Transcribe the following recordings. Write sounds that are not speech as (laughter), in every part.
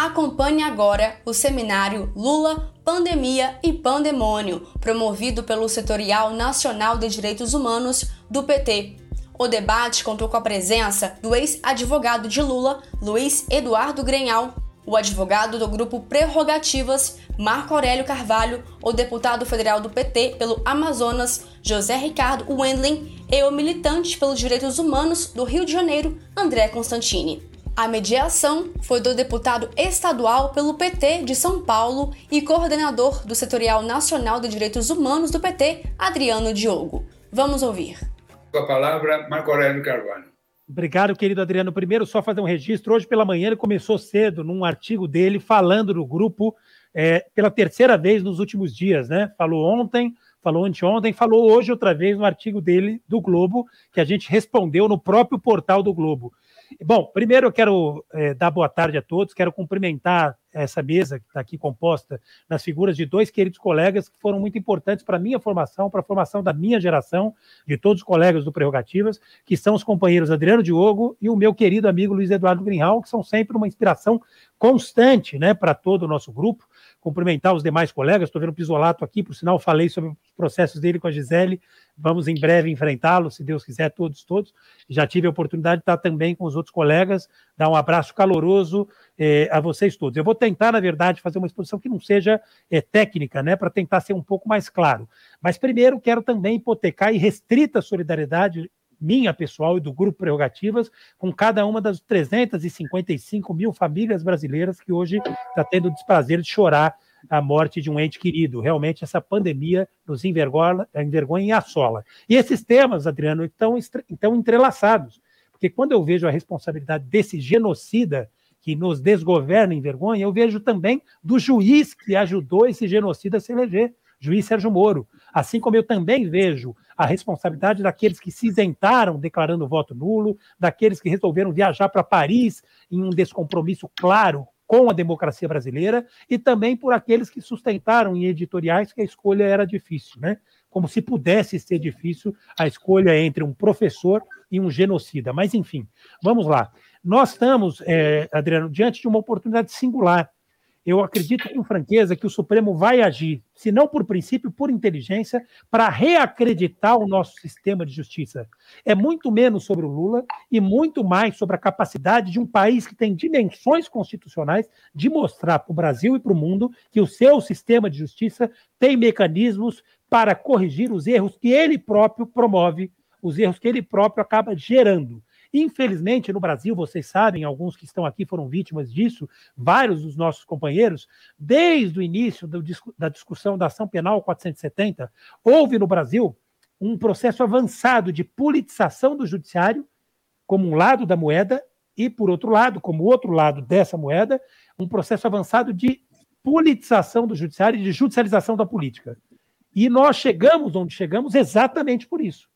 Acompanhe agora o seminário Lula, Pandemia e Pandemônio, promovido pelo Setorial Nacional de Direitos Humanos do PT. O debate contou com a presença do ex-advogado de Lula, Luiz Eduardo Grenhal, o advogado do grupo Prerrogativas, Marco Aurélio Carvalho, o deputado federal do PT pelo Amazonas, José Ricardo Wendling, e o militante pelos direitos humanos do Rio de Janeiro, André Constantini. A mediação foi do deputado estadual pelo PT de São Paulo e coordenador do Setorial Nacional de Direitos Humanos do PT, Adriano Diogo. Vamos ouvir. Com a palavra, Marco Aurélio Carvalho. Obrigado, querido Adriano. Primeiro, só fazer um registro. Hoje pela manhã ele começou cedo num artigo dele falando no grupo é, pela terceira vez nos últimos dias, né? Falou ontem, falou anteontem, falou hoje outra vez no artigo dele do Globo, que a gente respondeu no próprio portal do Globo. Bom, primeiro eu quero é, dar boa tarde a todos, quero cumprimentar essa mesa que está aqui composta nas figuras de dois queridos colegas que foram muito importantes para a minha formação, para a formação da minha geração, de todos os colegas do Prerrogativas, que são os companheiros Adriano Diogo e o meu querido amigo Luiz Eduardo Greenhal, que são sempre uma inspiração constante né, para todo o nosso grupo cumprimentar os demais colegas. Estou vendo o Pisolato aqui, por sinal, falei sobre os processos dele com a Gisele. Vamos em breve enfrentá-lo, se Deus quiser, todos, todos. Já tive a oportunidade de estar também com os outros colegas, dar um abraço caloroso eh, a vocês todos. Eu vou tentar, na verdade, fazer uma exposição que não seja eh, técnica, né, para tentar ser um pouco mais claro. Mas primeiro quero também hipotecar e restrita solidariedade minha pessoal e do Grupo Prerrogativas, com cada uma das 355 mil famílias brasileiras que hoje está tendo o desprazer de chorar a morte de um ente querido. Realmente, essa pandemia nos envergonha, envergonha e assola. E esses temas, Adriano, estão, estão entrelaçados, porque quando eu vejo a responsabilidade desse genocida que nos desgoverna em vergonha, eu vejo também do juiz que ajudou esse genocida a se eleger, juiz Sérgio Moro. Assim como eu também vejo a responsabilidade daqueles que se isentaram declarando voto nulo, daqueles que resolveram viajar para Paris em um descompromisso claro com a democracia brasileira e também por aqueles que sustentaram em editoriais que a escolha era difícil, né? Como se pudesse ser difícil a escolha entre um professor e um genocida. Mas, enfim, vamos lá. Nós estamos, é, Adriano, diante de uma oportunidade singular eu acredito com franqueza que o Supremo vai agir, se não por princípio, por inteligência, para reacreditar o nosso sistema de justiça. É muito menos sobre o Lula e muito mais sobre a capacidade de um país que tem dimensões constitucionais de mostrar para o Brasil e para o mundo que o seu sistema de justiça tem mecanismos para corrigir os erros que ele próprio promove, os erros que ele próprio acaba gerando. Infelizmente, no Brasil, vocês sabem, alguns que estão aqui foram vítimas disso, vários dos nossos companheiros, desde o início do, da discussão da ação penal 470, houve no Brasil um processo avançado de politização do judiciário, como um lado da moeda, e, por outro lado, como outro lado dessa moeda, um processo avançado de politização do judiciário e de judicialização da política. E nós chegamos onde chegamos exatamente por isso.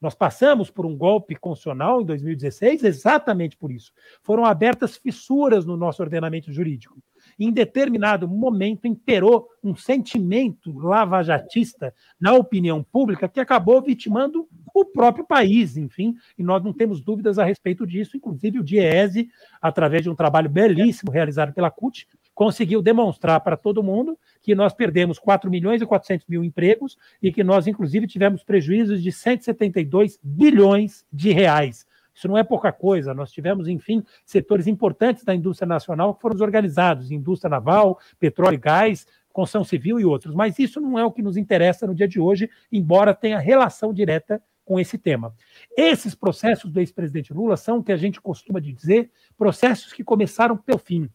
Nós passamos por um golpe constitucional em 2016 exatamente por isso. Foram abertas fissuras no nosso ordenamento jurídico. Em determinado momento imperou um sentimento lavajatista na opinião pública que acabou vitimando o próprio país, enfim, e nós não temos dúvidas a respeito disso. Inclusive, o DIEESE, através de um trabalho belíssimo realizado pela CUT, conseguiu demonstrar para todo mundo que nós perdemos 4 milhões e 400 mil empregos e que nós, inclusive, tivemos prejuízos de 172 bilhões de reais. Isso não é pouca coisa. Nós tivemos, enfim, setores importantes da indústria nacional que foram desorganizados, indústria naval, petróleo e gás, construção civil e outros. Mas isso não é o que nos interessa no dia de hoje, embora tenha relação direta com esse tema. Esses processos do ex-presidente Lula são o que a gente costuma dizer, processos que começaram pelo fim.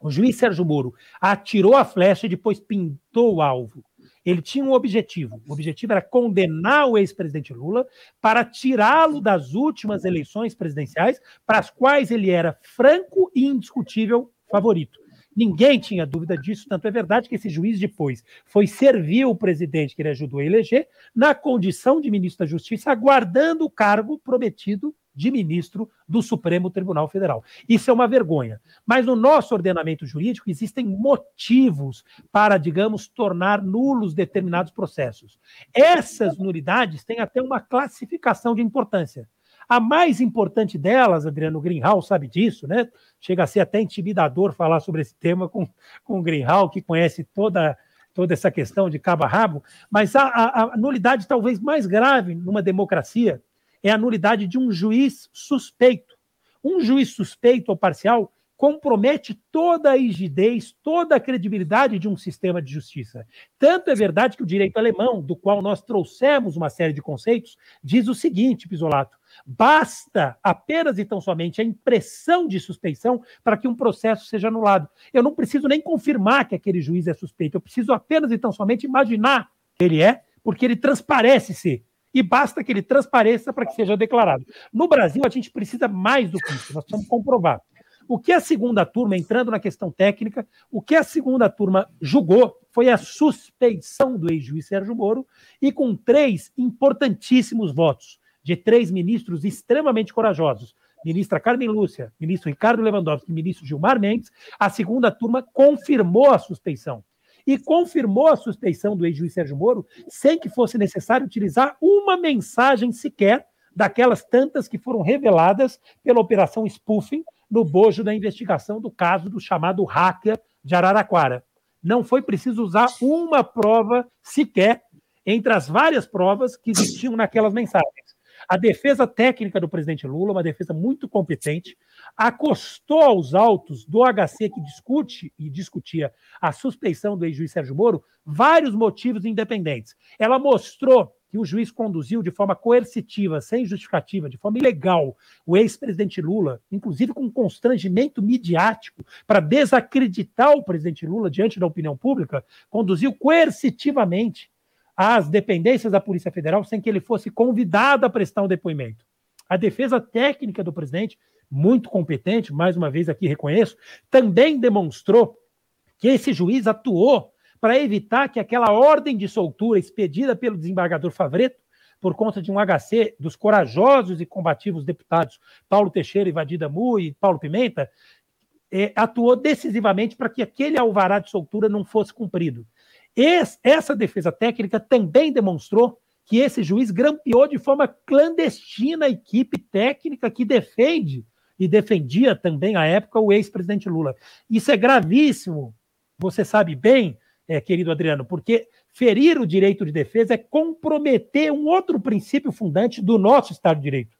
O juiz Sérgio Moro atirou a flecha e depois pintou o alvo. Ele tinha um objetivo. O objetivo era condenar o ex-presidente Lula para tirá-lo das últimas eleições presidenciais, para as quais ele era franco e indiscutível favorito. Ninguém tinha dúvida disso, tanto é verdade que esse juiz depois foi servir o presidente que ele ajudou a eleger na condição de ministro da Justiça, aguardando o cargo prometido de ministro do Supremo Tribunal Federal. Isso é uma vergonha. Mas no nosso ordenamento jurídico existem motivos para, digamos, tornar nulos determinados processos. Essas nulidades têm até uma classificação de importância. A mais importante delas, Adriano Greenhal sabe disso, né? Chega a ser até intimidador falar sobre esse tema com, com o Greenhal, que conhece toda, toda essa questão de cabo a rabo, mas a, a, a nulidade talvez mais grave numa democracia é a nulidade de um juiz suspeito. Um juiz suspeito ou parcial compromete toda a rigidez, toda a credibilidade de um sistema de justiça. Tanto é verdade que o direito alemão, do qual nós trouxemos uma série de conceitos, diz o seguinte, Pisolato: basta apenas e tão somente a impressão de suspeição para que um processo seja anulado. Eu não preciso nem confirmar que aquele juiz é suspeito, eu preciso apenas e tão somente imaginar que ele é, porque ele transparece ser e basta que ele transpareça para que seja declarado. No Brasil, a gente precisa mais do que isso, nós precisamos comprovar. O que a segunda turma, entrando na questão técnica, o que a segunda turma julgou foi a suspeição do ex-juiz Sérgio Moro e com três importantíssimos votos de três ministros extremamente corajosos, ministra Carmen Lúcia, ministro Ricardo Lewandowski e ministro Gilmar Mendes, a segunda turma confirmou a suspeição. E confirmou a suspeição do ex-juiz Sérgio Moro sem que fosse necessário utilizar uma mensagem sequer daquelas tantas que foram reveladas pela Operação Spoofing, no bojo da investigação do caso do chamado hacker de Araraquara. Não foi preciso usar uma prova sequer entre as várias provas que existiam naquelas mensagens. A defesa técnica do presidente Lula, uma defesa muito competente, acostou aos autos do HC que discute e discutia a suspeição do ex-juiz Sérgio Moro vários motivos independentes. Ela mostrou que o juiz conduziu de forma coercitiva, sem justificativa, de forma ilegal, o ex-presidente Lula, inclusive com constrangimento midiático, para desacreditar o presidente Lula diante da opinião pública, conduziu coercitivamente às dependências da Polícia Federal sem que ele fosse convidado a prestar um depoimento. A defesa técnica do presidente, muito competente, mais uma vez aqui reconheço, também demonstrou que esse juiz atuou para evitar que aquela ordem de soltura expedida pelo desembargador Favreto, por conta de um HC dos corajosos e combativos deputados Paulo Teixeira, Ivadida Mu e Paulo Pimenta, é, atuou decisivamente para que aquele alvará de soltura não fosse cumprido. Essa defesa técnica também demonstrou que esse juiz grampeou de forma clandestina a equipe técnica que defende e defendia também à época o ex-presidente Lula. Isso é gravíssimo, você sabe bem, é, querido Adriano, porque ferir o direito de defesa é comprometer um outro princípio fundante do nosso Estado de Direito.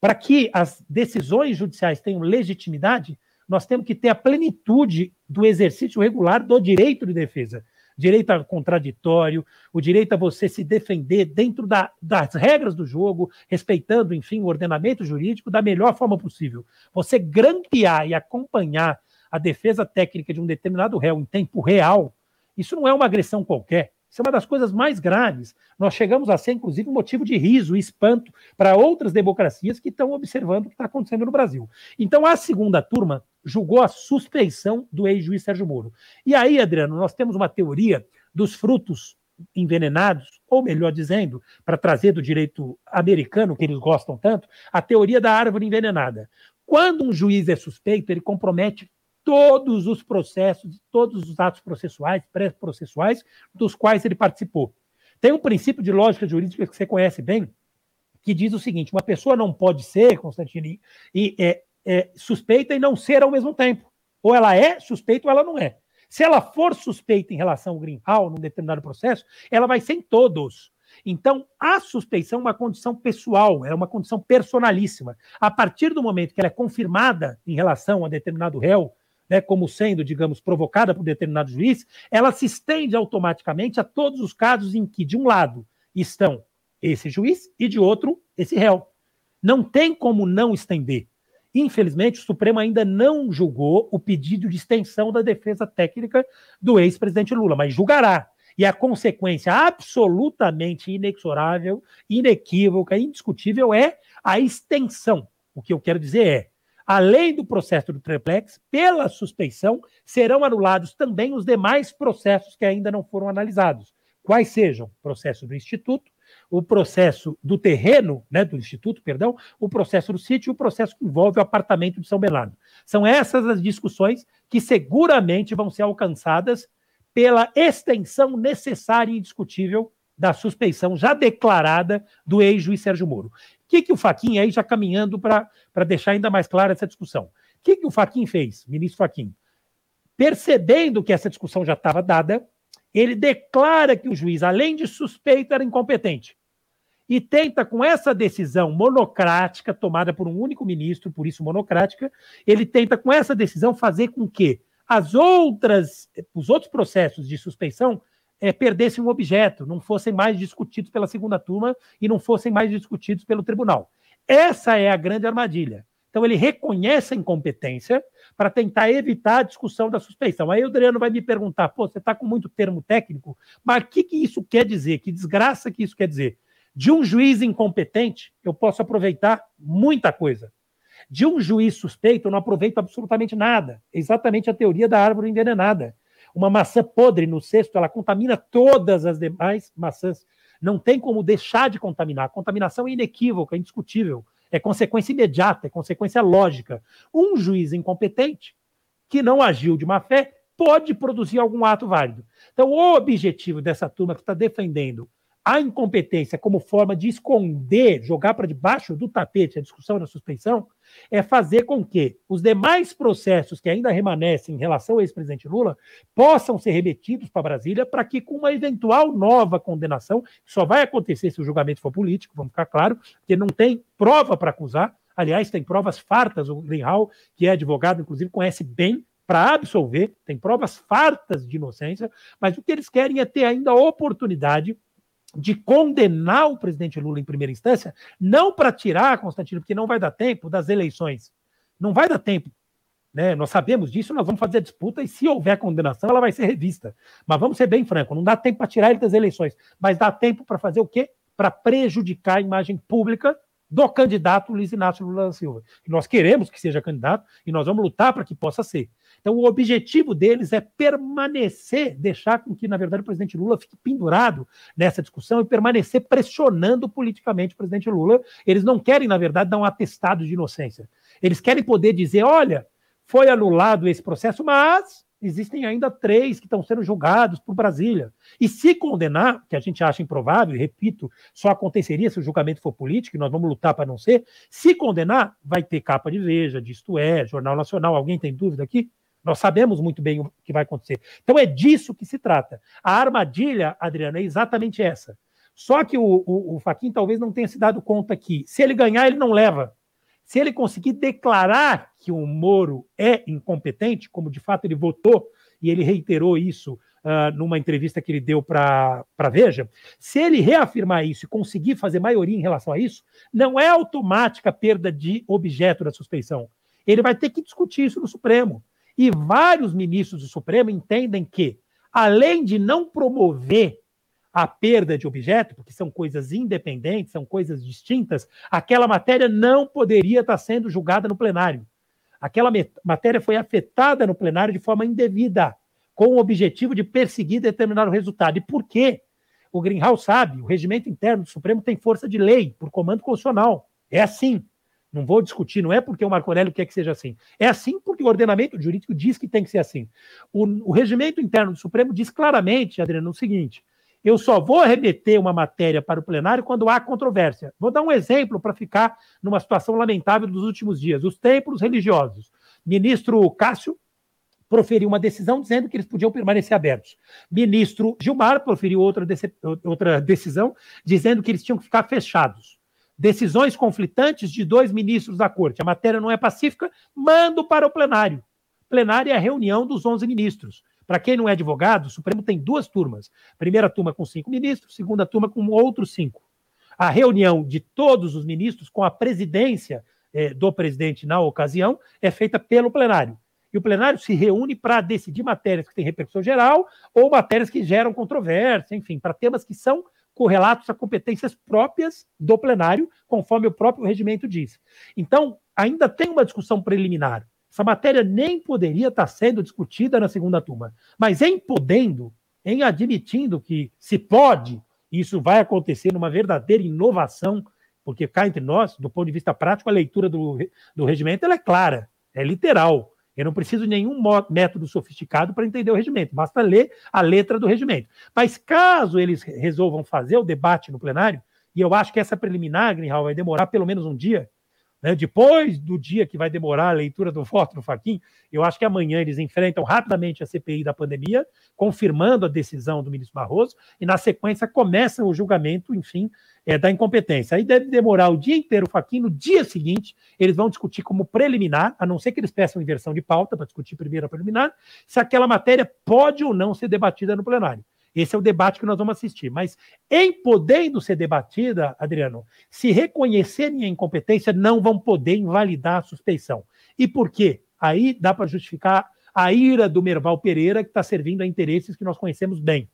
Para que as decisões judiciais tenham legitimidade, nós temos que ter a plenitude do exercício regular do direito de defesa. Direito ao contraditório, o direito a você se defender dentro da, das regras do jogo, respeitando, enfim, o ordenamento jurídico da melhor forma possível. Você grampear e acompanhar a defesa técnica de um determinado réu em tempo real, isso não é uma agressão qualquer. Isso é uma das coisas mais graves. Nós chegamos a ser, inclusive, motivo de riso e espanto para outras democracias que estão observando o que está acontecendo no Brasil. Então, a segunda turma julgou a suspeição do ex-juiz Sérgio Moro. E aí, Adriano, nós temos uma teoria dos frutos envenenados, ou melhor dizendo, para trazer do direito americano, que eles gostam tanto, a teoria da árvore envenenada. Quando um juiz é suspeito, ele compromete todos os processos, todos os atos processuais, pré-processuais, dos quais ele participou. Tem um princípio de lógica jurídica que você conhece bem, que diz o seguinte: uma pessoa não pode ser, Constantino, e, é, é, suspeita e não ser ao mesmo tempo. Ou ela é suspeita ou ela não é. Se ela for suspeita em relação ao Greenhall, num determinado processo, ela vai ser em todos. Então, a suspeição é uma condição pessoal, é uma condição personalíssima. A partir do momento que ela é confirmada em relação a determinado réu, né, como sendo, digamos, provocada por determinado juiz, ela se estende automaticamente a todos os casos em que, de um lado, estão esse juiz e, de outro, esse réu. Não tem como não estender. Infelizmente, o Supremo ainda não julgou o pedido de extensão da defesa técnica do ex-presidente Lula, mas julgará. E a consequência absolutamente inexorável, inequívoca, indiscutível é a extensão. O que eu quero dizer é, além do processo do triplex, pela suspeição, serão anulados também os demais processos que ainda não foram analisados. Quais sejam? O processo do Instituto, o processo do terreno, né, do Instituto, perdão, o processo do sítio e o processo que envolve o apartamento de São Bernardo. São essas as discussões que seguramente vão ser alcançadas pela extensão necessária e indiscutível da suspeição já declarada do ex-juiz Sérgio Moro que, que o Faquin, aí já caminhando para deixar ainda mais clara essa discussão, o que, que o Faquin fez, ministro Faquin? Percebendo que essa discussão já estava dada, ele declara que o juiz, além de suspeito, era incompetente. E tenta, com essa decisão monocrática, tomada por um único ministro, por isso monocrática, ele tenta, com essa decisão, fazer com que as outras, os outros processos de suspeição é, perdessem um objeto, não fossem mais discutidos pela segunda turma e não fossem mais discutidos pelo tribunal. Essa é a grande armadilha. Então, ele reconhece a incompetência para tentar evitar a discussão da suspeição. Aí o Adriano vai me perguntar: pô, você está com muito termo técnico, mas o que, que isso quer dizer? Que desgraça que isso quer dizer? De um juiz incompetente, eu posso aproveitar muita coisa. De um juiz suspeito, eu não aproveito absolutamente nada. Exatamente a teoria da árvore envenenada. Uma maçã podre no cesto, ela contamina todas as demais maçãs. Não tem como deixar de contaminar. A contaminação é inequívoca, é indiscutível é consequência imediata, é consequência lógica. Um juiz incompetente que não agiu de má fé pode produzir algum ato válido. Então, o objetivo dessa turma que está defendendo a incompetência como forma de esconder, jogar para debaixo do tapete a discussão da suspensão, é fazer com que os demais processos que ainda remanescem em relação ao ex-presidente Lula possam ser remetidos para Brasília para que, com uma eventual nova condenação, só vai acontecer se o julgamento for político, vamos ficar claro, porque não tem prova para acusar. Aliás, tem provas fartas. O Greenhall, que é advogado, inclusive, conhece bem para absolver, tem provas fartas de inocência, mas o que eles querem é ter ainda a oportunidade de condenar o presidente Lula em primeira instância, não para tirar Constantino, porque não vai dar tempo das eleições. Não vai dar tempo. Né? Nós sabemos disso, nós vamos fazer a disputa e se houver condenação, ela vai ser revista. Mas vamos ser bem franco, não dá tempo para tirar ele das eleições, mas dá tempo para fazer o quê? Para prejudicar a imagem pública do candidato Luiz Inácio Lula da Silva. nós queremos que seja candidato e nós vamos lutar para que possa ser. Então, o objetivo deles é permanecer, deixar com que, na verdade, o presidente Lula fique pendurado nessa discussão e permanecer pressionando politicamente o presidente Lula. Eles não querem, na verdade, dar um atestado de inocência. Eles querem poder dizer: olha, foi anulado esse processo, mas existem ainda três que estão sendo julgados por Brasília. E se condenar, que a gente acha improvável, e repito, só aconteceria se o julgamento for político, e nós vamos lutar para não ser, se condenar, vai ter capa de Veja, de Isto É, Jornal Nacional. Alguém tem dúvida aqui? Nós sabemos muito bem o que vai acontecer. Então é disso que se trata. A armadilha, Adriana, é exatamente essa. Só que o, o, o Faquin talvez não tenha se dado conta que, se ele ganhar, ele não leva. Se ele conseguir declarar que o Moro é incompetente, como de fato ele votou, e ele reiterou isso uh, numa entrevista que ele deu para a Veja, se ele reafirmar isso e conseguir fazer maioria em relação a isso, não é automática perda de objeto da suspeição. Ele vai ter que discutir isso no Supremo. E vários ministros do Supremo entendem que, além de não promover a perda de objeto, porque são coisas independentes, são coisas distintas, aquela matéria não poderia estar sendo julgada no plenário. Aquela matéria foi afetada no plenário de forma indevida, com o objetivo de perseguir determinado resultado. E por quê? O Greenhouse sabe, o regimento interno do Supremo tem força de lei, por comando constitucional. É assim. Não vou discutir, não é porque o Marco Aurélio quer que seja assim. É assim porque o ordenamento jurídico diz que tem que ser assim. O, o regimento interno do Supremo diz claramente, Adriano, o seguinte: eu só vou remeter uma matéria para o plenário quando há controvérsia. Vou dar um exemplo para ficar numa situação lamentável dos últimos dias: os templos religiosos. Ministro Cássio proferiu uma decisão dizendo que eles podiam permanecer abertos. Ministro Gilmar proferiu outra, outra decisão dizendo que eles tinham que ficar fechados decisões conflitantes de dois ministros da corte. A matéria não é pacífica, mando para o plenário. Plenário é a reunião dos 11 ministros. Para quem não é advogado, o Supremo tem duas turmas. Primeira turma com cinco ministros, segunda turma com outros cinco. A reunião de todos os ministros, com a presidência eh, do presidente na ocasião, é feita pelo plenário. E o plenário se reúne para decidir matérias que têm repercussão geral ou matérias que geram controvérsia, enfim, para temas que são correlatos a competências próprias do plenário, conforme o próprio regimento diz. Então, ainda tem uma discussão preliminar. Essa matéria nem poderia estar sendo discutida na segunda turma. Mas em podendo, em admitindo que se pode, isso vai acontecer numa verdadeira inovação, porque cá entre nós, do ponto de vista prático, a leitura do, do regimento é clara, é literal. Eu não preciso de nenhum método sofisticado para entender o regimento, basta ler a letra do regimento. Mas caso eles resolvam fazer o debate no plenário, e eu acho que essa preliminar, Greenhal, vai demorar pelo menos um dia, né? depois do dia que vai demorar a leitura do voto no Faquin, eu acho que amanhã eles enfrentam rapidamente a CPI da pandemia, confirmando a decisão do ministro Barroso, e na sequência começa o julgamento, enfim, é, da incompetência. Aí deve demorar o dia inteiro o Faquin, no dia seguinte eles vão discutir como preliminar, a não ser que eles peçam inversão de pauta para discutir primeiro a preliminar, se aquela matéria pode ou não ser debatida no plenário. Esse é o debate que nós vamos assistir. Mas, em podendo ser debatida, Adriano, se reconhecerem a incompetência, não vão poder invalidar a suspeição. E por quê? Aí dá para justificar a ira do Merval Pereira, que está servindo a interesses que nós conhecemos bem.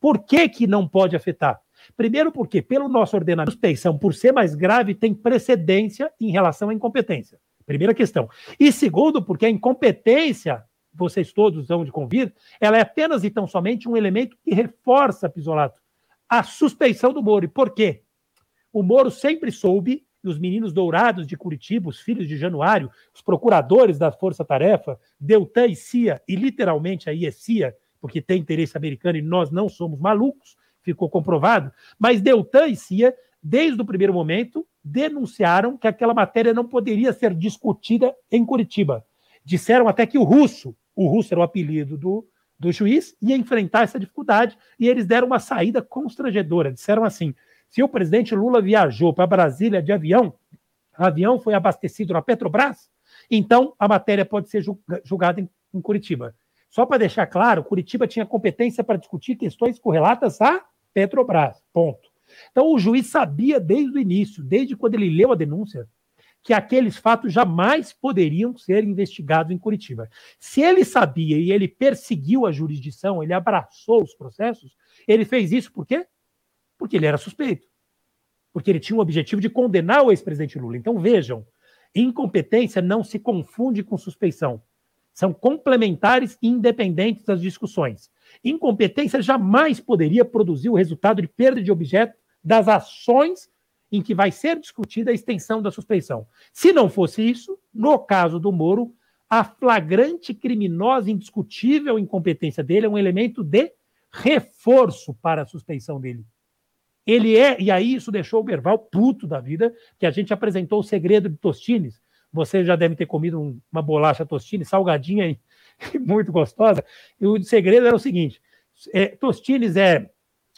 Por que, que não pode afetar? Primeiro, porque, pelo nosso ordenamento, a suspeição, por ser mais grave, tem precedência em relação à incompetência. Primeira questão. E segundo, porque a incompetência vocês todos vão de convir, ela é apenas e tão somente um elemento que reforça, Pisolato, a suspeição do Moro. E por quê? O Moro sempre soube, e os meninos dourados de Curitiba, os filhos de Januário, os procuradores da Força Tarefa, Deltan e Cia, e literalmente aí é Cia, porque tem interesse americano e nós não somos malucos, ficou comprovado, mas Deltan e Cia, desde o primeiro momento, denunciaram que aquela matéria não poderia ser discutida em Curitiba. Disseram até que o russo, o russo era o apelido do, do juiz, ia enfrentar essa dificuldade e eles deram uma saída constrangedora. Disseram assim: se o presidente Lula viajou para Brasília de avião, avião foi abastecido na Petrobras, então a matéria pode ser julgada em, em Curitiba. Só para deixar claro, Curitiba tinha competência para discutir questões correlatas à Petrobras. Ponto. Então o juiz sabia desde o início, desde quando ele leu a denúncia, que aqueles fatos jamais poderiam ser investigados em Curitiba. Se ele sabia e ele perseguiu a jurisdição, ele abraçou os processos, ele fez isso por quê? Porque ele era suspeito. Porque ele tinha o objetivo de condenar o ex-presidente Lula. Então vejam, incompetência não se confunde com suspeição. São complementares e independentes das discussões. Incompetência jamais poderia produzir o resultado de perda de objeto das ações em que vai ser discutida a extensão da suspeição. Se não fosse isso, no caso do Moro, a flagrante criminosa indiscutível incompetência dele é um elemento de reforço para a suspeição dele. Ele é, e aí isso deixou o Berval puto da vida, que a gente apresentou o segredo de Tostines. Você já deve ter comido um, uma bolacha Tostines, salgadinha e, (laughs) muito gostosa. E o segredo era o seguinte: é, Tostines é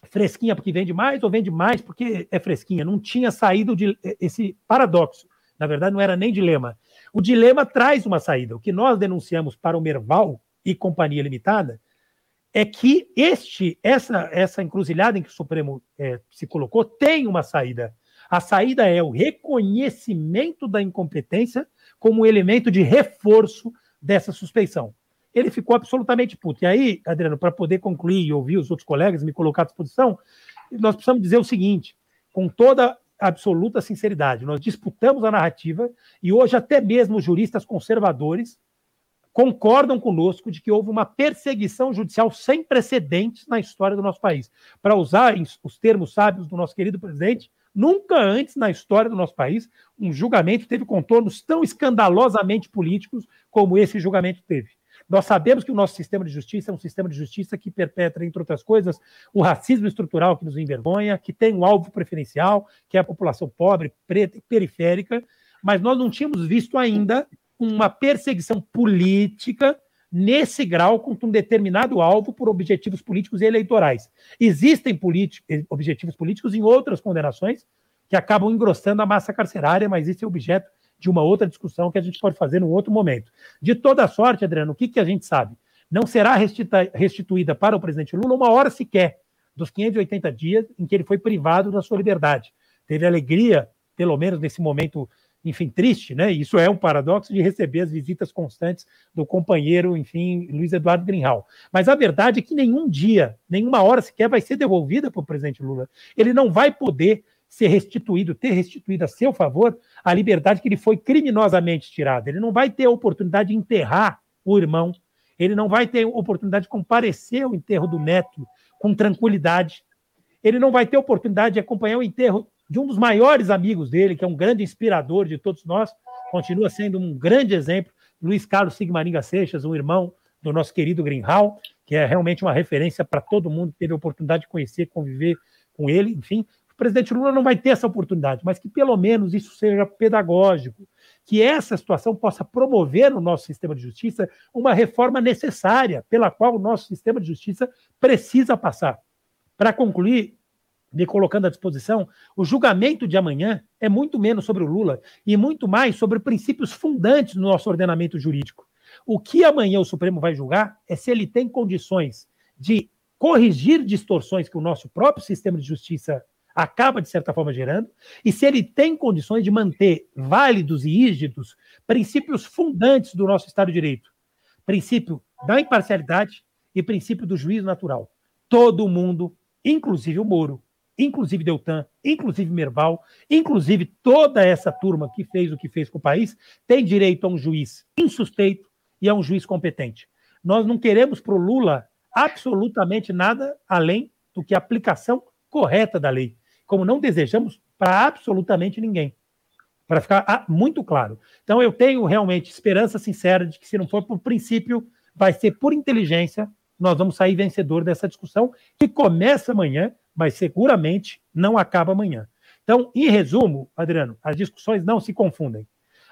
fresquinha porque vende mais ou vende mais porque é fresquinha. Não tinha saído de esse paradoxo. Na verdade, não era nem dilema. O dilema traz uma saída. O que nós denunciamos para o Merval e Companhia Limitada é que este, essa, essa encruzilhada em que o Supremo é, se colocou tem uma saída. A saída é o reconhecimento da incompetência como elemento de reforço dessa suspeição ele ficou absolutamente puto. E aí, Adriano, para poder concluir e ouvir os outros colegas me colocar à disposição, nós precisamos dizer o seguinte, com toda absoluta sinceridade, nós disputamos a narrativa e hoje até mesmo juristas conservadores concordam conosco de que houve uma perseguição judicial sem precedentes na história do nosso país. Para usar os termos sábios do nosso querido presidente, nunca antes na história do nosso país um julgamento teve contornos tão escandalosamente políticos como esse julgamento teve. Nós sabemos que o nosso sistema de justiça é um sistema de justiça que perpetra, entre outras coisas, o racismo estrutural que nos envergonha, que tem um alvo preferencial, que é a população pobre, preta e periférica, mas nós não tínhamos visto ainda uma perseguição política nesse grau com um determinado alvo por objetivos políticos e eleitorais. Existem objetivos políticos em outras condenações que acabam engrossando a massa carcerária, mas esse é objeto de uma outra discussão que a gente pode fazer num outro momento. De toda sorte, Adriano, o que, que a gente sabe? Não será restituída para o presidente Lula uma hora sequer dos 580 dias em que ele foi privado da sua liberdade. Teve alegria, pelo menos nesse momento, enfim, triste, né? Isso é um paradoxo de receber as visitas constantes do companheiro, enfim, Luiz Eduardo Grinhal. Mas a verdade é que nenhum dia, nenhuma hora sequer vai ser devolvida para o presidente Lula. Ele não vai poder ser restituído, ter restituído a seu favor a liberdade que lhe foi criminosamente tirada. Ele não vai ter a oportunidade de enterrar o irmão, ele não vai ter a oportunidade de comparecer ao enterro do neto com tranquilidade, ele não vai ter a oportunidade de acompanhar o enterro de um dos maiores amigos dele, que é um grande inspirador de todos nós, continua sendo um grande exemplo, Luiz Carlos Sigmaringa Seixas, um irmão do nosso querido Greenhall, que é realmente uma referência para todo mundo que teve a oportunidade de conhecer, conviver com ele, enfim, O presidente Lula não vai ter essa oportunidade, mas que pelo menos isso seja pedagógico, que essa situação possa promover no nosso sistema de justiça uma reforma necessária pela qual o nosso sistema de justiça precisa passar. Para concluir, me colocando à disposição, o julgamento de amanhã é muito menos sobre o Lula e muito mais sobre princípios fundantes do nosso ordenamento jurídico. O que amanhã o Supremo vai julgar é se ele tem condições de corrigir distorções que o nosso próprio sistema de justiça acaba, de certa forma, gerando, e se ele tem condições de manter válidos e rígidos princípios fundantes do nosso Estado de Direito. Princípio da imparcialidade e princípio do juízo natural. Todo mundo, inclusive o Moro, inclusive Deltan, inclusive Merval, inclusive toda essa turma que fez o que fez com o país, tem direito a um juiz insuspeito e a um juiz competente. Nós não queremos para o Lula absolutamente nada além do que a aplicação correta da lei, como não desejamos para absolutamente ninguém. Para ficar ah, muito claro. Então, eu tenho realmente esperança sincera de que, se não for por princípio, vai ser por inteligência, nós vamos sair vencedor dessa discussão, que começa amanhã, mas seguramente não acaba amanhã. Então, em resumo, Adriano, as discussões não se confundem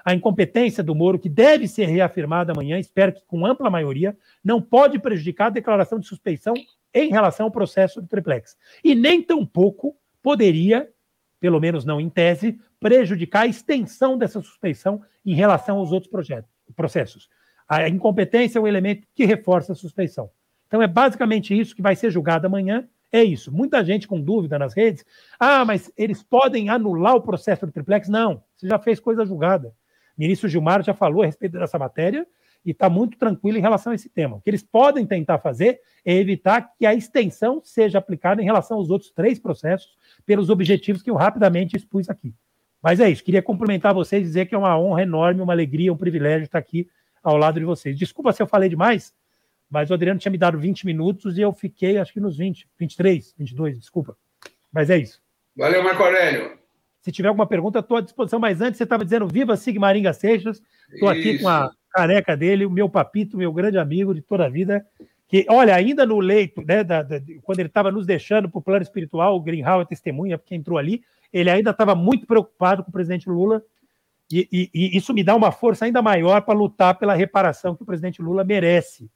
a incompetência do Moro, que deve ser reafirmada amanhã, espero que com ampla maioria, não pode prejudicar a declaração de suspeição em relação ao processo do triplex. E nem tampouco poderia, pelo menos não em tese, prejudicar a extensão dessa suspeição em relação aos outros projetos, processos. A incompetência é o elemento que reforça a suspeição. Então é basicamente isso que vai ser julgado amanhã. É isso. Muita gente com dúvida nas redes. Ah, mas eles podem anular o processo do triplex? Não, você já fez coisa julgada. Ministro Gilmar já falou a respeito dessa matéria e está muito tranquilo em relação a esse tema. O que eles podem tentar fazer é evitar que a extensão seja aplicada em relação aos outros três processos, pelos objetivos que eu rapidamente expus aqui. Mas é isso, queria cumprimentar vocês e dizer que é uma honra enorme, uma alegria, um privilégio estar aqui ao lado de vocês. Desculpa se eu falei demais, mas o Adriano tinha me dado 20 minutos e eu fiquei, acho que nos 20, 23, 22, desculpa. Mas é isso. Valeu, Marco Aurélio. Se tiver alguma pergunta, estou à disposição. Mas antes, você estava dizendo Viva Sigmaringa Seixas. Estou aqui com a careca dele, o meu papito, meu grande amigo de toda a vida. Que, olha, ainda no leito, né, da, da, quando ele estava nos deixando para o plano espiritual, o Greenhall é testemunha, porque entrou ali, ele ainda estava muito preocupado com o presidente Lula. E, e, e isso me dá uma força ainda maior para lutar pela reparação que o presidente Lula merece.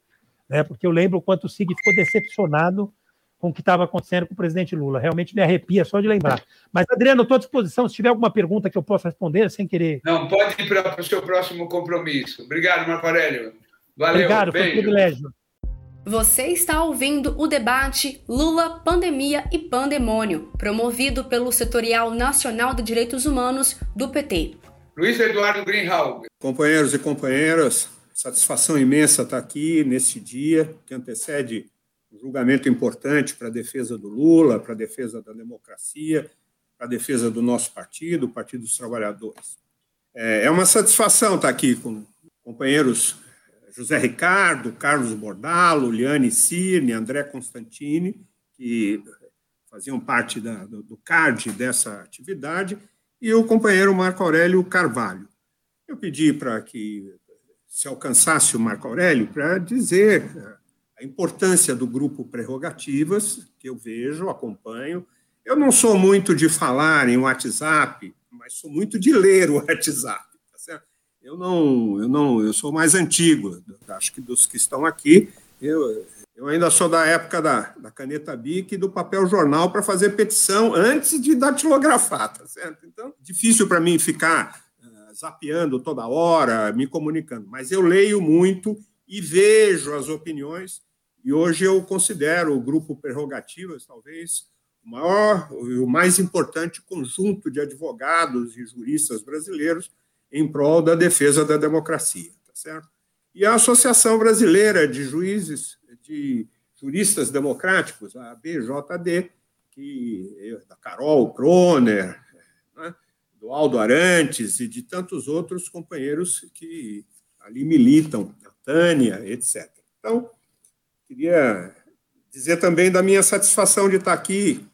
Né, porque eu lembro o quanto o Sig ficou decepcionado com o que estava acontecendo com o presidente Lula. Realmente me arrepia só de lembrar. Mas, Adriano, estou à disposição. Se tiver alguma pergunta que eu possa responder sem querer. Não, pode ir para o seu próximo compromisso. Obrigado, Marco Aurélio. Valeu. Obrigado, beijo. foi um privilégio. Você está ouvindo o debate Lula, Pandemia e Pandemônio, promovido pelo Setorial Nacional de Direitos Humanos do PT. Luiz Eduardo Greenhalgh. Companheiros e companheiras, satisfação imensa estar aqui neste dia que antecede julgamento importante para a defesa do Lula, para a defesa da democracia, para a defesa do nosso partido, o Partido dos Trabalhadores. É, é uma satisfação estar aqui com companheiros José Ricardo, Carlos Bordalo, Liane Cirne, André Constantini, que faziam parte da, do, do CARD dessa atividade, e o companheiro Marco Aurélio Carvalho. Eu pedi para que se alcançasse o Marco Aurélio para dizer a importância do grupo Prerrogativas, que eu vejo, acompanho. Eu não sou muito de falar em WhatsApp, mas sou muito de ler o WhatsApp. Tá eu não, eu não, eu sou mais antigo, acho que dos que estão aqui. Eu, eu ainda sou da época da, da caneta BIC e do papel jornal para fazer petição antes de datilografar, tá certo? Então, difícil para mim ficar uh, zapeando toda hora, me comunicando, mas eu leio muito e vejo as opiniões e hoje eu considero o grupo Prerrogativas talvez o maior e o mais importante conjunto de advogados e juristas brasileiros em prol da defesa da democracia, tá certo? E a Associação Brasileira de Juízes, de Juristas Democráticos, a BJD, que da Carol Kroner, né, do Aldo Arantes e de tantos outros companheiros que ali militam, a Tânia, etc. Então, Queria dizer também da minha satisfação de estar aqui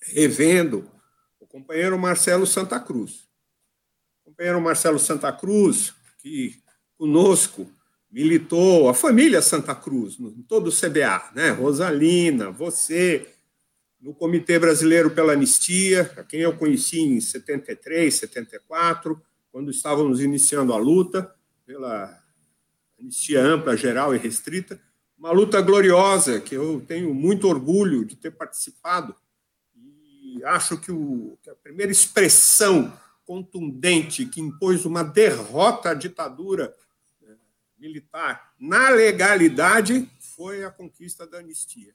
revendo o companheiro Marcelo Santa Cruz. O companheiro Marcelo Santa Cruz, que conosco militou, a família Santa Cruz, todo o CBA, né? Rosalina, você, no Comitê Brasileiro pela Anistia, a quem eu conheci em 73, 74, quando estávamos iniciando a luta pela anistia ampla, geral e restrita, uma luta gloriosa que eu tenho muito orgulho de ter participado e acho que, o, que a primeira expressão contundente que impôs uma derrota à ditadura né, militar na legalidade foi a conquista da anistia.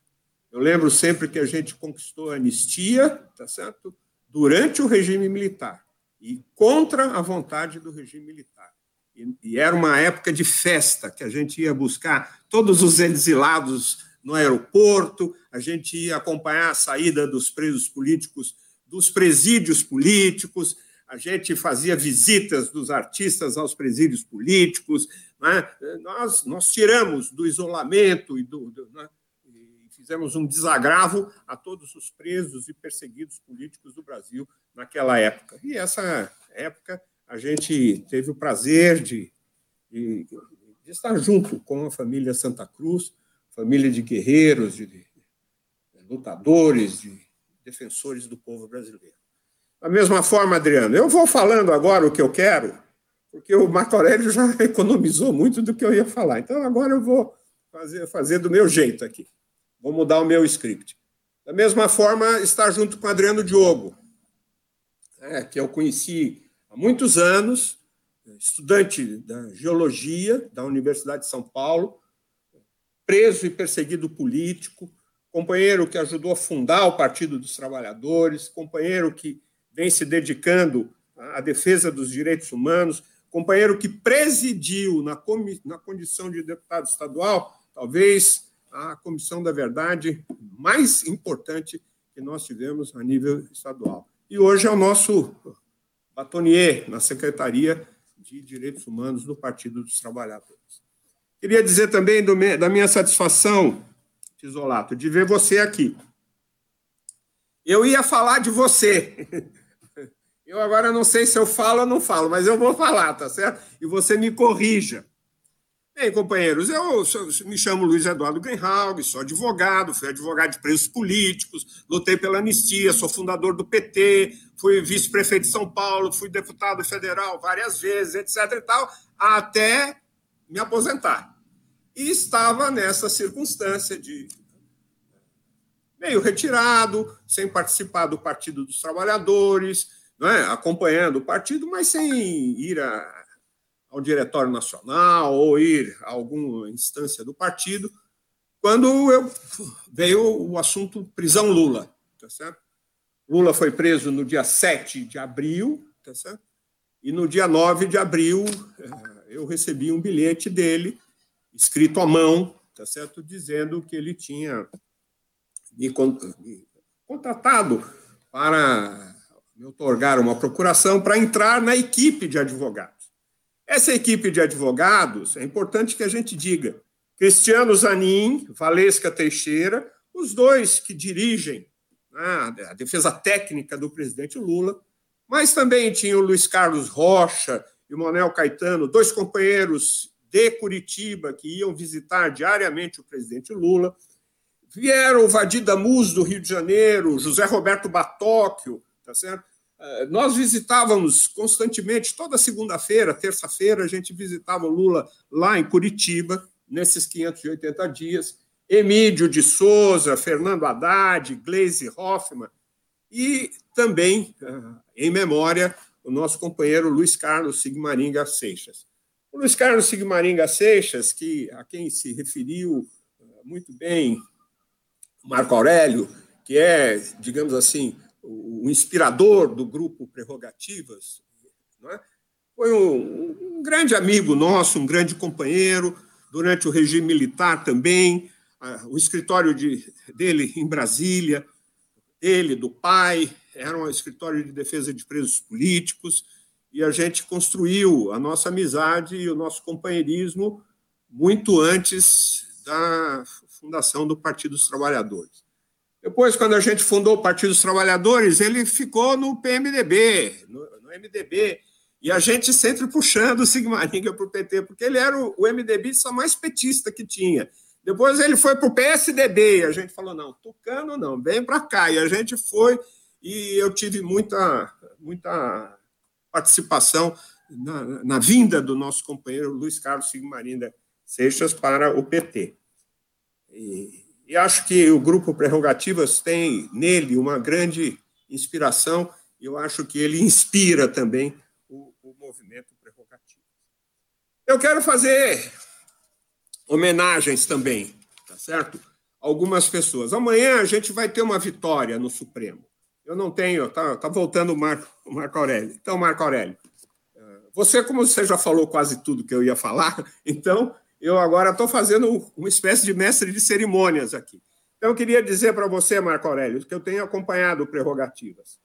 Eu lembro sempre que a gente conquistou a anistia, tá certo? Durante o regime militar e contra a vontade do regime militar. E, e era uma época de festa que a gente ia buscar todos os exilados no aeroporto, a gente ia acompanhar a saída dos presos políticos dos presídios políticos, a gente fazia visitas dos artistas aos presídios políticos, né? nós, nós tiramos do isolamento e do, do né? fizemos um desagravo a todos os presos e perseguidos políticos do Brasil naquela época. E essa época a gente teve o prazer de, de, de estar junto com a família Santa Cruz, família de guerreiros, de, de lutadores, de defensores do povo brasileiro. Da mesma forma, Adriano, eu vou falando agora o que eu quero, porque o Marco Aurélio já (laughs) economizou muito do que eu ia falar. Então, agora eu vou fazer, fazer do meu jeito aqui. Vou mudar o meu script. Da mesma forma, estar junto com Adriano Diogo, é, que eu conheci há muitos anos, estudante da geologia da Universidade de São Paulo, preso e perseguido político, companheiro que ajudou a fundar o Partido dos Trabalhadores, companheiro que vem se dedicando à defesa dos direitos humanos, companheiro que presidiu na, na condição de deputado estadual, talvez a Comissão da Verdade mais importante que nós tivemos a nível estadual. E hoje é o nosso batonier na Secretaria de Direitos Humanos do Partido dos Trabalhadores. Queria dizer também do, da minha satisfação, Tisolato, de ver você aqui. Eu ia falar de você. (laughs) Eu agora não sei se eu falo ou não falo, mas eu vou falar, tá certo? E você me corrija. Bem, companheiros, eu, me chamo Luiz Eduardo Greenhalg, sou advogado, fui advogado de presos políticos, lutei pela anistia, sou fundador do PT, fui vice-prefeito de São Paulo, fui deputado federal várias vezes, etc. e tal, até me aposentar. E estava nessa circunstância de meio retirado, sem participar do Partido dos Trabalhadores, é? acompanhando o partido, mas sem ir a ao Diretório Nacional ou ir a alguma instância do partido, quando eu, veio o assunto prisão Lula. Tá certo? Lula foi preso no dia 7 de abril, tá certo? e no dia 9 de abril eh, eu recebi um bilhete dele, escrito à mão, tá certo? dizendo que ele tinha me contratado para me otorgar uma procuração para entrar na equipe de advogados. Essa equipe de advogados, é importante que a gente diga, Cristiano Zanin, Valesca Teixeira, os dois que dirigem né, a defesa técnica do presidente Lula, mas também tinha o Luiz Carlos Rocha e o Manuel Caetano, dois companheiros de Curitiba que iam visitar diariamente o presidente Lula. Vieram o Vadida Mus, do Rio de Janeiro, José Roberto Batóquio, tá certo? Eh, nós visitávamos constantemente, toda segunda-feira, terça-feira, a gente visitava o Lula lá em Curitiba, nesses 580 dias. Emílio de Souza, Fernando Haddad, Gleisi Hoffmann, e também, eh, em memória, o nosso companheiro Luiz Carlos Sigmaringa Seixas. O Luiz Carlos Sigmaringa Seixas, que, a quem se referiu eh, muito bem Marco Aurélio, que é, digamos assim, o inspirador do grupo Prerrogativas, é? foi um, um, grande amigo nosso, um grande companheiro, durante o regime militar também, o escritório de, dele em Brasília, ele, do pai, era um escritório de defesa de presos políticos, e a gente construiu a nossa amizade e o nosso companheirismo muito antes da fundação do Partido dos Trabalhadores. Depois, quando a gente fundou o Partido dos Trabalhadores, ele ficou no PMDB, no, no MDB, e a gente sempre puxando o Sigmaringa para o PT, porque ele era o, o MDBista mais petista que tinha. Depois ele foi para o PSDB, e a gente falou, não, Tucano não, vem para cá. E a gente foi, e eu tive muita, muita participação na, na vinda do nosso companheiro Luiz Carlos Sigmarinda Seixas para o PT. E, e acho que o Grupo Prerrogativas tem nele uma grande inspiração, e eu acho que ele inspira também o, o movimento Prerrogativas. Eu quero fazer homenagens também, tá certo? Algumas pessoas. Amanhã a gente vai ter uma vitória no Supremo. Eu não tenho, tá, tá voltando o Marco, o Marco Aurélio. Então, Marco Aurélio, eh, você, como você já falou quase tudo que eu ia falar, (laughs) então eu agora estou fazendo uma espécie de mestre de cerimônias aqui. Então, eu queria dizer para você, Marco Aurélio, que eu tenho acompanhado Prerrogativas.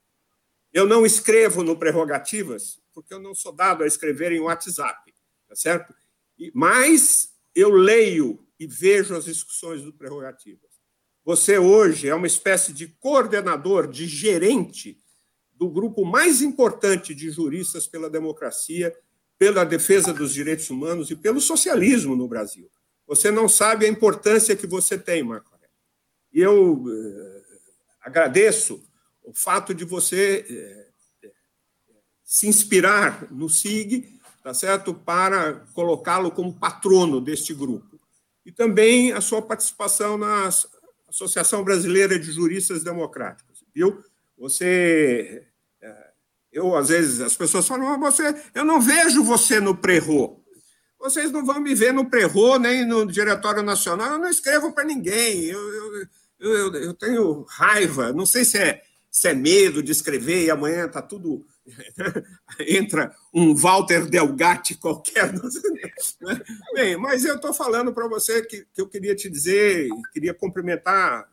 Eu não escrevo no Prerrogativas porque eu não sou dado a escrever em WhatsApp, tá certo? Mas eu leio e vejo as discussões do Prerrogativas. Você hoje é uma espécie de coordenador, de gerente do grupo mais importante de juristas pela democracia, pela defesa dos direitos humanos e pelo socialismo no Brasil. Você não sabe a importância que você tem, Marco. E eu eh, agradeço o fato de você eh, se inspirar no SIG tá certo? para colocá-lo como patrono deste grupo. E também a sua participação na Associação Brasileira de Juristas Democráticos, viu? Você. Eu, às vezes, as pessoas falam, você, eu não vejo você no prerro. Vocês não vão me ver no prerro, nem no Diretório Nacional, eu não escrevo para ninguém. Eu, eu, eu, eu, tenho raiva, não sei se é, se é medo de escrever e amanhã está tudo (laughs) entra um Walter Delgatti qualquer. (laughs) Bem, mas eu estou falando para você que, que eu queria te dizer, queria cumprimentar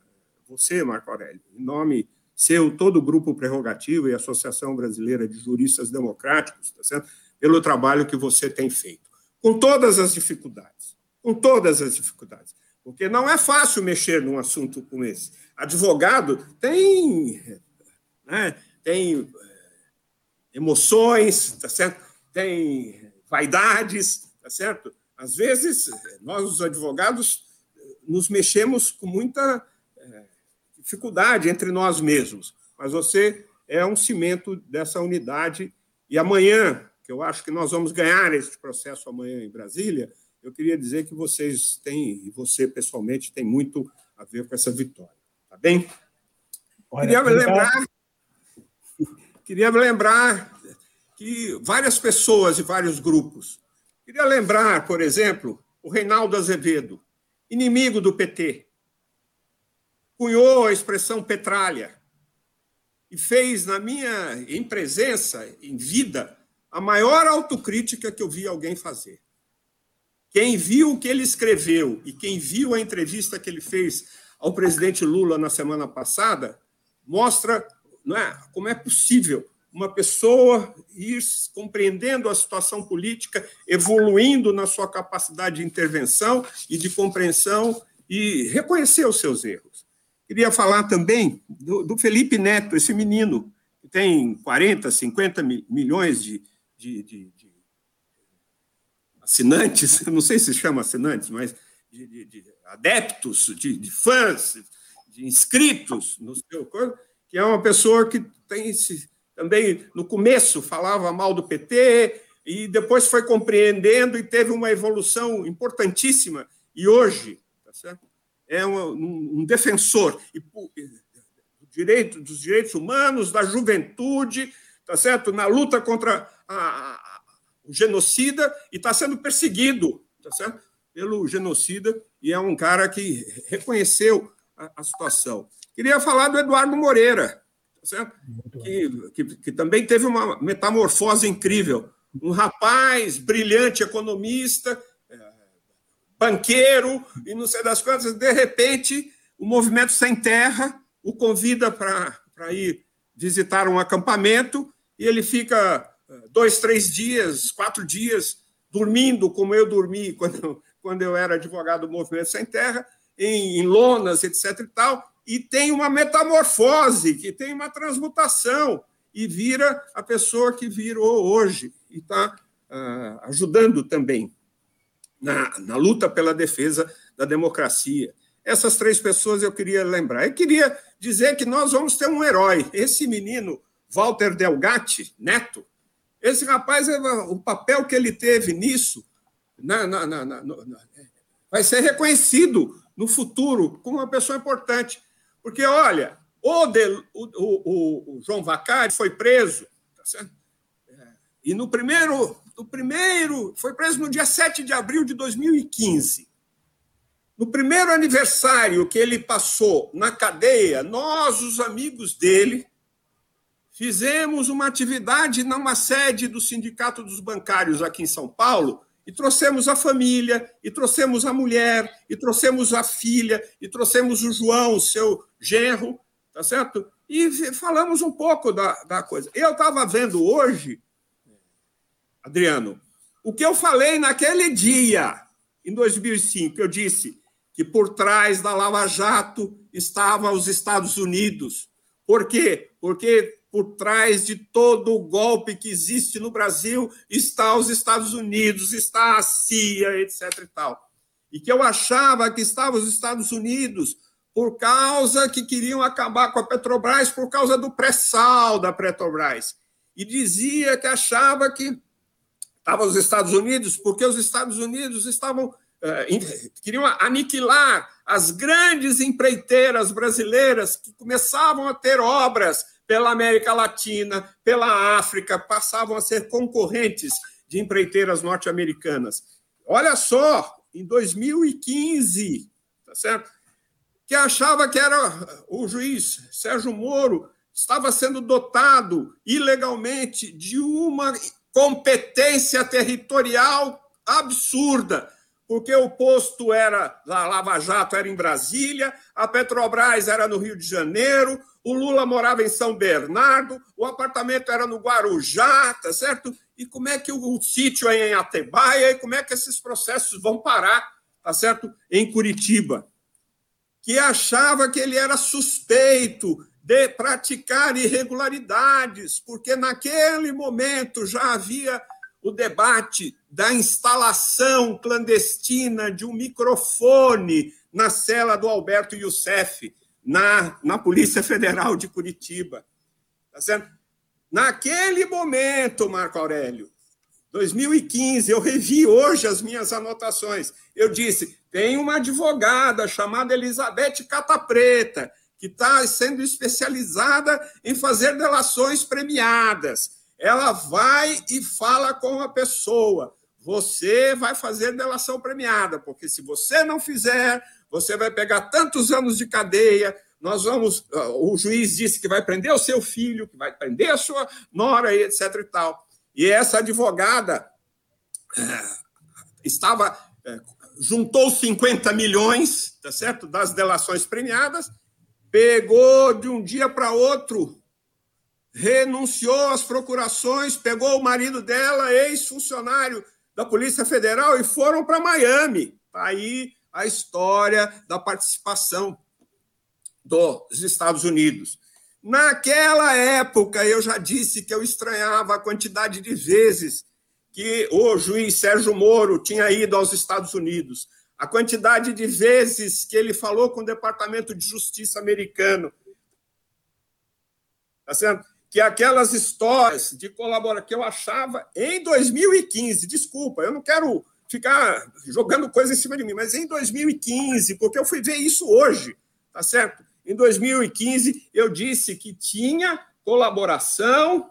você, Marco Aurélio, em nome seu, todo o Grupo Prerrogativo e Associação Brasileira de Juristas Democráticos, tá certo? pelo trabalho que você tem feito, com todas as dificuldades, com todas as dificuldades, porque não é fácil mexer num assunto como esse. Advogado tem, né, tem emoções, tá certo? Tem vaidades, tá certo? Às vezes, nós, os advogados, nos mexemos com muita dificuldade entre nós mesmos, mas você é um cimento dessa unidade. E amanhã, que eu acho que nós vamos ganhar este processo amanhã em Brasília, eu queria dizer que vocês têm, e você pessoalmente, tem muito a ver com essa vitória. Tá bem? Olha, queria lembrar (laughs) Queria lembrar que várias pessoas e vários grupos. Queria lembrar, por exemplo, o Reinaldo Azevedo, inimigo do PT, cunhou a expressão petralha e fez, na minha em presença, em vida, a maior autocrítica que eu vi alguém fazer. Quem viu o que ele escreveu e quem viu a entrevista que ele fez ao presidente Lula na semana passada, mostra não é? Como é possível uma pessoa ir compreendendo a situação política, evoluindo na sua capacidade de intervenção e de compreensão e reconhecer os seus erros. Queria falar também do, do Felipe Neto, esse menino que tem 40, 50 milhões de, de, de, de assinantes, (laughs) não sei se chama assinantes, mas de, adeptos, de, fãs, de inscritos no seu corpo, que é uma pessoa que tem se, também, no começo, falava mal do PT e depois foi compreendendo e teve uma evolução importantíssima. E hoje tá é um, um defensor e, do direito, dos direitos humanos, da juventude, tá certo? na luta contra a, a, o genocida e está sendo perseguido tá certo? pelo genocida e é um cara que reconheceu a, a situação. Queria falar do Eduardo Moreira, tá certo? Que, que, que, também teve uma metamorfose incrível. Um rapaz brilhante, economista, banqueiro, e não sei das quantas, de repente, o movimento Sem Terra o convida para ir visitar um acampamento e ele fica é, dois, três dias, quatro dias, dormindo como eu dormi (laughs) quando, quando eu era advogado do Movimento Sem Terra, em, em lonas, etc. e tal, e tem uma metamorfose, que tem uma transmutação, e vira a pessoa que virou hoje, e está uh, ajudando também na, na luta pela defesa da democracia. Essas três pessoas eu queria lembrar. Eu queria dizer que nós vamos ter um herói. Esse menino, Walter Delgatti, neto, esse rapaz, o papel que ele teve nisso na, na, na, vai ser reconhecido no futuro como uma pessoa importante. Porque, olha, o, de, o, o, o, João Vacari foi preso, tá? É, e no primeiro, no primeiro, foi preso no dia 7 de abril de 2015. No primeiro aniversário que ele passou na cadeia, nós, os amigos dele, fizemos uma atividade numa sede do Sindicato dos Bancários aqui em São Paulo, e trouxemos a família, e trouxemos a mulher, e trouxemos a filha, e trouxemos o João, seu genro, tá certo? E falamos um pouco da, da coisa. Eu estava vendo hoje, Adriano, o que eu falei naquele dia, em 2005, eu disse que por trás da Lava Jato estavam os Estados Unidos. Por quê? Porque por trás de todo o golpe que existe no Brasil está os Estados Unidos, está a CIA, etc. e tal. E que eu achava que estavam os Estados Unidos por causa que queriam acabar com a Petrobras por causa do pré-sal da Petrobras. E dizia que achava que estavam os Estados Unidos porque os Estados Unidos estavam Uh, queriam aniquilar as grandes empreiteiras brasileiras que começavam a ter obras pela América Latina, pela África, passavam a ser concorrentes de empreiteiras norte-americanas. Olha só, em 2015, tá certo? Que achava que era o juiz Sérgio Moro estava sendo dotado ilegalmente de uma competência territorial absurda porque o posto era, a Lava Jato era em Brasília, a Petrobras era no Rio de Janeiro, o Lula morava em São Bernardo, o apartamento era no Guarujá, tá certo? E como é que o, o sítio é em Atibaia, e como é que esses processos vão parar, tá certo? Em Curitiba. Que achava que ele era suspeito de praticar irregularidades, porque naquele momento já havia o debate da instalação clandestina de um microfone na cela do Alberto Youssef, na, na Polícia Federal de Curitiba. Tá certo? Naquele momento, Marco Aurélio, 2015, eu revi hoje as minhas anotações. Eu disse: tem uma advogada chamada Elizabeth Catapreta, que está sendo especializada em fazer delações premiadas ela vai e fala com a pessoa. Você vai fazer delação premiada, porque se você não fizer, você vai pegar tantos anos de cadeia. Nós vamos. Ah, o juiz disse que vai prender o seu filho, que vai prender a sua nora, etc. e tal. E essa advogada eh, estava. Eh, juntou 50 milhões, tá certo? Das delações premiadas, pegou de um dia para outro renunciou às procurações, pegou o marido dela, ex-funcionário da Polícia Federal, e foram para Miami. Tá aí a história da participação dos Estados Unidos. Naquela época, eu já disse que eu estranhava a quantidade de vezes que o juiz Sérgio Moro tinha ido aos Estados Unidos, a quantidade de vezes que ele falou com o Departamento de Justiça americano. Tá certo? que aquelas histórias de colaboração que eu achava em 2015, desculpa, eu não quero ficar jogando coisa em cima de mim, mas em 2015, porque eu fui ver isso hoje, tá certo? Em 2015, eu disse que tinha colaboração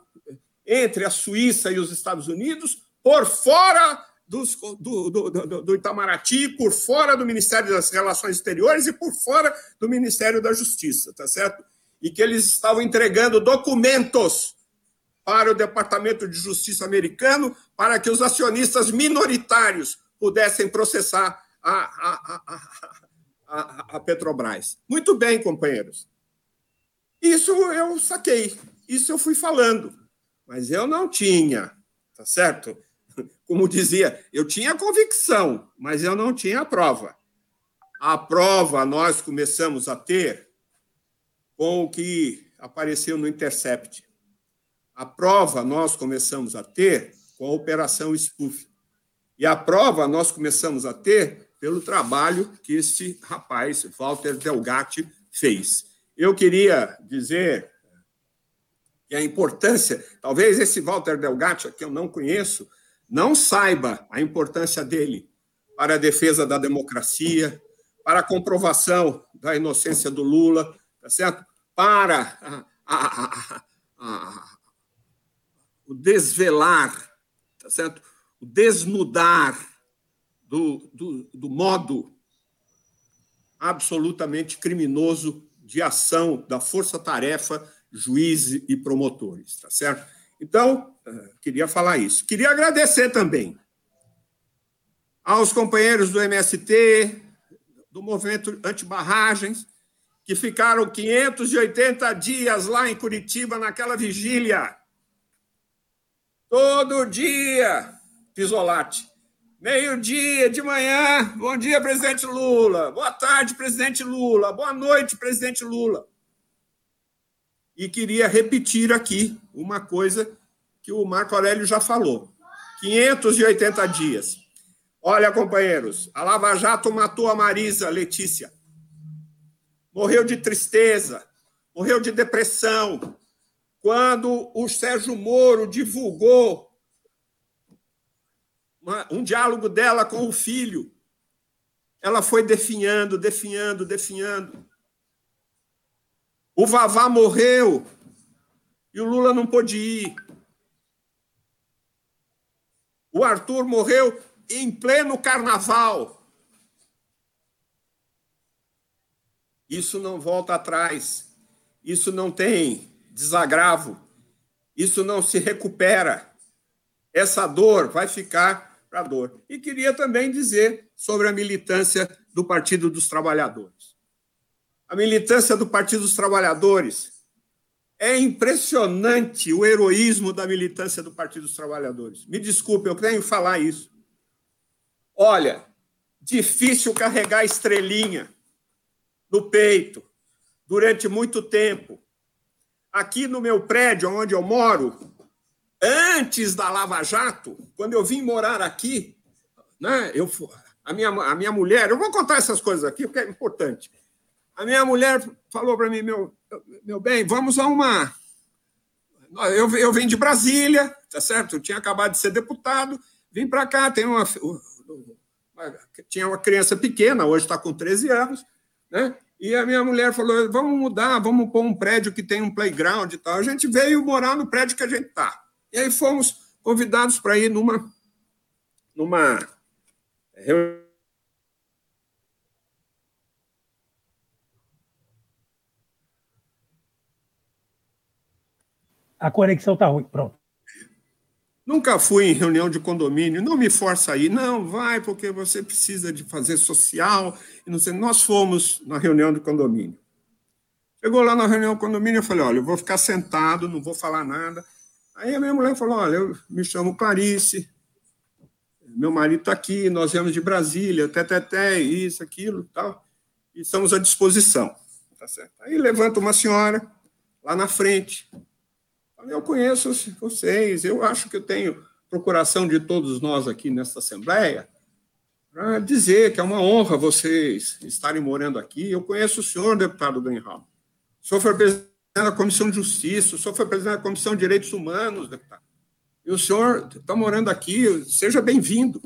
entre a Suíça e os Estados Unidos por fora dos, do, do, do, do Itamaraty, por fora do Ministério das Relações Exteriores e por fora do Ministério da Justiça, tá certo? e que eles estavam entregando documentos para o Departamento de Justiça americano para que os acionistas minoritários pudessem processar a, a, a, a, Petrobras. Muito bem, companheiros. Isso eu saquei, isso eu fui falando, mas eu não tinha, tá certo? Como dizia, eu tinha convicção, mas eu não tinha a prova. A prova nós começamos a ter com o que apareceu no Intercept. A prova nós começamos a ter com a Operação Spoof. E a prova nós começamos a ter pelo trabalho que este rapaz, Walter Delgatti, fez. Eu queria dizer que a importância, talvez esse Walter Delgatti, que eu não conheço, não saiba a importância dele para a defesa da democracia, para a comprovação da inocência do Lula, tá certo? para a, a, a, o desvelar, tá certo? o desnudar do, do, do modo absolutamente criminoso de ação da força-tarefa, juízes e promotores, tá certo? Então, queria falar isso. Queria agradecer também aos companheiros do MST, do movimento anti-barragens, que ficaram 580 dias lá em Curitiba naquela vigília. Todo dia, Pisolati. Meio-dia de manhã, bom dia, presidente Lula. Boa tarde, presidente Lula. Boa noite, presidente Lula. E queria repetir aqui uma coisa que o Marco Aurélio já falou: 580 dias. Olha, companheiros, a Lava Jato matou a Marisa Letícia. Morreu de tristeza, morreu de depressão. Quando o Sérgio Moro divulgou um diálogo dela com o filho. Ela foi definhando, definhando, definhando. O Vavá morreu e o Lula não pôde ir. O Arthur morreu em pleno carnaval. Isso não volta atrás. Isso não tem desagravo. Isso não se recupera. Essa dor vai ficar para dor. E queria também dizer sobre a militância do Partido dos Trabalhadores. A militância do Partido dos Trabalhadores é impressionante o heroísmo da militância do Partido dos Trabalhadores. Me desculpe, eu tenho que falar isso. Olha, difícil carregar estrelinha no peito durante muito tempo. Aqui no meu prédio, onde eu moro, Antes da Lava Jato, quando eu vim morar aqui, né, eu, a, minha, a minha mulher, eu vou contar essas coisas aqui porque é importante. A minha mulher falou para mim, meu, meu bem, vamos a uma. Eu, eu vim de Brasília, tá certo? Eu tinha acabado de ser deputado, vim para cá, tem uma, tinha uma criança pequena, hoje está com 13 anos, né? E a minha mulher falou: vamos mudar, vamos pôr um prédio que tem um playground e tal. A gente veio morar no prédio que a gente está. E aí fomos convidados para ir numa, numa reunião. A conexão está ruim, pronto. Nunca fui em reunião de condomínio, não me força aí, não, vai, porque você precisa de fazer social. E não sei. Nós fomos na reunião de condomínio. Chegou lá na reunião de condomínio, eu falei: olha, eu vou ficar sentado, não vou falar nada. Aí a minha mulher falou: Olha, eu me chamo Clarice, meu marido está aqui, nós viemos de Brasília, até, isso, aquilo tal, e estamos à disposição. Tá certo? Aí levanta uma senhora lá na frente. Eu conheço vocês, eu acho que eu tenho procuração de todos nós aqui nesta Assembleia para dizer que é uma honra vocês estarem morando aqui. Eu conheço o senhor, deputado Greenhalgh. O senhor foi presidente da Comissão de Justiça, o senhor foi presidente da Comissão de Direitos Humanos, deputado. E o senhor está morando aqui, seja bem-vindo.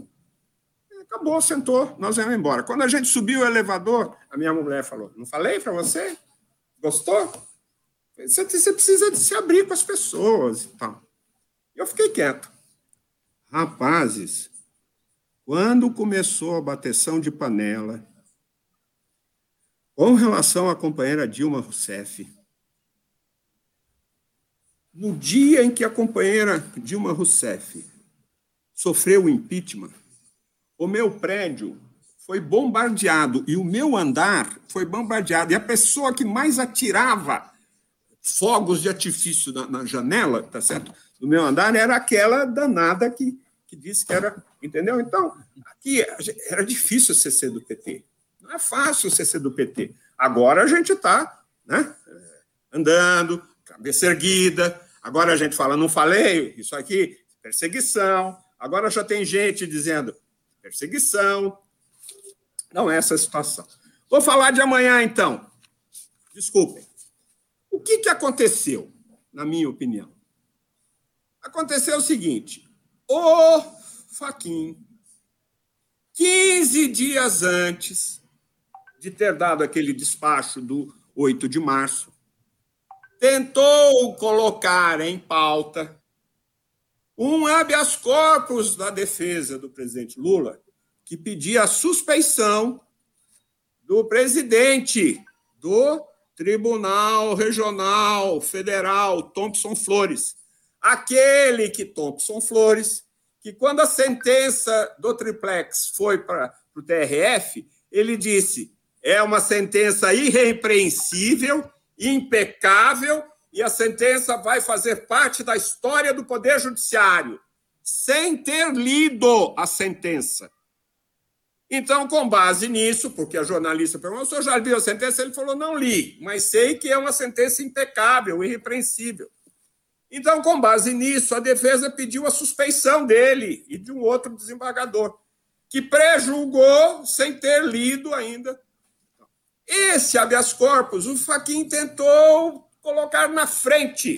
Acabou, sentou, nós vamos embora. Quando a gente subiu o elevador, a minha mulher falou: Não falei para você? Gostou? Você, você precisa se abrir com as pessoas e tal. Eu fiquei quieto. Rapazes, quando começou a bateção de panela, com relação à companheira Dilma Rousseff, no dia em que a companheira Dilma Rousseff sofreu o impeachment, o meu prédio foi bombardeado e o meu andar foi bombardeado. E a pessoa que mais atirava fogos de artifício na, na janela, tá certo? Do meu andar era aquela danada que, que disse que era. Entendeu? Então, aqui era difícil ser do PT. Não é fácil ser do PT. Agora a gente está né, andando, cabeça erguida. Agora a gente fala, não falei, isso aqui, perseguição. Agora já tem gente dizendo perseguição. Não é essa a situação. Vou falar de amanhã, então. Desculpem. O que, que aconteceu, na minha opinião? Aconteceu o seguinte: o Faquin, 15 dias antes de ter dado aquele despacho do 8 de março, tentou colocar em pauta um habeas corpus da defesa do presidente Lula, que pedia a suspeição do presidente do Tribunal Regional Federal, Thompson Flores. Aquele que Thompson Flores, que quando a sentença do triplex foi para o TRF, ele disse: é uma sentença irrepreensível, impecável, e a sentença vai fazer parte da história do Poder Judiciário, sem ter lido a sentença. Então, com base nisso, porque a jornalista perguntou, o senhor já viu a sentença? Ele falou, não li, mas sei que é uma sentença impecável, irrepreensível. Então, com base nisso, a defesa pediu a suspeição dele e de um outro desembargador, que prejulgou sem ter lido ainda. Esse habeas corpus, o Faquin tentou colocar na frente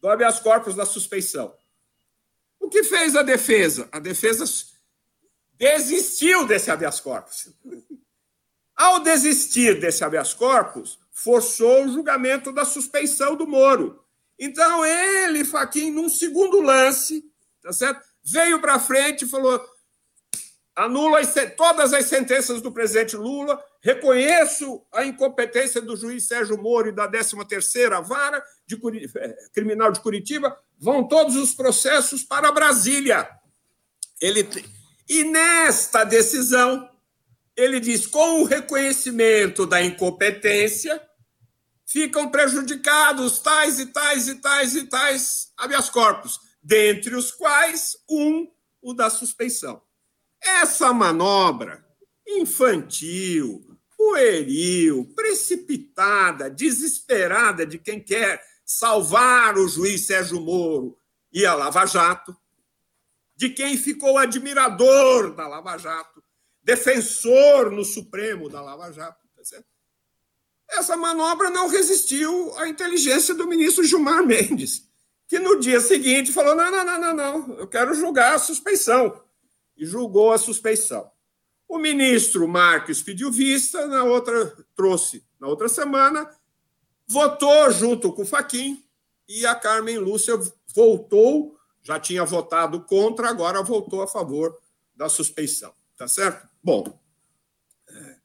do habeas corpus da suspeição. O que fez a defesa? A defesa desistiu desse habeas corpus. Ao desistir desse habeas corpus, forçou o julgamento da suspeição do Moro. Então, ele, Faquin, num segundo lance, tá certo? veio para frente e falou: anulo as, todas as sentenças do presidente Lula, reconheço a incompetência do juiz Sérgio Moro e da 13ª Vara de eh, Criminal de Curitiba, vão todos os processos para Brasília. Ele e nesta decisão, ele diz: com o reconhecimento da incompetência, ficam prejudicados tais e tais e tais e tais habeas corpus, dentre os quais um, o da suspeição. Essa manobra infantil, pueril, precipitada, desesperada de quem quer salvar o juiz Sérgio Moro e a Lava Jato, de quem ficou admirador da Lava Jato, defensor no Supremo da Lava Jato. Tá Essa manobra não resistiu à inteligência do ministro Gilmar Mendes, que no dia seguinte falou: não, não, não, não, não, eu quero julgar a suspeição. E julgou a suspeição. O ministro Marques pediu vista, na outra trouxe na outra semana, votou junto com o Faquim e a Carmen Lúcia voltou já tinha votado contra, agora voltou a favor da suspeição. Tá certo? Bom. É.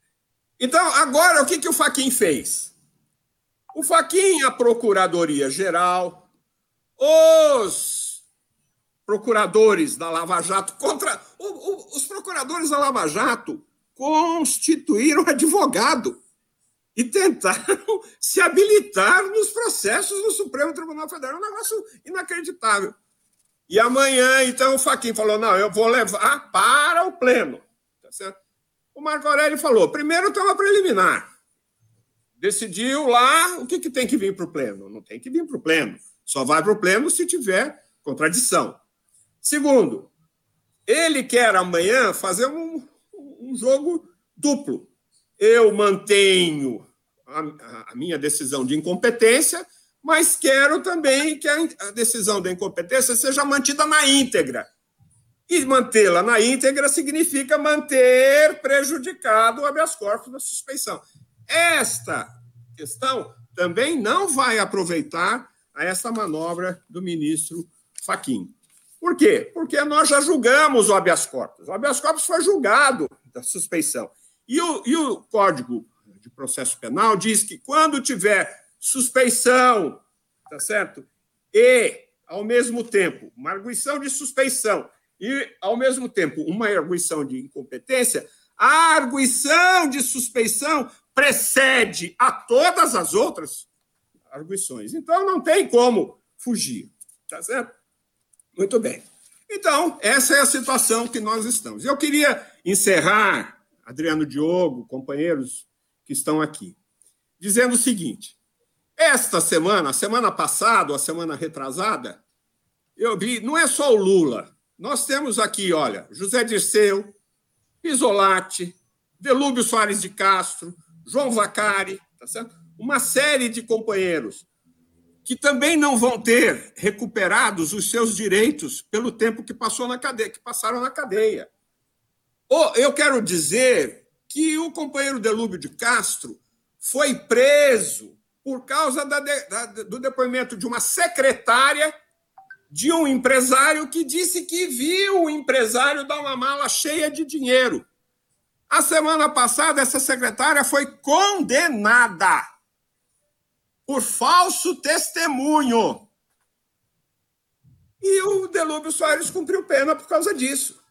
Então, agora, o que, que o Faquin fez? O Faquin, a Procuradoria-Geral, os procuradores da Lava Jato contra. O, o, os procuradores da Lava Jato constituíram advogado e tentaram (laughs) se habilitar nos processos do Supremo Tribunal Federal. É um negócio inacreditável. E amanhã, então, o Faquin falou: não, eu vou levar para o pleno. Tá certo? O Marco Aurélio falou: primeiro uma preliminar. Decidiu lá o que, que tem que vir para o pleno. Não tem que vir para o pleno. Só vai para o pleno se tiver contradição. Segundo, ele quer amanhã fazer um, um jogo duplo. Eu mantenho a, a minha decisão de incompetência mas quero também que a decisão da incompetência seja mantida na íntegra. E mantê-la na íntegra significa manter prejudicado o habeas corpus da suspeição. Esta questão também não vai aproveitar a essa manobra do ministro Faquim. Por quê? Porque nós já julgamos o habeas corpus. O habeas corpus foi julgado da suspeição. E o, e o Código de Processo Penal diz que quando tiver suspeição, tá certo? E, ao mesmo tempo, uma arguição de suspeição e, ao mesmo tempo, uma arguição de incompetência, a arguição de suspeição precede a todas as outras arguições. Então, não tem como fugir, tá certo? Muito bem. Então, essa é a situação que nós estamos. Eu queria encerrar, Adriano Diogo, companheiros que estão aqui, dizendo o seguinte: esta semana, semana passada, a semana retrasada, eu vi, não é só o Lula. Nós temos aqui, olha, José Dirceu, Isolati, Delúbio Soares de Castro, João Vacari, tá certo? uma série de companheiros que também não vão ter recuperados os seus direitos pelo tempo que passou na cadeia, que passaram na cadeia. Ou eu quero dizer que o companheiro Delúbio de Castro foi preso por causa da, da, do depoimento de uma secretária de um empresário que disse que viu o empresário dar uma mala cheia de dinheiro. A semana passada, essa secretária foi condenada por falso testemunho. E o Delúbio Soares cumpriu pena por causa disso.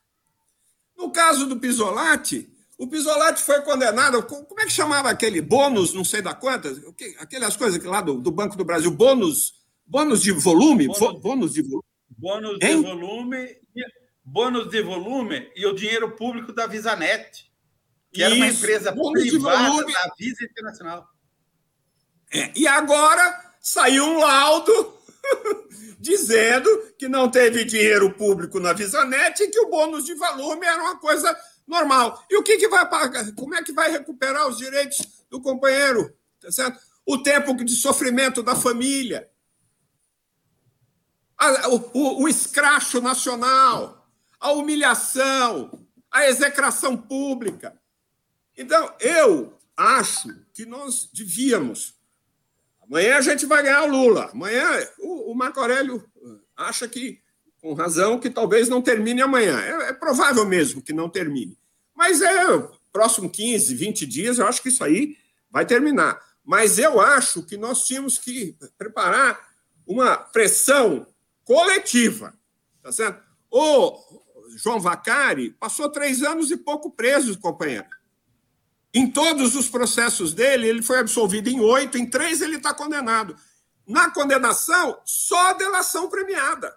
No caso do Pisolati, o Pisolati foi condenado. Como é que chamava aquele bônus, não sei da quantas? Aquelas coisas lá do, do Banco do Brasil, bônus, bônus de volume? Bônus, bônus de volume. Bônus de volume, bônus de volume e o dinheiro público da Visanet, que Isso, era uma empresa privada da Visa Internacional. É, e agora saiu um laudo (laughs) dizendo que não teve dinheiro público na Visanet e que o bônus de volume era uma coisa normal. E o que, que vai pagar? Como é que vai recuperar os direitos do companheiro? Tá certo? O tempo de sofrimento da família, a, o, o, o escracho nacional, a humilhação, a execração pública. Então, eu acho que nós devíamos Amanhã a gente vai ganhar o Lula. Amanhã o, o Marco Aurélio acha que, com razão, que talvez não termine amanhã. É, é provável mesmo que não termine. Mas é próximo 15, 20 dias, eu acho que isso aí vai terminar. Mas eu acho que nós tínhamos que preparar uma pressão coletiva. Tá certo? O João Vacari passou três anos e pouco preso, companheiro. Em todos os processos dele, ele foi absolvido em oito, em três ele está condenado. Na condenação, só delação premiada.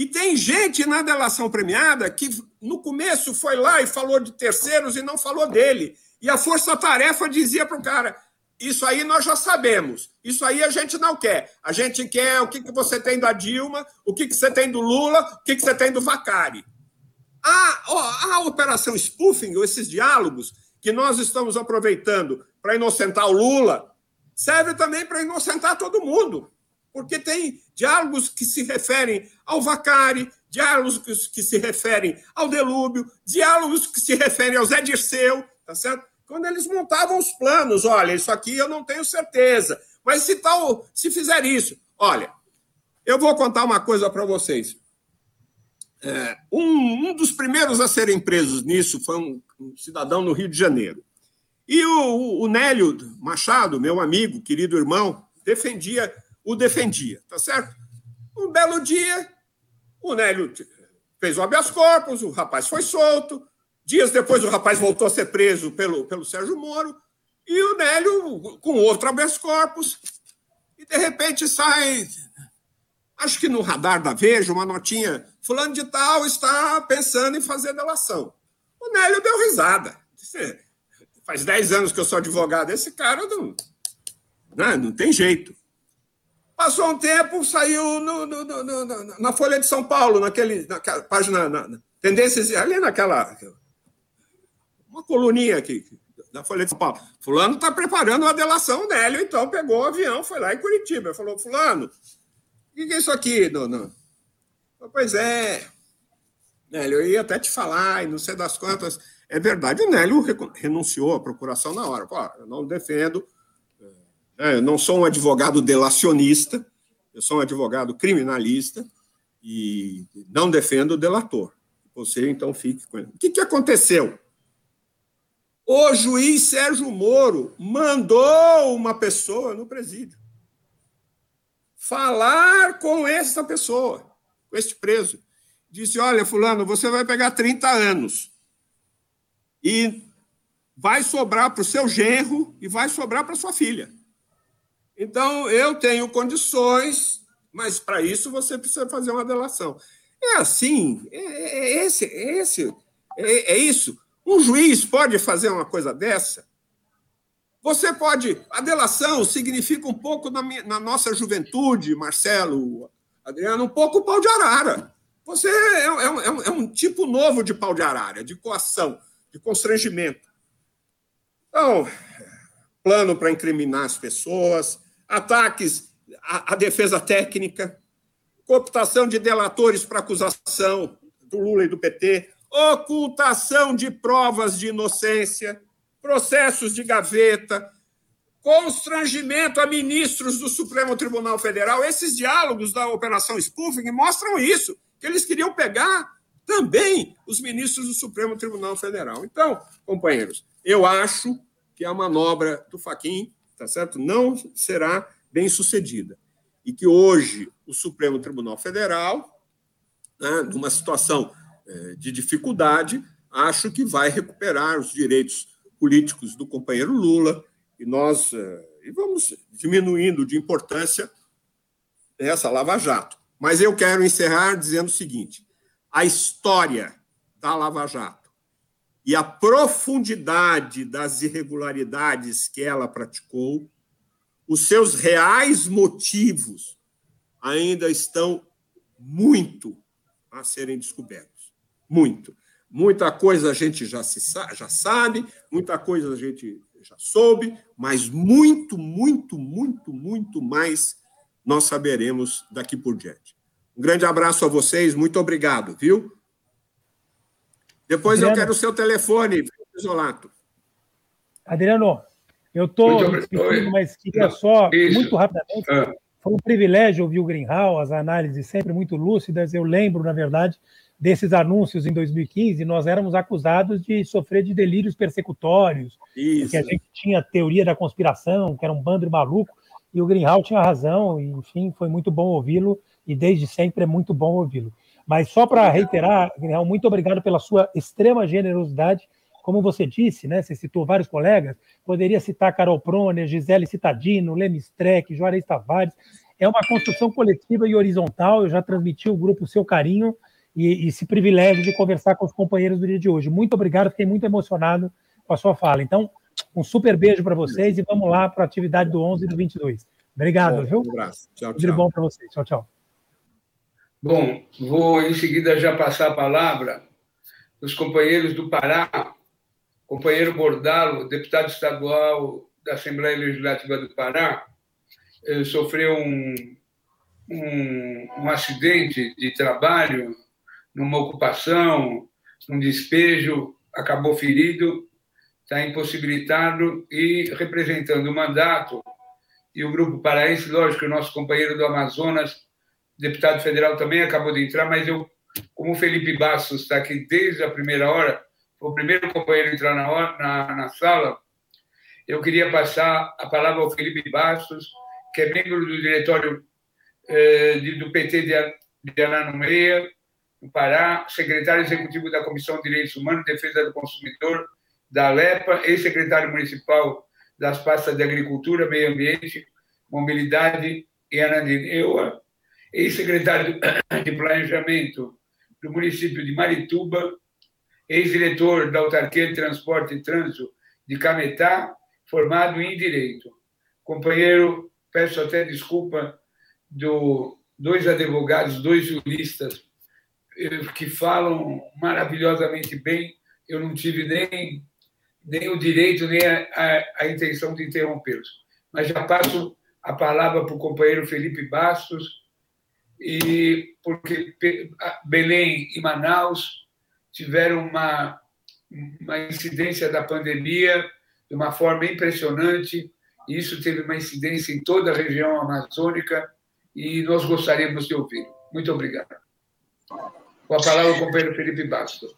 E tem gente na delação premiada que no começo foi lá e falou de terceiros e não falou dele. E a força-tarefa dizia para o cara: Isso aí nós já sabemos, isso aí a gente não quer. A gente quer o que, que você tem da Dilma, o que, que você tem do Lula, o que, que você tem do Vacari. A, a operação spoofing, esses diálogos, que nós estamos aproveitando para inocentar o Lula, serve também para inocentar todo mundo. Porque tem diálogos que se referem ao Vacari, diálogos que se referem ao Delúbio, diálogos que se referem ao Zé Dirceu, tá certo? Quando eles montavam os planos, olha, isso aqui eu não tenho certeza, mas se tal, se fizer isso, olha, eu vou contar uma coisa para vocês. É, um, um, dos primeiros a serem presos nisso foi um, um cidadão no Rio de Janeiro. E o, o, Nélio Machado, meu amigo, querido irmão, defendia, o defendia, tá certo? Um belo dia, o Nélio fez o habeas corpus, o rapaz foi solto. Dias depois, o rapaz voltou a ser preso pelo, pelo Sérgio Moro. E o Nélio com outro habeas corpus. E, de repente, sai acho que no radar da Veja, uma notinha, fulano de tal está pensando em fazer delação. O Nélio deu risada. Disse, faz 10 anos que eu sou advogado, esse cara não, não, né, não tem jeito. Passou um tempo, saiu no, no, no, na Folha de São Paulo, naquele, naquela página, na, na, tendências, ali naquela. Uma coluninha aqui, da Folha de São Paulo. Fulano está preparando uma delação, Nélio, então pegou o avião, foi lá em Curitiba. Falou: Fulano, o que é isso aqui, dona? Pois é. Nélio, eu ia até te falar, e não sei das quantas. É verdade, o Nélio renunciou à procuração na hora. Pô, eu não defendo, eu não sou um advogado delacionista, eu sou um advogado criminalista e não defendo o delator. Você, então, fique com ele. O que, que aconteceu? O juiz Sérgio Moro mandou uma pessoa no presídio falar com essa pessoa, com este preso. Disse: Olha, Fulano, você vai pegar 30 anos e vai sobrar para o seu genro e vai sobrar para sua filha. Então, eu tenho condições, mas para isso você precisa fazer uma delação. É assim, é, é esse, é esse, é, é isso. Um juiz pode fazer uma coisa dessa? Você pode. A delação significa um pouco na, minha, na nossa juventude, Marcelo, Adriano, um pouco pau de arara. Você é, é, é, um, é, um, tipo novo de pau de arara, de coação. de constrangimento. Então, plano para incriminar as pessoas, ataques à, à defesa técnica, cooptação de delatores para acusação do Lula e do PT, ocultação de provas de inocência, processos de gaveta, constrangimento a ministros do Supremo Tribunal Federal. Esses diálogos da Operação Spoofing mostram isso, que eles queriam pegar também os ministros do Supremo Tribunal Federal. Então, companheiros, eu acho que a manobra do Faquin, tá certo? Não será bem sucedida. E que hoje o Supremo Tribunal Federal, né, numa situação eh, de dificuldade, acho que vai recuperar os direitos políticos do companheiro Lula, e nós eh, e vamos diminuindo de importância essa Lava Jato. Mas eu quero encerrar dizendo o seguinte: a história da Lava Jato e a profundidade das irregularidades que ela praticou, os seus reais motivos ainda estão muito a serem descobertos. Muito. Muita coisa a gente já, se, já sabe, muita coisa a gente já soube, mas muito, muito, muito, muito mais nós saberemos daqui por diante. Um grande abraço a vocês, muito obrigado, viu? Depois Adriano, eu quero o seu telefone, Isolato. Adriano, eu estou mas queria só, Isso. muito rapidamente, ah. foi um privilégio ouvir o Greenhall, as análises sempre muito lúcidas. Eu lembro, na verdade, desses anúncios em 2015, nós éramos acusados de sofrer de delírios persecutórios, que a gente tinha teoria da conspiração, que era um bando de maluco, e o Greenhall tinha razão, e, enfim, foi muito bom ouvi-lo, e desde sempre é muito bom ouvi-lo. Mas só para reiterar, Greenhall, muito obrigado pela sua extrema generosidade, como você disse, né, você citou vários colegas, poderia citar Carol Proner, Gisele Citadino, Leme Streck, Juarez Tavares, é uma construção coletiva e horizontal, eu já transmiti o grupo Seu Carinho, e, esse privilégio de conversar com os companheiros do dia de hoje. Muito obrigado, fiquei muito emocionado com a sua fala. Então, um super beijo para vocês e vamos lá para a atividade do 11 e do 22. Obrigado, bom, viu? Um abraço. Tchau, tchau. Tudo bom para vocês. Tchau, tchau. Bom, vou em seguida já passar a palavra os companheiros do Pará, companheiro Bordalo, deputado estadual da Assembleia Legislativa do Pará, sofreu um, um, um acidente de trabalho numa ocupação, num despejo, acabou ferido, está impossibilitado e representando o mandato. E o Grupo Paraense, lógico, o nosso companheiro do Amazonas, deputado federal também acabou de entrar, mas eu, como o Felipe Bastos está aqui desde a primeira hora, foi o primeiro companheiro a entrar na, hora, na, na sala, eu queria passar a palavra ao Felipe Bastos, que é membro do diretório eh, do PT de, de Aranomeia, no Pará, secretário executivo da Comissão de Direitos Humanos e Defesa do Consumidor da Alepa, ex-secretário municipal das pastas de Agricultura, Meio Ambiente, Mobilidade e Ananindeua, ex-secretário (clears throat) de Planejamento do município de Marituba, ex-diretor da Autarquia de Transporte e Trânsito de Cametá, formado em Direito. Companheiro, peço até desculpa, do dois advogados, dois juristas que falam maravilhosamente bem. Eu não tive nem, nem o direito, nem a, a, a intenção de interrompê-los. Mas já passo a palavra para o companheiro Felipe Bastos, e porque Belém e Manaus tiveram uma, uma incidência da pandemia de uma forma impressionante, e isso teve uma incidência em toda a região amazônica, e nós gostaríamos de ouvir. Muito obrigado. Com a palavra o companheiro Felipe Bastos.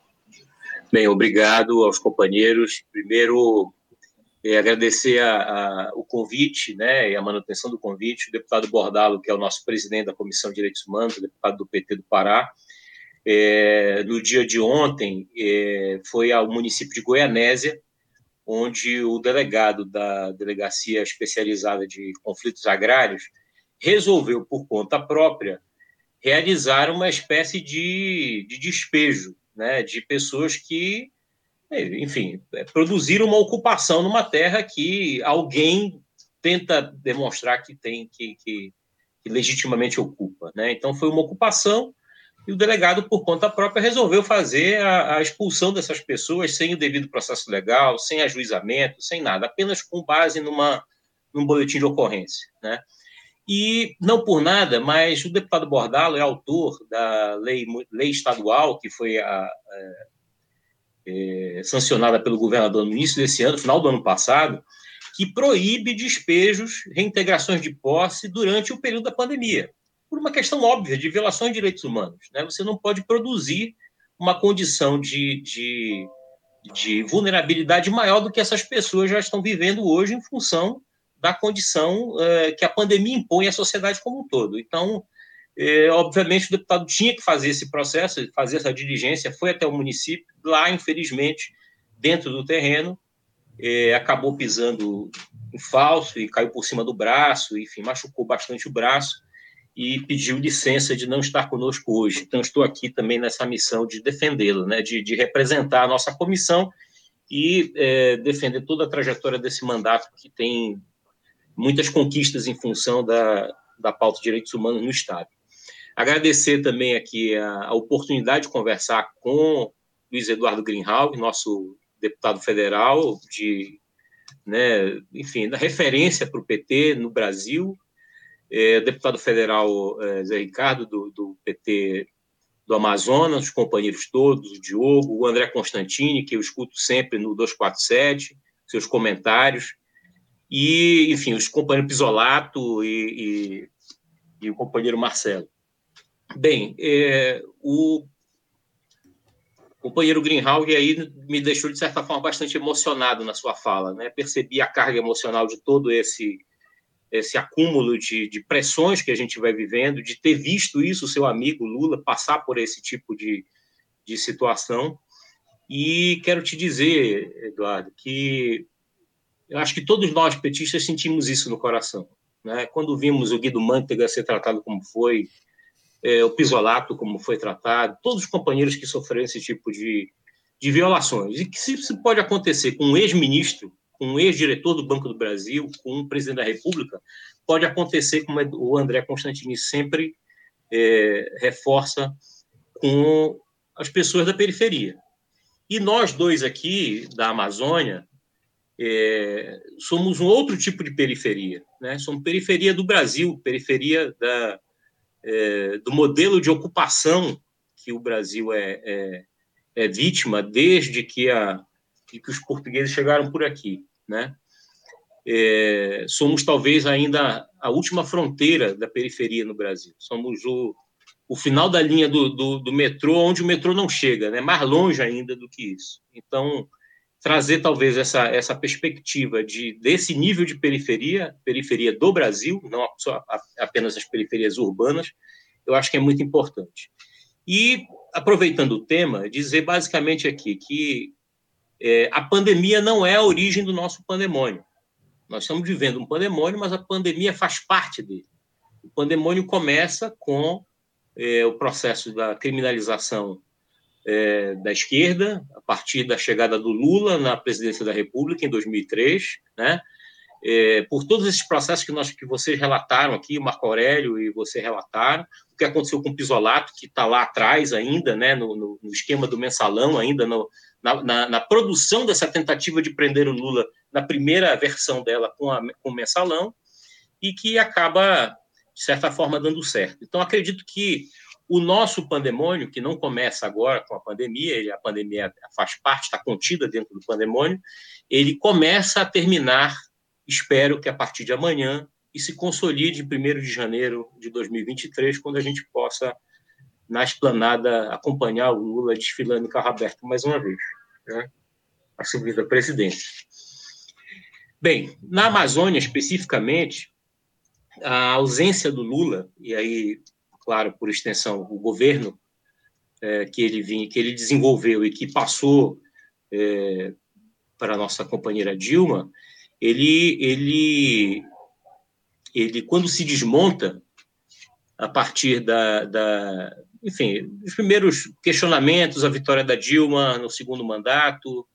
Bem, obrigado aos companheiros. Primeiro, é, agradecer a, a, o convite né, e a manutenção do convite, o deputado Bordalo, que é o nosso presidente da Comissão de Direitos Humanos, deputado do PT do Pará. É, no dia de ontem, é, foi ao município de Goianésia, onde o delegado da Delegacia Especializada de Conflitos Agrários resolveu, por conta própria, realizar uma espécie de, de despejo né, de pessoas que, enfim, produziram uma ocupação numa terra que alguém tenta demonstrar que tem, que, que, que legitimamente ocupa. Né? Então, foi uma ocupação e o delegado, por conta própria, resolveu fazer a, a, expulsão dessas pessoas sem o devido processo legal, sem ajuizamento, sem nada, apenas com base numa, num boletim de ocorrência. Né? E, não por nada, mas o deputado Bordalo é autor da lei, lei estadual, que foi a, a, é, sancionada pelo governador no início desse ano, final do ano passado, que proíbe despejos, reintegrações de posse durante o período da pandemia por uma questão óbvia de violação de direitos humanos. Né? Você não pode produzir uma condição de, de, de vulnerabilidade maior do que essas pessoas já estão vivendo hoje em função da condição é, que a pandemia impõe à sociedade como um todo. Então, é, obviamente, o deputado tinha que fazer esse processo, fazer essa diligência, foi até o município, lá, infelizmente, dentro do terreno, é, acabou pisando em falso e caiu por cima do braço, enfim, machucou bastante o braço e pediu licença de não estar conosco hoje. Então, estou aqui também nessa missão de defendê-lo, né, de, de, representar a nossa comissão e é, defender toda a trajetória desse mandato que tem muitas conquistas em função da, da pauta de direitos humanos no Estado. Agradecer também aqui a, a oportunidade de conversar com Luiz Eduardo Greenhalgh, nosso deputado federal, de, né, enfim, da referência para o PT no Brasil, é, deputado federal é, Zé Ricardo, do, do, PT do Amazonas, os companheiros todos, o Diogo, o André Constantini, que eu escuto sempre no 247, seus comentários, e, enfim, os companheiros Pisolato e, e, e o companheiro Marcelo. Bem, é, o companheiro Greenhalgh aí me deixou, de certa forma, bastante emocionado na sua fala, né? Percebi a carga emocional de todo esse esse acúmulo de, de, pressões que a gente vai vivendo, de ter visto isso, seu amigo Lula, passar por esse tipo de, de situação. E quero te dizer, Eduardo, que eu acho que todos nós petistas sentimos isso no coração. Né? Quando vimos o Guido Mantega ser tratado como foi, é, o Pisolato como foi tratado, todos os companheiros que sofreram esse tipo de, de violações. E que isso pode acontecer com um ex-ministro com um ex-diretor do Banco do Brasil, com um presidente da República, pode acontecer, como o André Constantini sempre é, reforça, com as pessoas da periferia. E nós dois aqui, da Amazônia, é, somos um outro tipo de periferia. Né? Somos periferia do Brasil, periferia da, é, do modelo de ocupação que o Brasil é, é, é vítima desde que, a, que os portugueses chegaram por aqui né? É, somos talvez ainda a última fronteira da periferia no Brasil. Somos o, o final da linha do, do, do, metrô, onde o metrô não chega, né? mais longe ainda do que isso. Então, trazer talvez essa, essa perspectiva de desse nível de periferia, periferia do Brasil, não só apenas as periferias urbanas, eu acho que é muito importante. E, aproveitando o tema, dizer basicamente aqui que é, a pandemia não é a origem do nosso pandemônio. Nós estamos vivendo um pandemônio, mas a pandemia faz parte dele. O pandemônio começa com é, o processo da criminalização é, da esquerda, a partir da chegada do Lula na presidência da República em 2003, né? É, por todos esses processos que, nós, que vocês relataram aqui, Marco Aurélio e você relataram, o que aconteceu com o Pisolato, que está lá atrás ainda, né, no, no, no, esquema do mensalão, ainda no, na, na, na, produção dessa tentativa de prender o Lula na primeira versão dela com, a, com o mensalão, e que acaba, de certa forma, dando certo. Então, acredito que o nosso pandemônio, que não começa agora com a pandemia, ele, a pandemia faz parte, está contida dentro do pandemônio, ele começa a terminar, espero que a partir de amanhã, e se consolide em 1 de janeiro de 2023, quando a gente possa na esplanada acompanhar o Lula desfilando em carro aberto mais uma vez, né? a presidência. Bem, na Amazônia especificamente, a ausência do Lula, e aí, claro, por extensão, o governo é, que ele vinha, que ele desenvolveu e que passou é, para a nossa companheira Dilma, ele, ele, ele, quando se desmonta a partir da, da, enfim, os primeiros questionamentos, a vitória da Dilma no segundo mandato,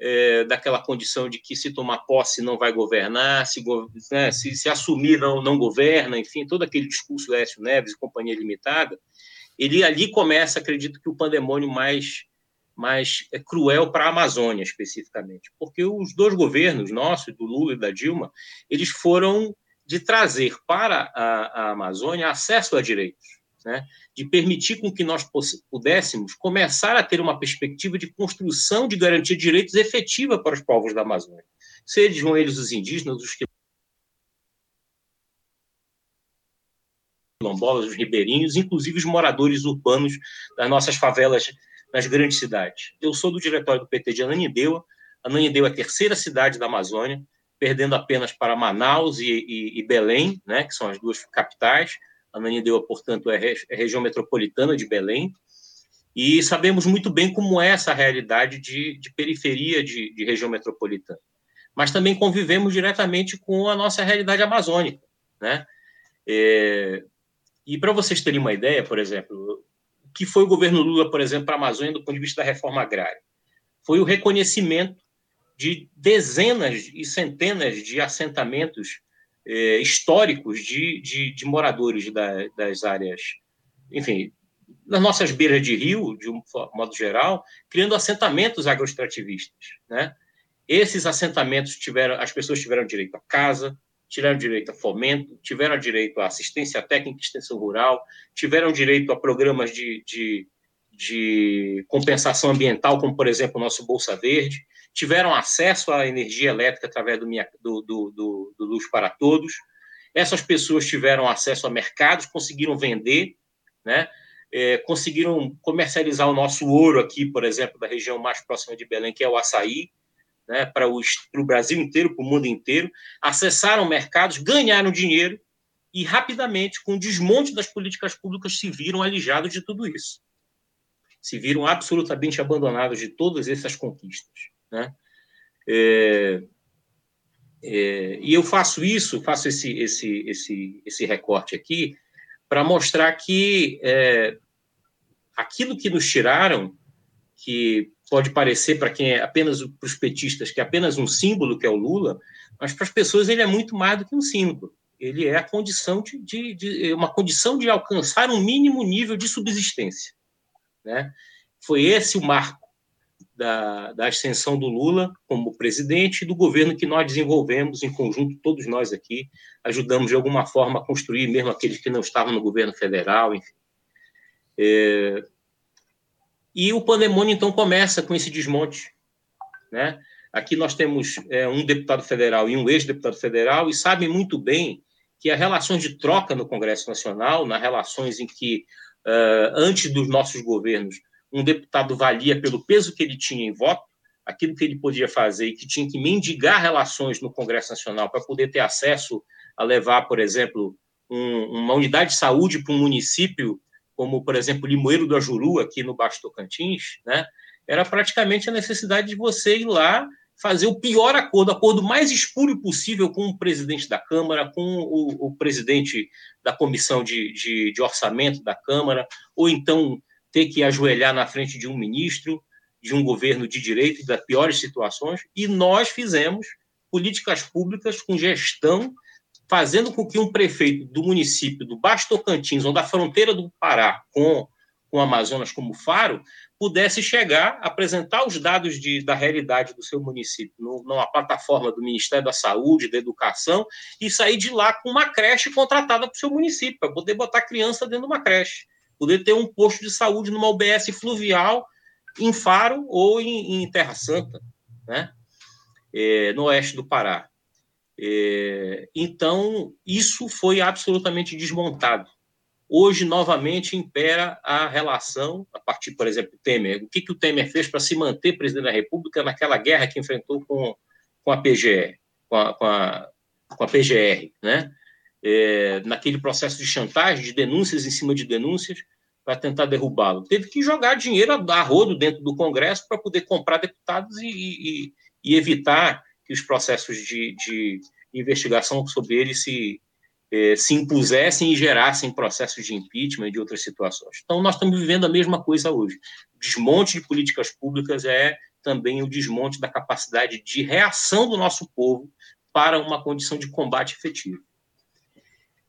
é, daquela condição de que se tomar posse não vai governar, se, né, se, se, assumir não, não governa, enfim, todo aquele discurso do Écio Neves e Companhia Limitada, ele ali começa, acredito que o pandemônio mais mais é cruel para a Amazônia especificamente, porque os dois governos nossos, do Lula e da Dilma, eles foram de trazer para a, a Amazônia acesso a direitos, né? de permitir com que nós pudéssemos começar a ter uma perspectiva de construção de garantia de direitos efetiva para os povos da Amazônia, sejam eles os indígenas, os quilombolas, os ribeirinhos, inclusive os moradores urbanos das nossas favelas nas grandes cidades. Eu sou do diretório do PT de Ananindeua. Ananindeua é a terceira cidade da Amazônia, perdendo apenas para Manaus e, e, e Belém, né, que são as duas capitais. Ananindeua, portanto, é, re, é região metropolitana de Belém. E sabemos muito bem como é essa realidade de, de periferia de, de região metropolitana. Mas também convivemos diretamente com a nossa realidade amazônica, né? É, e para vocês terem uma ideia, por exemplo, o que foi o governo Lula, por exemplo, para a Amazônia do ponto de vista da reforma agrária? Foi o reconhecimento de dezenas e centenas de assentamentos eh, históricos de, de, de moradores da, das áreas, enfim, nas nossas beiras de rio, de um modo geral, criando assentamentos agroextrativistas, né? Esses assentamentos tiveram, as pessoas tiveram direito a casa, tiveram direito a fomento, tiveram direito a assistência técnica e extensão rural, tiveram direito a programas de, de, de compensação ambiental, como, por exemplo, o nosso Bolsa Verde, tiveram acesso à energia elétrica através do, do, do, do Luz para Todos. Essas pessoas tiveram acesso a mercados, conseguiram vender, né? É, conseguiram comercializar o nosso ouro aqui, por exemplo, da região mais próxima de Belém, que é o açaí, né, para o, o Brasil inteiro, para o mundo inteiro, acessaram mercados, ganharam dinheiro e rapidamente, com o desmonte das políticas públicas, se viram alijados de tudo isso. Se viram absolutamente abandonados de todas essas conquistas. Né? É, é, e eu faço isso, faço esse, esse, esse, esse recorte aqui, para mostrar que é, aquilo que nos tiraram, que pode parecer para quem é apenas para os petistas que é apenas um símbolo que é o Lula, mas para as pessoas ele é muito mais do que um símbolo. Ele é a condição de, de, de uma condição de alcançar um mínimo nível de subsistência, né? Foi esse o marco da, da ascensão do Lula como presidente e do governo que nós desenvolvemos em conjunto, todos nós aqui, ajudamos de alguma forma a construir, mesmo aqueles que não estavam no governo federal, enfim. É, e o pandemônio, então, começa com esse desmonte. Né? Aqui nós temos é, um deputado federal e um ex-deputado federal, e sabem muito bem que as relações de troca no Congresso Nacional, nas relações em que, uh, antes dos nossos governos, um deputado valia pelo peso que ele tinha em voto, aquilo que ele podia fazer e que tinha que mendigar relações no Congresso Nacional para poder ter acesso a levar, por exemplo, um, uma unidade de saúde para um município como, por exemplo, Limoeiro do Ajuru, aqui no Baixo Tocantins, né, era praticamente a necessidade de você ir lá fazer o pior acordo, o acordo mais espúrio possível com o presidente da Câmara, com o, o presidente da comissão de, de, de, orçamento da Câmara, ou então ter que ajoelhar na frente de um ministro, de um governo de direito, das piores situações, e nós fizemos políticas públicas com gestão fazendo com que um prefeito do município do Baixo Tocantins, ou da fronteira do Pará com, com o Amazonas como faro, pudesse chegar, apresentar os dados de, da realidade do seu município no, numa plataforma do Ministério da Saúde, da Educação, e sair de lá com uma creche contratada para o seu município, para poder botar criança dentro de uma creche, poder ter um posto de saúde numa UBS fluvial em Faro ou em, em Terra Santa, né? É, no oeste do Pará. É, então, isso foi absolutamente desmontado. Hoje, novamente, impera a relação, a partir, por exemplo, do Temer. O que, que o Temer fez para se manter presidente da República naquela guerra que enfrentou com, com a PGR, com a, com a, com a PGR, né? É, naquele processo de chantagem, de denúncias em cima de denúncias, para tentar derrubá-lo. Teve que jogar dinheiro a rodo dentro do Congresso para poder comprar deputados e, e, e evitar que os processos de, de investigação sobre ele se, eh, se impusessem e gerassem processos de impeachment e de outras situações. Então, nós estamos vivendo a mesma coisa hoje. O desmonte de políticas públicas é também o desmonte da capacidade de reação do nosso povo para uma condição de combate efetivo.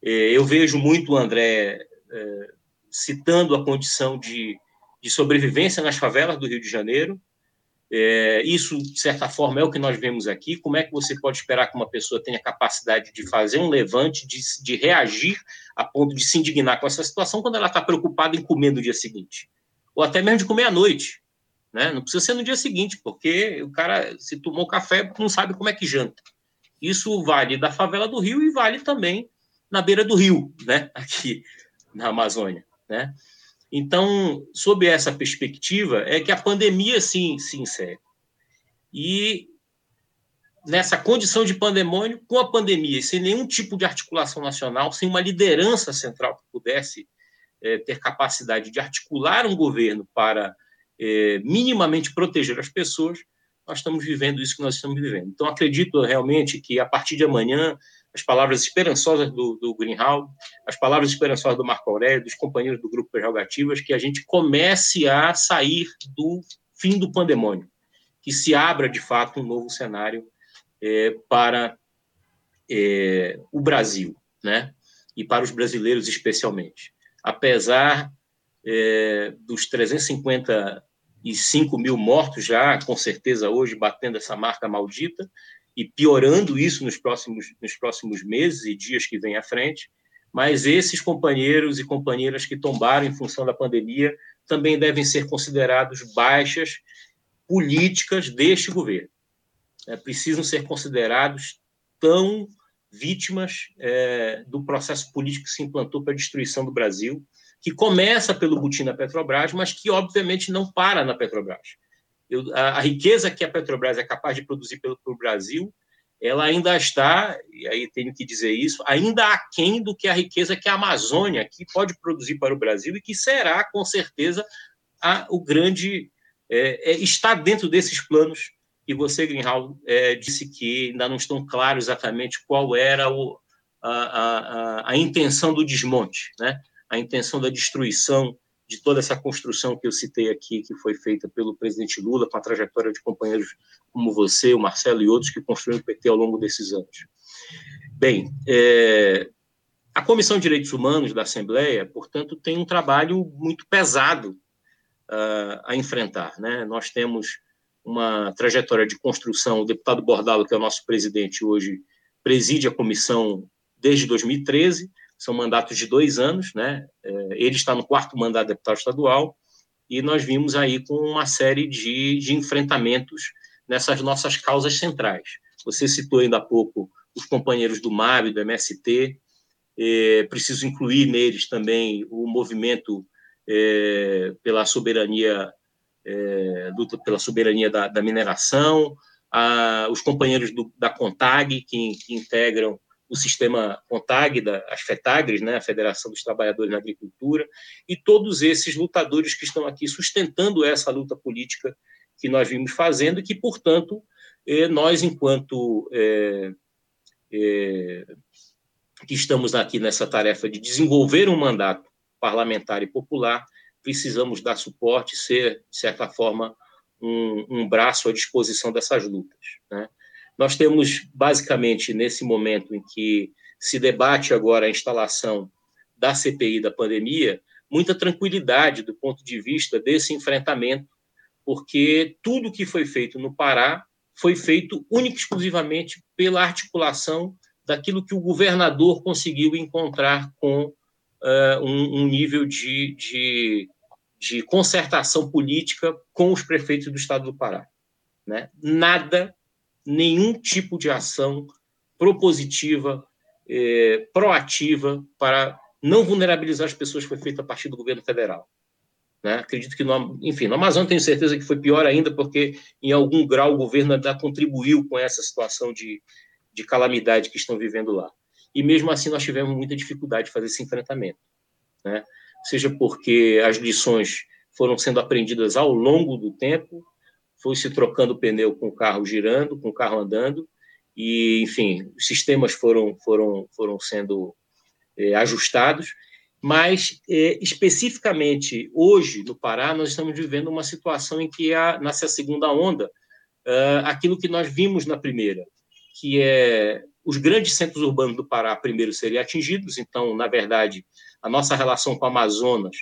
Eh, eu vejo muito o André eh, citando a condição de, de sobrevivência nas favelas do Rio de Janeiro. É, isso, de certa forma, é o que nós vemos aqui. Como é que você pode esperar que uma pessoa tenha capacidade de fazer um levante, de, de reagir a ponto de se indignar com essa situação quando ela está preocupada em comer no dia seguinte? Ou até mesmo de comer à noite. Né? Não precisa ser no dia seguinte, porque o cara, se tomou café, não sabe como é que janta. Isso vale da favela do Rio e vale também na beira do rio, né? aqui na Amazônia. Né? Então, sob essa perspectiva, é que a pandemia sim se insere. E nessa condição de pandemônio, com a pandemia, sem nenhum tipo de articulação nacional, sem uma liderança central que pudesse é, ter capacidade de articular um governo para é, minimamente proteger as pessoas, nós estamos vivendo isso que nós estamos vivendo. Então, acredito realmente que a partir de amanhã as palavras esperançosas do, do Greenhalgh, as palavras esperançosas do Marco Aurélio, dos companheiros do Grupo Prerrogativas, que a gente comece a sair do fim do pandemônio, que se abra, de fato, um novo cenário é, para é, o Brasil, né? E para os brasileiros especialmente. Apesar é, dos 355 mil mortos já, com certeza hoje, batendo essa marca maldita, e piorando isso nos próximos, nos próximos meses e dias que vêm à frente, mas esses companheiros e companheiras que tombaram em função da pandemia também devem ser considerados baixas políticas deste governo. É, precisam ser considerados tão vítimas é, do processo político que se implantou para a destruição do Brasil, que começa pelo butim na Petrobras, mas que, obviamente, não para na Petrobras. Eu, a, a, riqueza que a Petrobras é capaz de produzir pelo, pelo Brasil, ela ainda está, e aí tenho que dizer isso, ainda aquém do que a riqueza que a Amazônia aqui pode produzir para o Brasil e que será, com certeza, a, o grande. É, é, está dentro desses planos e você, Greenhalgh, é, disse que ainda não estão claros exatamente qual era o, a, a, a, intenção do desmonte, né? a intenção da destruição de toda essa construção que eu citei aqui, que foi feita pelo presidente Lula, com a trajetória de companheiros como você, o Marcelo e outros que construíram o PT ao longo desses anos. Bem, é, a Comissão de Direitos Humanos da Assembleia, portanto, tem um trabalho muito pesado uh, a enfrentar. Né? Nós temos uma trajetória de construção, o deputado Bordalo, que é o nosso presidente hoje, preside a comissão desde 2013, são mandatos de dois anos, né? É, ele está no quarto mandato de deputado estadual, e nós vimos aí com uma série de, de enfrentamentos nessas nossas causas centrais. Você citou ainda há pouco os companheiros do MAB, do MST, é, preciso incluir neles também o movimento é, pela soberania, luta pela soberania da, da mineração, a, os companheiros do, da CONTAG, que, que integram o sistema CONTAG, da, as FETAGRES, né, a Federação dos Trabalhadores na Agricultura, e todos esses lutadores que estão aqui sustentando essa luta política que nós vimos fazendo e que, portanto, eh, nós, enquanto eh, eh, que estamos aqui nessa tarefa de desenvolver um mandato parlamentar e popular, precisamos dar suporte, ser, de certa forma, um, um braço à disposição dessas lutas. Né? Nós temos, basicamente, nesse momento em que se debate agora a instalação da CPI da pandemia, muita tranquilidade do ponto de vista desse enfrentamento, porque tudo que foi feito no Pará foi feito única e exclusivamente pela articulação daquilo que o governador conseguiu encontrar com uh, um, um, nível de, de, de concertação política com os prefeitos do estado do Pará. Né? Nada nenhum tipo de ação propositiva, é, proativa para não vulnerabilizar as pessoas foi feita a partir do governo federal. Né? Acredito que, no, enfim, no Amazonas tenho certeza que foi pior ainda, porque em algum grau o governo ainda contribuiu com essa situação de, de calamidade que estão vivendo lá. E mesmo assim nós tivemos muita dificuldade de fazer esse enfrentamento. Né? Seja porque as lições foram sendo aprendidas ao longo do tempo, foi se trocando pneu com o carro girando, com o carro andando, e, enfim, os sistemas foram, foram, foram sendo é, ajustados, mas, é, especificamente hoje, no Pará, nós estamos vivendo uma situação em que, há, nasce a segunda onda, uh, aquilo que nós vimos na primeira, que é os grandes centros urbanos do Pará primeiro seriam atingidos, então, na verdade, A nossa relação com o Amazonas,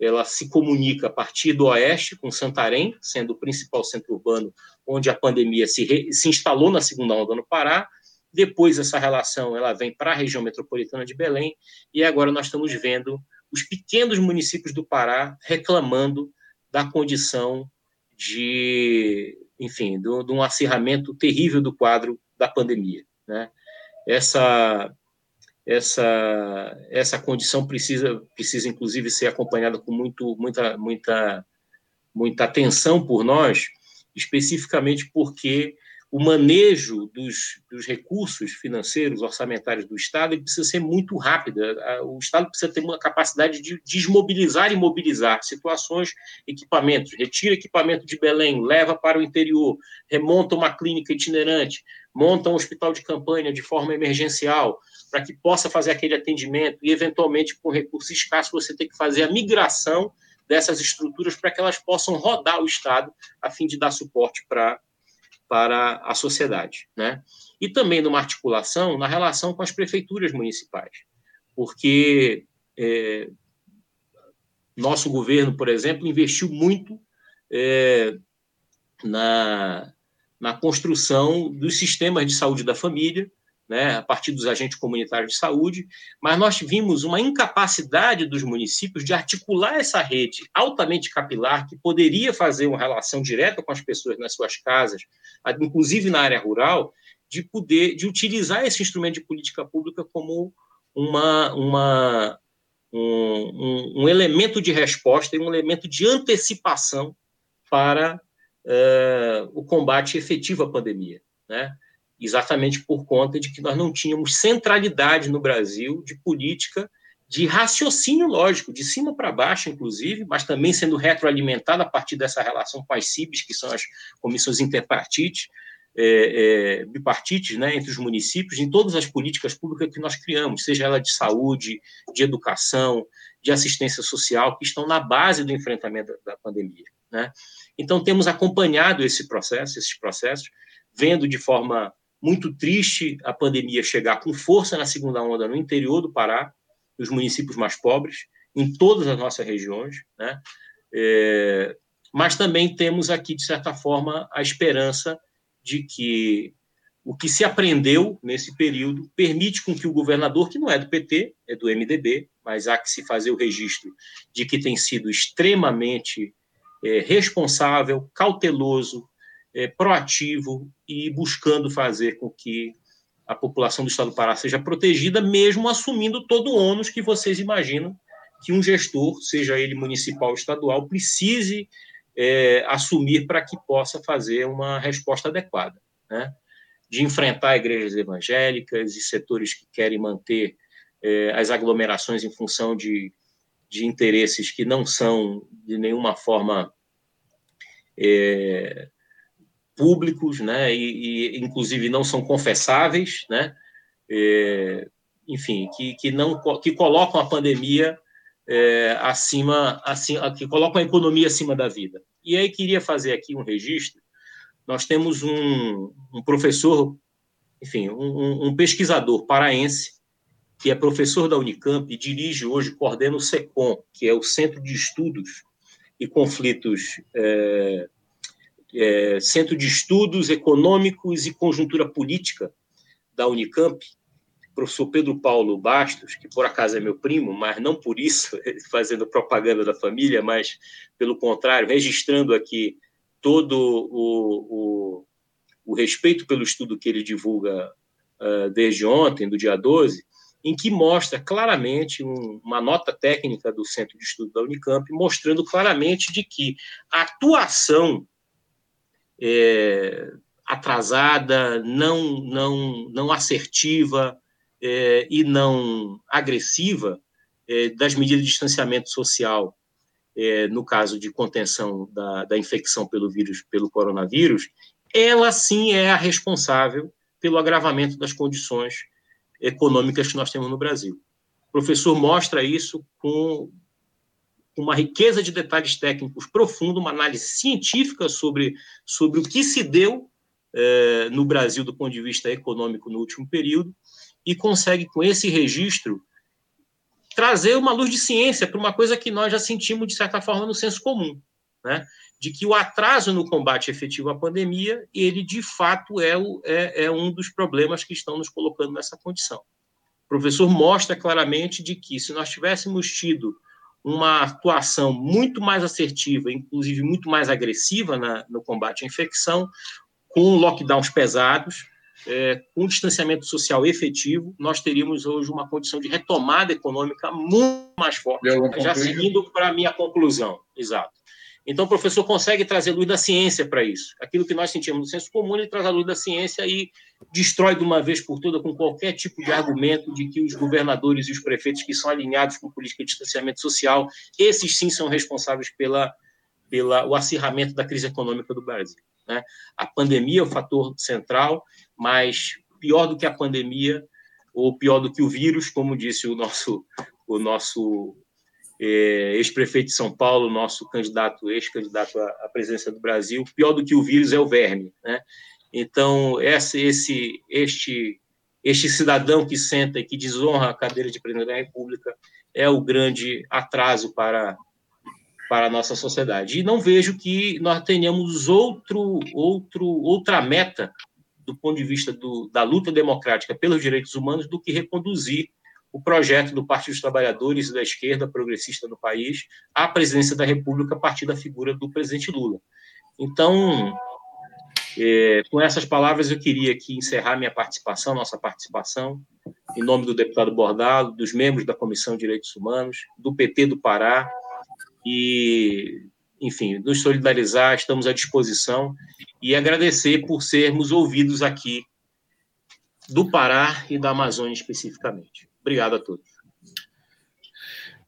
ela se comunica a partir do oeste, com Santarém, sendo o principal centro urbano onde a pandemia se, re, se instalou na segunda onda no Pará. Depois, essa relação ela vem para a região metropolitana de Belém, e agora nós estamos vendo os pequenos municípios do Pará reclamando da condição de, enfim, de um acirramento terrível do quadro da pandemia. Né? Essa, essa, essa condição precisa, precisa, inclusive, ser acompanhada com muito, muita, muita, muita atenção por nós, especificamente porque o manejo dos, dos, recursos financeiros, orçamentários do Estado, precisa ser muito rápido. O Estado precisa ter uma capacidade de desmobilizar e mobilizar situações, equipamentos. Retira equipamento de Belém, leva para o interior, remonta uma clínica itinerante, monta um hospital de campanha de forma emergencial, para que possa fazer aquele atendimento e, eventualmente, com recursos escassos, você tem que fazer a migração dessas estruturas para que elas possam rodar o Estado, a fim de dar suporte para para a sociedade, né? E também numa articulação na relação com as prefeituras municipais, porque é, nosso governo, por exemplo, investiu muito é, na, na construção dos sistemas de saúde da família, né, a partir dos agentes comunitários de saúde, mas nós vimos uma incapacidade dos municípios de articular essa rede altamente capilar que poderia fazer uma relação direta com as pessoas nas suas casas, inclusive na área rural, de poder de utilizar esse instrumento de política pública como uma, uma um, um, um elemento de resposta e um elemento de antecipação para uh, o combate efetivo à pandemia, né? Exatamente por conta de que nós não tínhamos centralidade no Brasil de política de raciocínio lógico, de cima para baixo, inclusive, mas também sendo retroalimentada a partir dessa relação com as CIBs, que são as comissões interpartites, é, é, bipartites, né, entre os municípios, em todas as políticas públicas que nós criamos, seja ela de saúde, de educação, de assistência social, que estão na base do enfrentamento da, da pandemia. Né? Então, temos acompanhado esse processo, esses processos, vendo de forma muito triste a pandemia chegar com força na segunda onda no interior do Pará, nos municípios mais pobres, em todas as nossas regiões, né? É, mas também temos aqui, de certa forma, a esperança de que o que se aprendeu nesse período permite com que o governador, que não é do PT, é do MDB, mas há que se fazer o registro de que tem sido extremamente é, responsável, cauteloso, é, proativo e buscando fazer com que a população do Estado do Pará seja protegida, mesmo assumindo todo o ônus que vocês imaginam que um gestor, seja ele municipal ou estadual, precise é, assumir para que possa fazer uma resposta adequada, né? de enfrentar igrejas evangélicas e setores que querem manter é, as aglomerações em função de, de interesses que não são de nenhuma forma é, públicos, né, e, e, inclusive não são confessáveis, né, é, enfim, que, que não que colocam a pandemia é, acima, acima, que colocam a economia acima da vida. E aí queria fazer aqui um registro. Nós temos um, um professor, enfim, um, um, pesquisador paraense que é professor da Unicamp e dirige hoje, coordena o SECOM, que é o Centro de Estudos e Conflitos é, é, Centro de Estudos Econômicos e Conjuntura Política da Unicamp, professor Pedro Paulo Bastos, que por acaso é meu primo, mas não por isso (laughs) fazendo propaganda da família, mas pelo contrário, registrando aqui todo o, o, o respeito pelo estudo que ele divulga uh, desde ontem, do dia 12, em que mostra claramente um, uma nota técnica do Centro de Estudo da Unicamp, mostrando claramente de que a atuação é, atrasada, não, não, não assertiva é, e não agressiva é, das medidas de distanciamento social, é, no caso de contenção da, da infecção pelo vírus, pelo coronavírus, ela sim é a responsável pelo agravamento das condições econômicas que nós temos no Brasil. O professor mostra isso com uma riqueza de detalhes técnicos profundo, uma análise científica sobre, sobre o que se deu é, no Brasil do ponto de vista econômico no último período, e consegue, com esse registro, trazer uma luz de ciência para uma coisa que nós já sentimos, de certa forma, no senso comum, né? de que o atraso no combate efetivo à pandemia, ele de fato é, o, é, é um dos problemas que estão nos colocando nessa condição. O professor mostra claramente de que se nós tivéssemos tido uma atuação muito mais assertiva, inclusive muito mais agressiva na, no combate à infecção, com lockdowns pesados, é, com distanciamento social efetivo, nós teríamos hoje uma condição de retomada econômica muito mais forte. Já seguindo para a minha conclusão, exato. Então, o professor consegue trazer luz da ciência para isso. Aquilo que nós sentimos no senso comum, ele traz a luz da ciência e destrói de uma vez por todas, com qualquer tipo de argumento de que os governadores e os prefeitos que são alinhados com política de distanciamento social, esses sim são responsáveis pela, pela o acirramento da crise econômica do Brasil. Né? A pandemia é o fator central, mas pior do que a pandemia, ou pior do que o vírus, como disse o nosso, o nosso ex-prefeito de São Paulo, nosso candidato, ex-candidato à, presidência do Brasil, pior do que o vírus é o verme, né? Então, esse, esse, este, este cidadão que senta e que desonra a cadeira de presidente da República é o grande atraso para, para a nossa sociedade. E não vejo que nós tenhamos outro, outro, outra meta do ponto de vista do, da luta democrática pelos direitos humanos do que reconduzir o projeto do Partido dos Trabalhadores e da esquerda progressista no país à presidência da República a partir da figura do presidente Lula. Então, é, com essas palavras, eu queria aqui encerrar minha participação, nossa participação, em nome do deputado Bordalo, dos membros da Comissão de Direitos Humanos, do PT do Pará, e, enfim, nos solidarizar, estamos à disposição, e agradecer por sermos ouvidos aqui do Pará e da Amazônia especificamente. Obrigado a todos.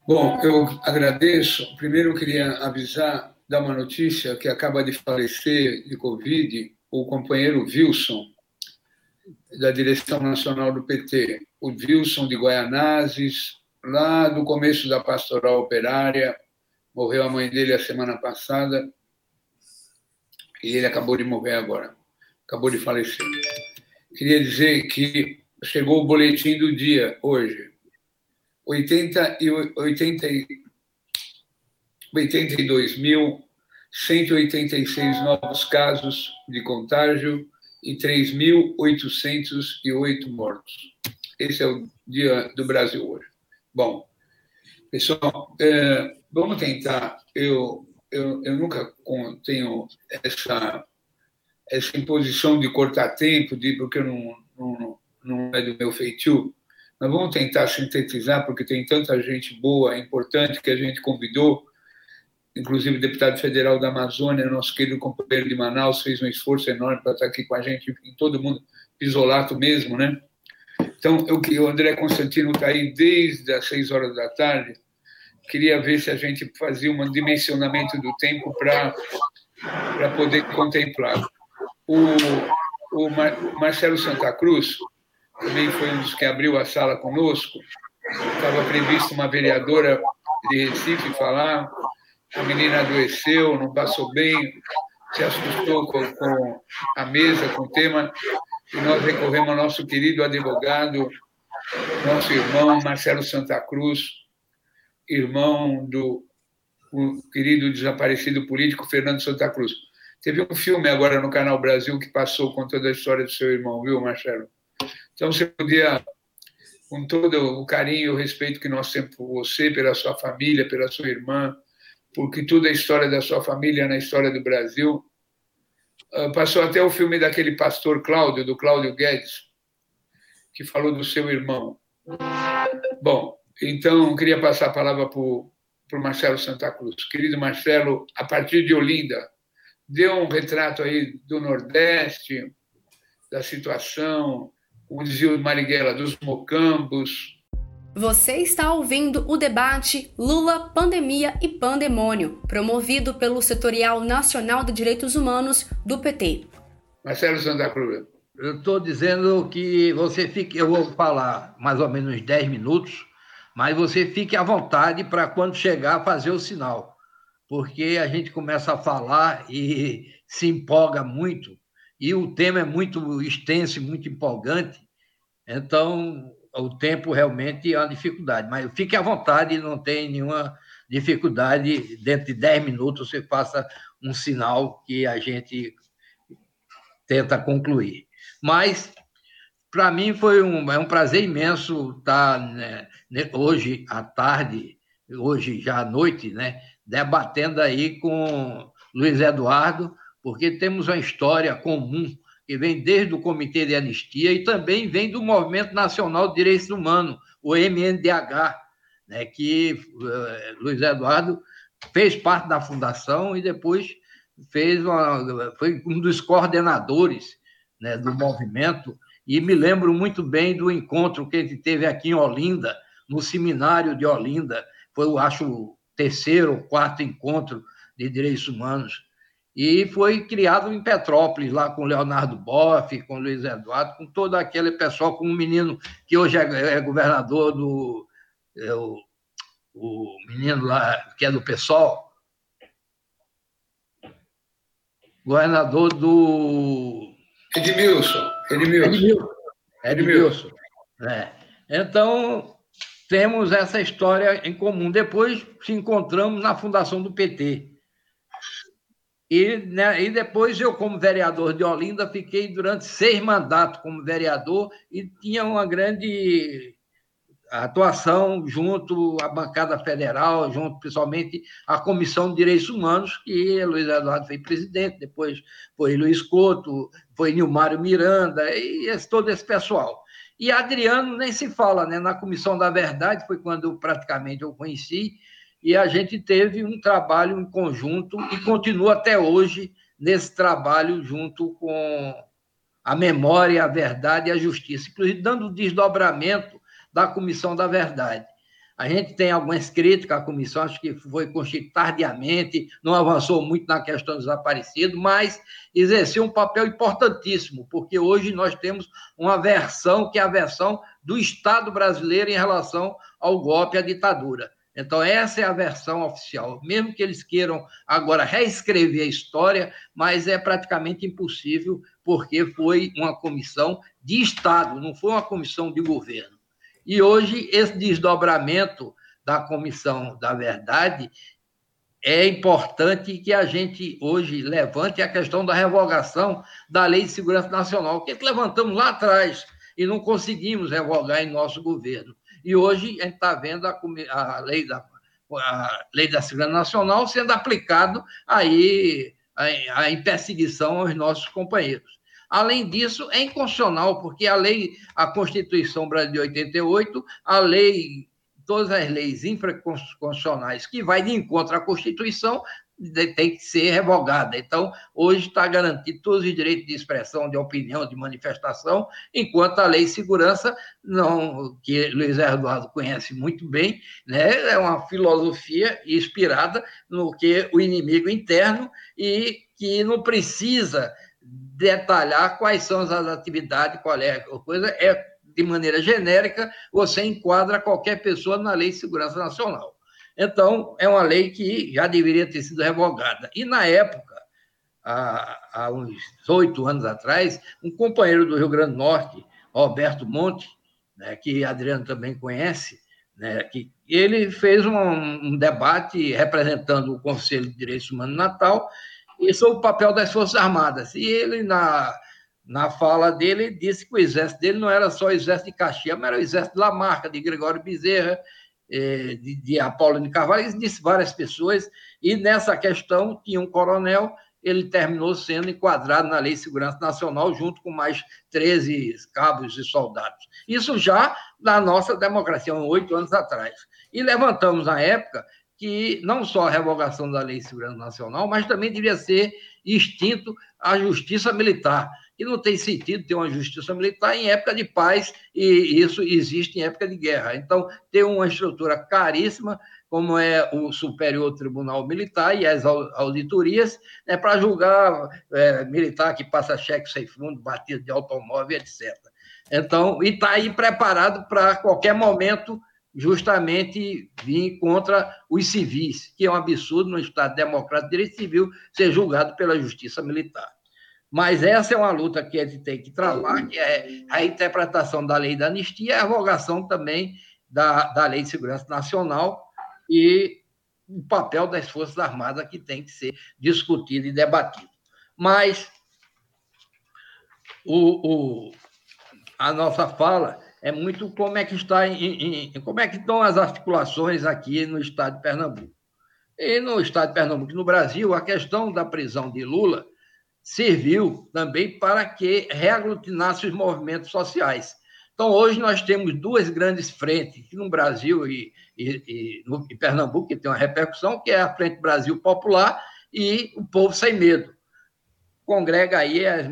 Bom, eu agradeço. Primeiro, eu queria avisar, dar uma notícia que acaba de falecer de Covid o companheiro Wilson, da direção nacional do PT. O Wilson de Guaianazes, lá do começo da pastoral operária. Morreu a mãe dele a semana passada e ele acabou de morrer agora. Acabou de falecer. Queria dizer que chegou o boletim do dia hoje. 80 e 80, 82.186 novos casos de contágio e 3.808 mortos. Esse é o dia do Brasil hoje. Bom, pessoal, é, vamos tentar. Eu, eu, eu nunca tenho essa, essa imposição de cortar tempo, de, porque eu não, não não é do meu feitio, mas vamos tentar sintetizar, porque tem tanta gente boa, importante, que a gente convidou, inclusive o deputado federal da Amazônia, nosso querido companheiro de Manaus, fez um esforço enorme para estar aqui com a gente, em todo mundo, pisolato mesmo, né? Então, eu, o André Constantino está aí desde as seis horas da tarde, queria ver se a gente fazia um dimensionamento do tempo para poder contemplar. O, o Marcelo Santa Cruz, também foi um dos que abriu a sala conosco. Estava previsto uma vereadora de Recife falar, a menina adoeceu, não passou bem, se assustou com, com a mesa, com o tema, e nós recorremos ao nosso querido advogado, nosso irmão Marcelo Santa Cruz, irmão do querido desaparecido político Fernando Santa Cruz. Teve um filme agora no Canal Brasil que passou contando a história do seu irmão, viu, Marcelo? Então, você podia, com todo o carinho e o respeito que nós temos por você, pela sua família, pela sua irmã, porque toda a história da sua família é na história do Brasil. Ah, passou até o filme daquele pastor Cláudio, do Cláudio Guedes, que falou do seu irmão. Bom, então, queria passar a palavra para o Marcelo Santa Cruz. Querido Marcelo, a partir de Olinda, dê um retrato aí do Nordeste, da situação, como dizia o Marighella, dos mocambos. Você está ouvindo o debate Lula, Pandemia e Pandemônio, promovido pelo Setorial Nacional de Direitos Humanos do PT. Marcelo Santa Cruz. Eu estou dizendo que você fique, eu vou falar mais ou menos 10 minutos, mas você fique à vontade para quando chegar fazer o sinal, porque a gente começa a falar e se empolga muito e o tema é muito extenso e muito empolgante. Então, o tempo realmente é uma dificuldade, mas fique à vontade, não tem nenhuma dificuldade. Dentro de 10 minutos você faça um sinal que a gente tenta concluir. Mas, para mim, foi um, é um prazer imenso estar né, hoje à tarde, hoje já à noite, né, debatendo aí com Luiz Eduardo, porque temos uma história comum que vem desde o Comitê de Anistia e também vem do Movimento Nacional de Direitos Humanos, o MNDH, né, que uh, Luiz Eduardo fez parte da fundação e depois fez uma, foi um dos coordenadores né, do movimento. E me lembro muito bem do encontro que ele teve aqui em Olinda, no seminário de Olinda, foi, eu acho, o terceiro ou quarto encontro de direitos humanos e foi criado em Petrópolis, lá com Leonardo Boff, com Luiz Eduardo, com todo aquele pessoal, com um menino que hoje é, é governador do. É o, o, menino lá, que é do PSOL. Governador do. Edmilson. Edmilson. Edmilson. Edmilson. É. Então, temos essa história em comum. Depois se encontramos na fundação do PT. E, né, e depois eu, como vereador de Olinda, fiquei durante seis mandatos como vereador e tinha uma grande atuação junto à bancada federal, junto principalmente à Comissão de Direitos Humanos, que Luiz Eduardo foi presidente, depois foi Luiz Couto, foi Nilmário Miranda, e esse, todo esse pessoal. E Adriano nem se fala, né? Na Comissão da Verdade, foi quando praticamente eu conheci, e a gente teve um trabalho em conjunto e continua até hoje nesse trabalho junto com a memória, a verdade e a justiça, inclusive dando desdobramento da Comissão da Verdade. A gente tem algumas críticas à comissão, acho que foi constituída tardiamente, não avançou muito na questão dos desaparecidos, mas exerceu um papel importantíssimo, porque hoje nós temos uma versão que é a versão do Estado brasileiro em relação ao golpe à ditadura. Então, essa é a versão oficial. Mesmo que eles queiram agora reescrever a história, mas é praticamente impossível, porque foi uma comissão de Estado, não foi uma comissão de governo. E hoje, esse desdobramento da Comissão da Verdade é importante que a gente hoje levante a questão da revogação da Lei de Segurança Nacional, que levantamos lá atrás e não conseguimos revogar em nosso governo. E hoje a gente está vendo a, a, lei da, a lei da segurança nacional sendo aplicado aí a, em perseguição aos nossos companheiros. Além disso, é inconstitucional, porque a lei, a Constituição Brasileira de 88, a lei, todas as leis infraconstitucionais que vai de encontro à Constituição, tem que ser revogada. Então, hoje está garantido todos os direitos de expressão, de opinião, de manifestação, enquanto a lei de segurança, não, que Luiz Eduardo conhece muito bem, né, é uma filosofia inspirada no que o inimigo interno e que não precisa detalhar quais são as atividades, qual é a coisa, é de maneira genérica, você enquadra qualquer pessoa na Lei de Segurança Nacional. Então, é uma lei que já deveria ter sido revogada. E, na época, há, há uns oito anos atrás, um companheiro do Rio Grande do Norte, Roberto Monte, né, que Adriano também conhece, né, que ele fez um, um, debate representando o Conselho de Direitos Humanos Natal e sobre o papel das Forças Armadas. E ele, na, na fala dele, disse que o exército dele não era só o exército de Caxias, mas era o exército de Lamarca, de Gregório Bezerra, de, de Apolo de Carvalho, ele disse várias pessoas, e nessa questão tinha um coronel, ele terminou sendo enquadrado na Lei de Segurança Nacional, junto com mais 13 cabos e soldados. Isso já na nossa democracia, oito anos atrás. E levantamos na época que não só a revogação da Lei de Segurança Nacional, mas também devia ser extinto a justiça militar que não tem sentido ter uma justiça militar em época de paz, e isso existe em época de guerra. Então, ter uma estrutura caríssima, como é o Superior Tribunal Militar e as auditorias, né, para julgar é, militar que passa cheque sem fundo, batido de automóvel, etc. Então, e está aí preparado para qualquer momento justamente vir contra os civis, que é um absurdo no Estado democrático de direito civil ser julgado pela justiça militar. Mas essa é uma luta que a gente tem que travar, que é a interpretação da lei da anistia e a revogação também da, da Lei de Segurança Nacional e o papel das Forças Armadas que tem que ser discutido e debatido. Mas o, o, a nossa fala é muito como é que está em, em, como é que estão as articulações aqui no estado de Pernambuco. E no estado de Pernambuco, no Brasil, a questão da prisão de Lula serviu também para que reaglutinasse os movimentos sociais. Então, hoje nós temos duas grandes frentes, no Brasil e, e, e no Pernambuco, que tem uma repercussão, que é a Frente Brasil Popular e o Povo Sem Medo. Congrega aí as,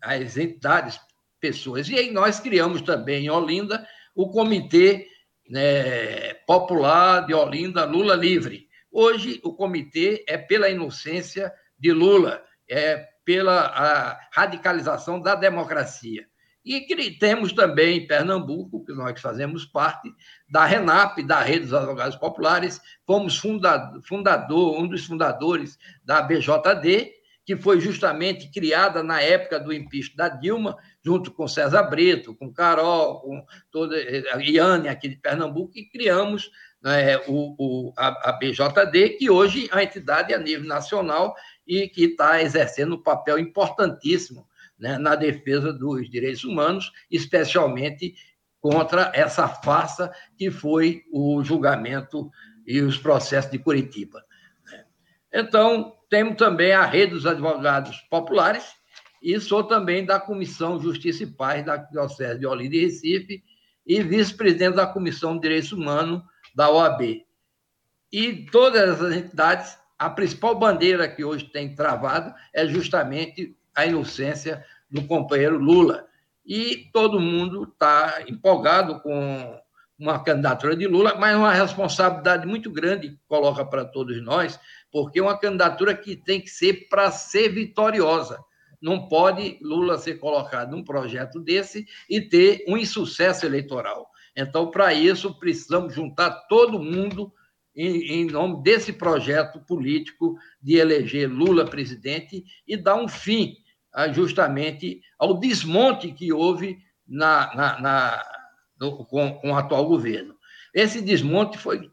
as entidades, pessoas. E aí nós criamos também em Olinda o Comitê né, Popular de Olinda Lula Livre. Hoje, o comitê é pela inocência de Lula, é pela radicalização da democracia. E temos também em Pernambuco, que nós fazemos parte, da RENAP, da Rede dos Advogados Populares, fomos fundador, um dos fundadores da BJD, que foi justamente criada na época do impeachment da Dilma, junto com César Brito, com Carol, com toda a Iane aqui de Pernambuco, e criamos né, o, o, a, a, BJD, que hoje é uma entidade a nível nacional e que está exercendo um papel importantíssimo né, na defesa dos direitos humanos, especialmente contra essa farsa que foi o julgamento e os processos de Curitiba. Né. Então, temos também a Rede dos Advogados Populares e sou também da Comissão Justiça e Paz da Diocese de Olinda e Recife e vice-presidente da Comissão de Direitos Humanos da OAB. E todas essas entidades, a principal bandeira que hoje tem travado é justamente a inocência do companheiro Lula. E todo mundo está empolgado com uma candidatura de Lula, mas uma responsabilidade muito grande coloca para todos nós, porque é uma candidatura que tem que ser para ser vitoriosa. Não pode Lula ser colocado num projeto desse e ter um insucesso eleitoral. Então, para isso, precisamos juntar todo mundo em, em, nome desse projeto político de eleger Lula presidente e dar um fim justamente ao desmonte que houve na, na, na com, com o atual governo. Esse desmonte foi de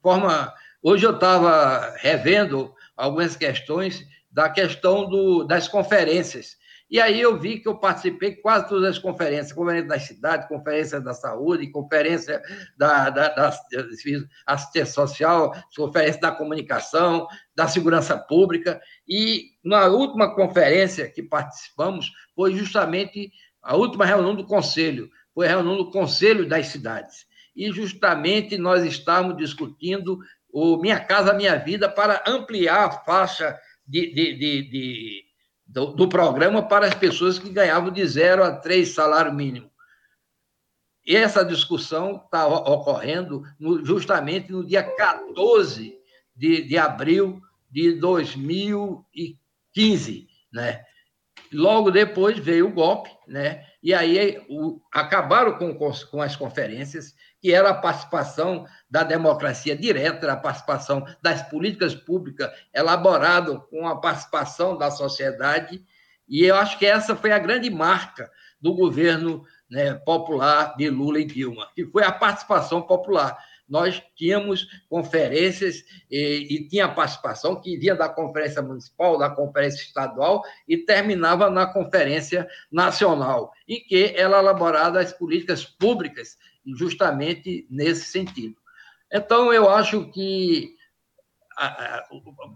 forma. Hoje eu estava revendo algumas questões da questão do, das conferências. E aí eu vi que eu participei quase todas as conferências, conferência da cidade, conferência da saúde, conferência da, da, da assistência social, conferência da comunicação, da segurança pública. E na última conferência que participamos foi justamente a última reunião do Conselho, foi a reunião do Conselho das Cidades. E justamente nós estávamos discutindo o Minha Casa Minha Vida para ampliar a faixa de, de, de, de do, do, programa para as pessoas que ganhavam de zero a três salário mínimo. E essa discussão está ocorrendo no, justamente no dia 14 de, de abril de 2015, né? Logo depois veio o golpe, né? E aí o, acabaram com, com as conferências, que era a participação da democracia direta, a participação das políticas públicas, elaborado com a participação da sociedade. E eu acho que essa foi a grande marca do governo né, popular de Lula e Dilma, que foi a participação popular nós tínhamos conferências e, e, tinha participação que vinha da conferência municipal, da conferência estadual e terminava na conferência nacional, em que ela elaborava as políticas públicas justamente nesse sentido. Então, eu acho que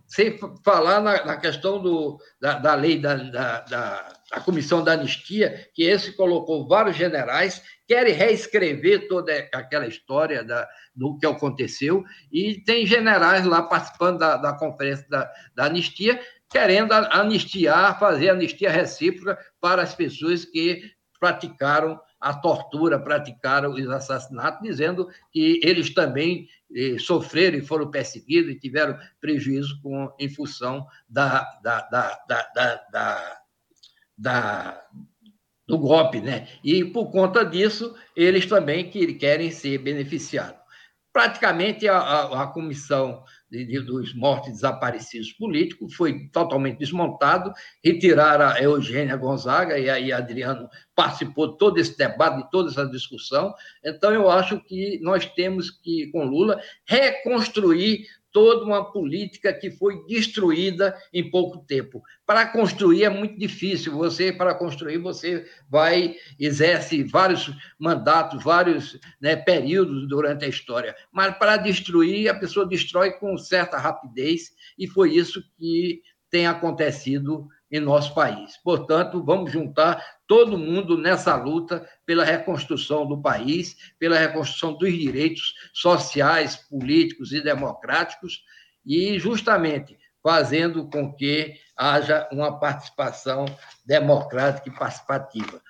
sem falar na, na questão do, da, da lei da, da, da, comissão da anistia, que esse colocou vários generais, querem reescrever toda aquela história da, do que aconteceu, e tem generais lá participando da, da conferência da, da anistia, querendo anistiar, fazer anistia recíproca para as pessoas que praticaram a tortura, praticaram os assassinatos, dizendo que eles também eh, sofreram e foram perseguidos e tiveram prejuízo com, em função da, da, da, da, da do golpe, né? E por conta disso, eles também que querem ser beneficiados. Praticamente a, a, a comissão de, de, dos mortos desaparecidos políticos, foi totalmente desmontado, retiraram a Eugênia Gonzaga, e aí Adriano participou de todo esse debate, de toda essa discussão. Então, eu acho que nós temos que, com Lula, reconstruir toda uma política que foi destruída em pouco tempo. Para construir é muito difícil. Você, para construir, você vai, exerce vários mandatos, vários né, períodos durante a história. Mas para destruir, a pessoa destrói com certa rapidez, e foi isso que tem acontecido em nosso país. Portanto, vamos juntar todo mundo nessa luta pela reconstrução do país, pela reconstrução dos direitos sociais, políticos e democráticos, e justamente fazendo com que haja uma participação democrática e participativa.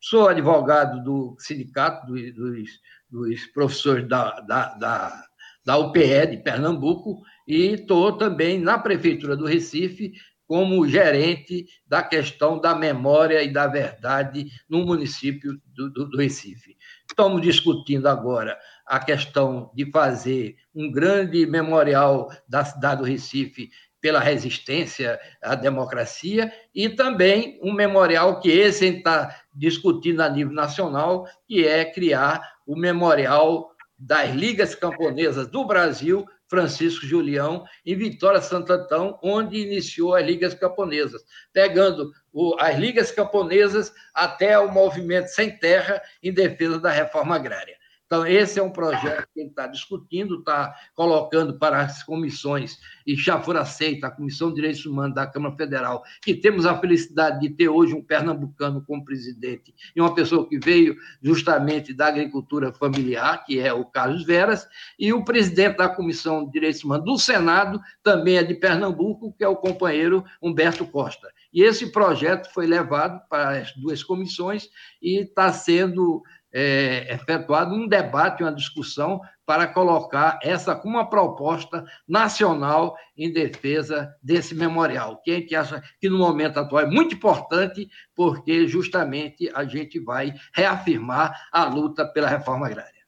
Sou advogado do sindicato dos, dos professores da, da, da, da UPE de Pernambuco e estou também na Prefeitura do Recife como gerente da questão da memória e da verdade no município do, do, do Recife. Estamos discutindo agora a questão de fazer um grande memorial da cidade do Recife pela resistência à democracia e também um memorial que esse está discutindo a nível nacional, que é criar o memorial das ligas camponesas do Brasil Francisco Julião, em Vitória Santo Antão, onde iniciou as Ligas Camponesas, pegando o, as Ligas Camponesas até o movimento Sem Terra em defesa da reforma agrária. Então, esse é um projeto que ele está discutindo, está colocando para as comissões, e já for aceita a Comissão de Direitos Humanos da Câmara Federal, que temos a felicidade de ter hoje um pernambucano como presidente, e uma pessoa que veio justamente da agricultura familiar, que é o Carlos Veras, e o presidente da Comissão de Direitos Humanos do Senado também é de Pernambuco, que é o companheiro Humberto Costa. E esse projeto foi levado para as duas comissões e está sendo é, efetuado um debate, uma discussão para colocar essa como uma proposta nacional em defesa desse memorial, que a gente acha que no momento atual é muito importante, porque justamente a gente vai reafirmar a luta pela reforma agrária.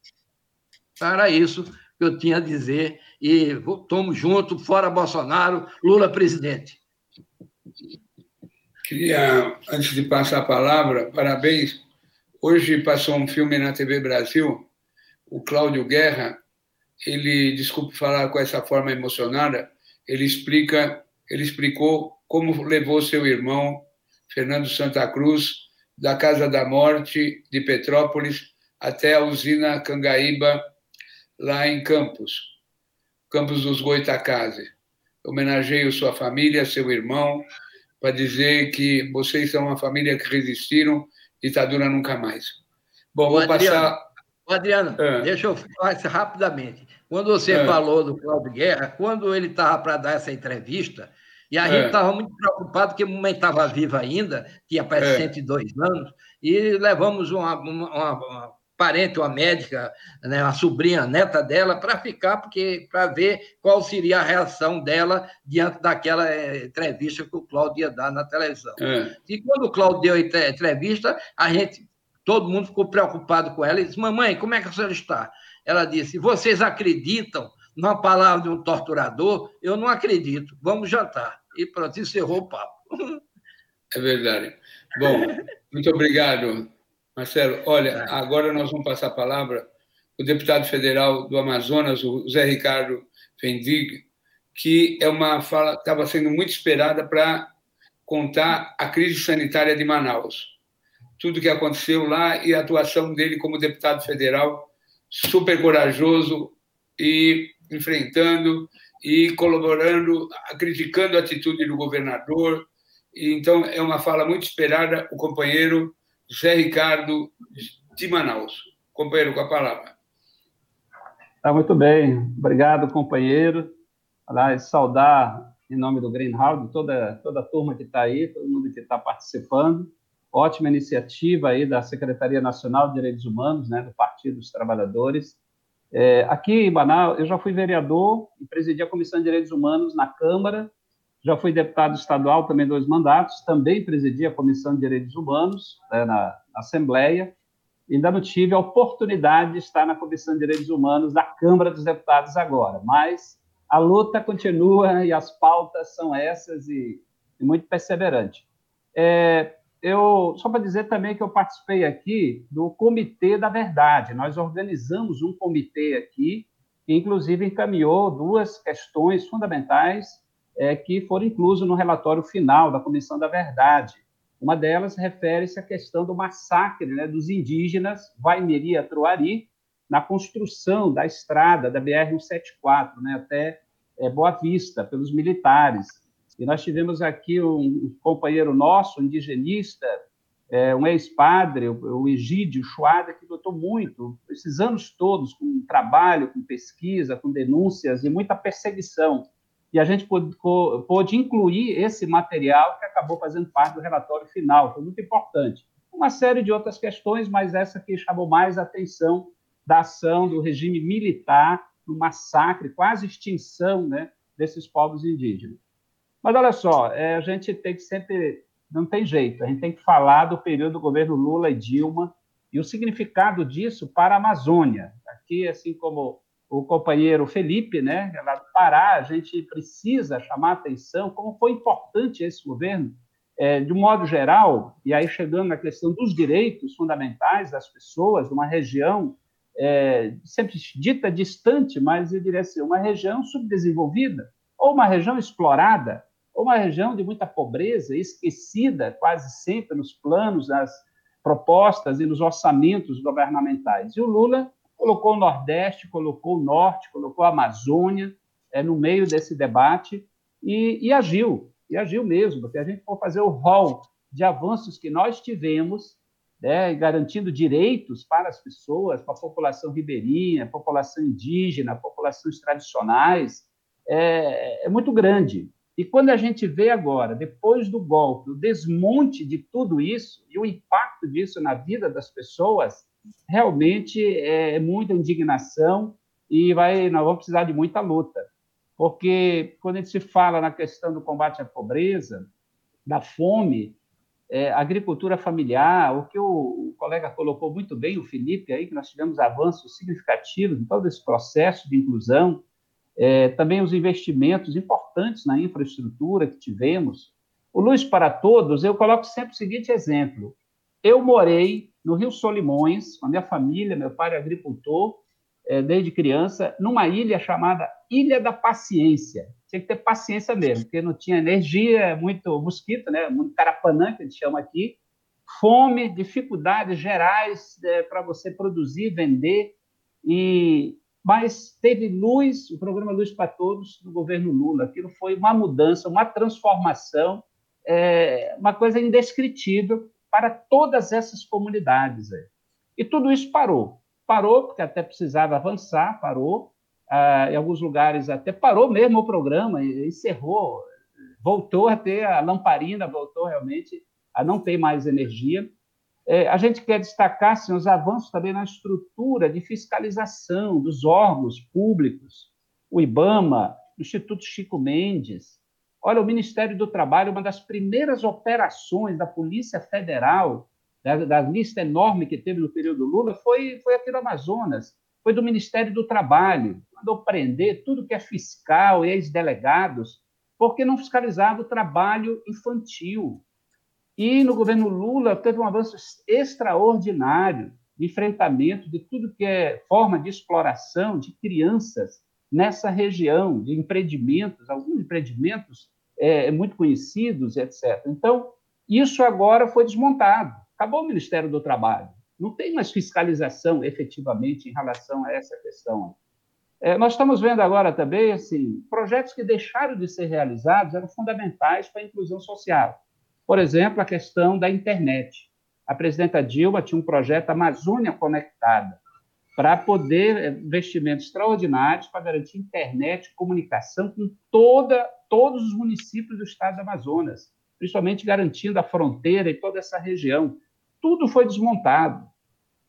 Para isso que eu tinha a dizer, e tomo junto, fora Bolsonaro, Lula presidente. Queria, antes de passar a palavra, parabéns Hoje passou um filme na TV Brasil, o Cláudio Guerra, ele, desculpe falar com essa forma emocionada, ele explica, ele explicou como levou seu irmão Fernando Santa Cruz da Casa da Morte de Petrópolis até a usina Cangaíba lá em Campos, Campos dos Goitacazes. Homenageio sua família, seu irmão, para dizer que vocês são uma família que resistiram ditadura nunca mais. Bom, vou Adriano, passar. Adriano, ah. deixa eu falar isso rapidamente. Quando você ah. falou do Cláudio Guerra, quando ele estava para dar essa entrevista, e a gente estava muito preocupado, porque a mamãe estava viva ainda, tinha para 102 anos, e levamos uma, uma, uma parente, uma médica, né, uma sobrinha, neta dela, para ficar, porque para ver qual seria a reação dela diante daquela eh, entrevista que o Cláudio ia dar na televisão. É. E quando o Cláudio deu a entrevista, a gente, todo mundo ficou preocupado com ela e disse: Mamãe, como é que a senhora está? Ela disse: Vocês acreditam numa palavra de um torturador? Eu não acredito. Vamos jantar. E pronto, encerrou o papo. (laughs) É verdade. Bom, muito obrigado, Marcelo, olha, agora nós vamos passar a palavra o deputado federal do Amazonas, o Zé Ricardo Fendig, que é uma fala estava sendo muito esperada para contar a crise sanitária de Manaus. Tudo que aconteceu lá e a atuação dele como deputado federal, super corajoso e enfrentando e colaborando, criticando a atitude do governador. Então, é uma fala muito esperada. O companheiro José Ricardo de Manaus. Companheiro, com a palavra. Tá muito bem. Obrigado, companheiro. Aliás, saudar em nome do Greenhouse, toda, toda a turma que está aí, todo mundo que está participando. Ótima iniciativa aí da Secretaria Nacional de Direitos Humanos, né, do Partido dos Trabalhadores. É, aqui em Manaus, eu já fui vereador e presidi a Comissão de Direitos Humanos na Câmara já fui deputado estadual também dois mandatos, também presidi a Comissão de Direitos Humanos né, na, Assembleia, ainda não tive a oportunidade de estar na Comissão de Direitos Humanos da Câmara dos Deputados agora, mas a luta continua e as pautas são essas e, e muito perseverante. É, eu só para dizer também que eu participei aqui do Comitê da Verdade. Nós organizamos um comitê aqui que, inclusive, encaminhou duas questões fundamentais é, que foram inclusas no relatório final da Comissão da Verdade. Uma delas refere-se à questão do massacre né, dos indígenas Vaimeria-Troari na construção da estrada da BR-174 né, até é, Boa Vista, pelos militares. E nós tivemos aqui um companheiro nosso, um indigenista, é, um ex-padre, o, Egídio Chuada, que lutou muito, esses anos todos, com trabalho, com pesquisa, com denúncias e muita perseguição e a gente pôde, pôde, incluir esse material que acabou fazendo parte do relatório final, foi muito importante. Uma série de outras questões, mas essa que chamou mais a atenção da ação do regime militar no massacre, quase extinção né, desses povos indígenas. Mas olha só, é, a gente tem que sempre, não tem jeito, a gente tem que falar do período do governo Lula e Dilma e o significado disso para a Amazônia. Aqui, assim como o companheiro Felipe, né, lá do Pará, a gente precisa chamar atenção como foi importante esse governo, é, de um modo geral, e aí chegando na questão dos direitos fundamentais das pessoas, uma região é, sempre dita distante, mas eu diria assim, uma região subdesenvolvida, ou uma região explorada, ou uma região de muita pobreza, esquecida quase sempre nos planos, nas propostas e nos orçamentos governamentais. E o Lula colocou o Nordeste, colocou o Norte, colocou a Amazônia é, no meio desse debate e, e agiu, e agiu mesmo, porque a gente for fazer o rol de avanços que nós tivemos, né, garantindo direitos para as pessoas, para a população ribeirinha, população indígena, populações tradicionais, é, é muito grande. E quando a gente vê agora, depois do golpe, o desmonte de tudo isso e o impacto disso na vida das pessoas, realmente é muita indignação e vai, nós vamos precisar de muita luta. Porque quando a gente se fala na questão do combate à pobreza, da fome, é, agricultura familiar, o que o, o, colega colocou muito bem, o Felipe, aí, que nós tivemos avanços significativos em todo esse processo de inclusão, é, também os investimentos importantes na infraestrutura que tivemos. O Luz para Todos, eu coloco sempre o seguinte exemplo. Eu morei no Rio Solimões, com a minha família, meu pai é agricultor, é, desde criança, numa ilha chamada Ilha da Paciência. Tinha que ter paciência mesmo, porque não tinha energia, muito mosquito, né? muito carapanã, que a gente chama aqui, fome, dificuldades gerais é, para você produzir, vender, e mas teve luz, o programa Luz para Todos, do governo Lula. Aquilo foi uma mudança, uma transformação, é, uma coisa indescritível, para todas essas comunidades. E tudo isso parou. Parou, porque até precisava avançar, parou. Ah, em alguns lugares até parou mesmo o programa, encerrou, voltou a ter a lamparina, voltou realmente a não ter mais energia. É, a gente quer destacar assim, os avanços também na estrutura de fiscalização dos órgãos públicos, o IBAMA, o Instituto Chico Mendes, Olha, o Ministério do Trabalho, uma das primeiras operações da Polícia Federal, da, da lista enorme que teve no período Lula, foi, foi aqui no Amazonas, foi do Ministério do Trabalho, mandou prender tudo que é fiscal ex-delegados, porque não fiscalizava o trabalho infantil. E no governo Lula teve um avanço extraordinário de enfrentamento de tudo que é forma de exploração de crianças nessa região, de empreendimentos, alguns empreendimentos é, muito conhecidos, etc. Então, isso agora foi desmontado. Acabou o Ministério do Trabalho. Não tem mais fiscalização efetivamente em relação a essa questão. É, nós estamos vendo agora também assim, projetos que deixaram de ser realizados eram fundamentais para a inclusão social. Por exemplo, a questão da internet. A presidenta Dilma tinha um projeto Amazônia Conectada, para poder eh, investimentos extraordinários para garantir internet, comunicação com toda, todos os municípios do estado do Amazonas, principalmente garantindo a fronteira e toda essa região. Tudo foi desmontado.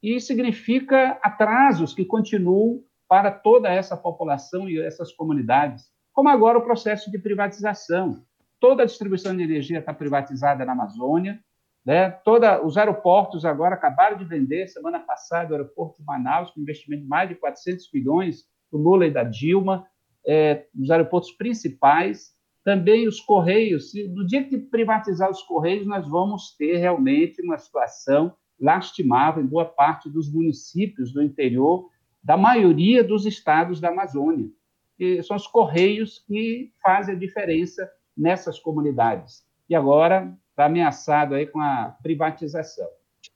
E significa atrasos que continuam para toda essa população e essas comunidades, como agora o processo de privatização. Toda a distribuição de energia está privatizada na Amazônia, né? Toda, os aeroportos agora acabaram de vender, semana passada, o aeroporto de Manaus, com investimento de mais de 400 milhões, do Lula e da Dilma. é, nos aeroportos principais, também os Correios. No dia que privatizar os Correios, nós vamos ter realmente uma situação lastimável em boa parte dos municípios do interior, da maioria dos estados da Amazônia. E são os Correios que fazem a diferença nessas comunidades. E agora está ameaçado aí com a privatização.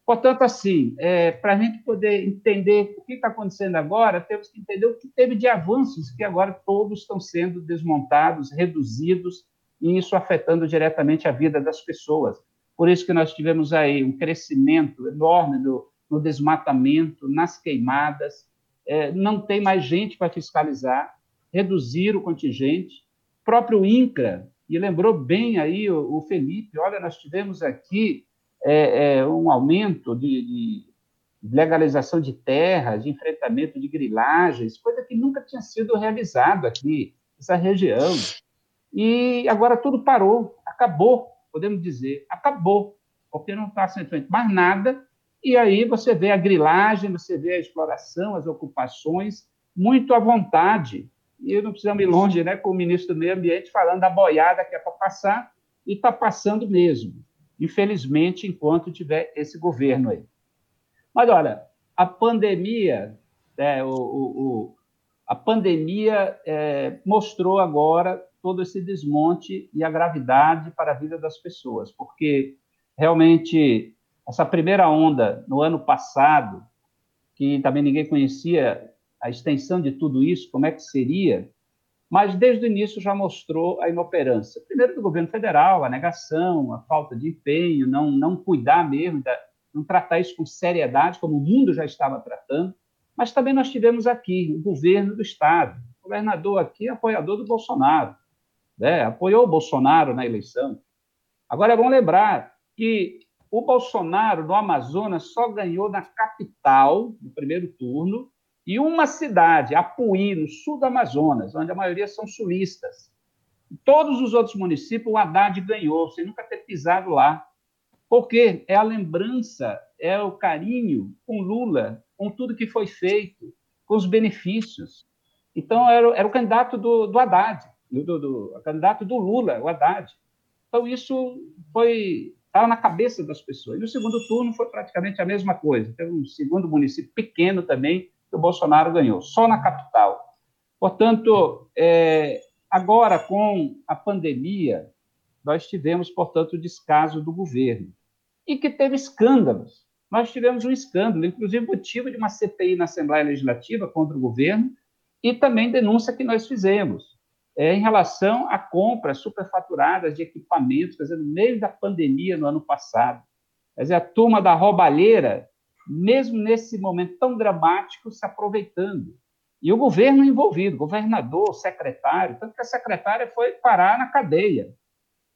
Portanto, assim, é, para a gente poder entender o que está acontecendo agora, temos que entender o que teve de avanços, que agora todos estão sendo desmontados, reduzidos, e isso afetando diretamente a vida das pessoas. Por isso que nós tivemos aí um crescimento enorme do, no desmatamento, nas queimadas, é, não tem mais gente para fiscalizar, reduzir o contingente. O próprio INCRA, e lembrou bem aí o, o Felipe, olha, nós tivemos aqui é, é, um aumento de, de, legalização de terras, de enfrentamento de grilagens, coisa que nunca tinha sido realizado aqui, nessa região. E agora tudo parou, acabou, podemos dizer, acabou, porque não está sendo feito mais nada, e aí você vê a grilagem, você vê a exploração, as ocupações, muito à vontade. E não precisamos ir longe né, com o ministro do Meio Ambiente falando da boiada que é para passar, e está passando mesmo infelizmente, enquanto tiver esse governo aí. Mas olha, a pandemia, é, o, o, a pandemia é, mostrou agora todo esse desmonte e a gravidade para a vida das pessoas, porque realmente essa primeira onda no ano passado, que também ninguém conhecia a extensão de tudo isso, como é que seria, mas desde o início já mostrou a inoperância. Primeiro do governo federal, a negação, a falta de empenho, não, não cuidar mesmo, não tratar isso com seriedade, como o mundo já estava tratando, mas também nós tivemos aqui o governo do Estado, o governador aqui apoiador do Bolsonaro, né? apoiou o Bolsonaro na eleição. Agora é bom lembrar que o Bolsonaro, no Amazonas, só ganhou na capital, no primeiro turno, e uma cidade, Apuí, no sul do Amazonas, onde a maioria são sulistas. Todos os outros municípios, o Haddad ganhou, sem nunca ter pisado lá. Porque é a lembrança, é o carinho com Lula, com tudo que foi feito, com os benefícios. Então, era, era o candidato do, do Haddad, do, do, do, o candidato do Lula, o Haddad. Então, isso foi estava na cabeça das pessoas. E no segundo turno foi praticamente a mesma coisa. Teve um segundo município pequeno também, que o Bolsonaro ganhou, só na capital. Portanto, é, agora, com a pandemia, nós tivemos, portanto, o descaso do governo. E que teve escândalos. Nós tivemos um escândalo, inclusive motivo de uma CPI na Assembleia Legislativa contra o governo, e também denúncia que nós fizemos é, em relação a compras superfaturadas de equipamentos, quer dizer, no meio da pandemia no ano passado. Quer dizer, a turma da roubalheira mesmo nesse momento tão dramático, se aproveitando. E o governo envolvido, governador, secretário, tanto que a secretária foi parar na cadeia.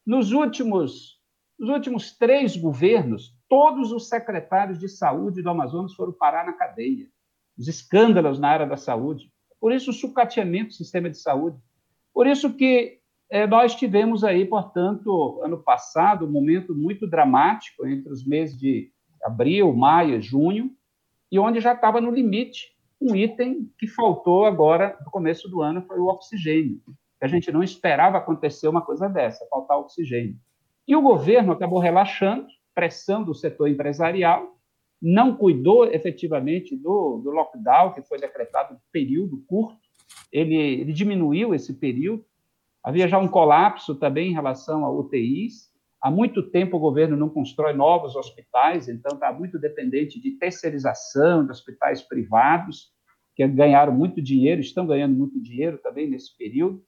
Nos últimos, nos últimos três governos, todos os secretários de saúde do Amazonas foram parar na cadeia. Os escândalos na área da saúde. Por isso, o sucateamento do sistema de saúde. Por isso que é, nós tivemos aí, portanto, ano passado, um momento muito dramático entre os meses de abril, maio, junho, e onde já estava no limite um item que faltou agora no começo do ano foi o oxigênio. A gente não esperava acontecer uma coisa dessa, faltar oxigênio. E o governo acabou relaxando, pressando o setor empresarial, não cuidou efetivamente do, do lockdown, que foi decretado um período curto, ele, ele diminuiu esse período. Havia já um colapso também em relação a UTIs, Há muito tempo o governo não constrói novos hospitais, então está muito dependente de terceirização de hospitais privados, que ganharam muito dinheiro, estão ganhando muito dinheiro também nesse período.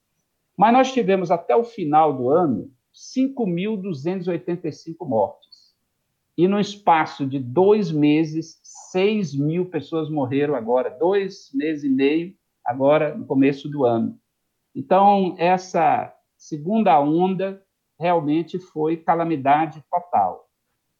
Mas nós tivemos até o final do ano 5.285 mortes. E no espaço de dois meses, 6 mil pessoas morreram agora, dois meses e meio, agora no começo do ano. Então, essa segunda onda realmente foi calamidade total.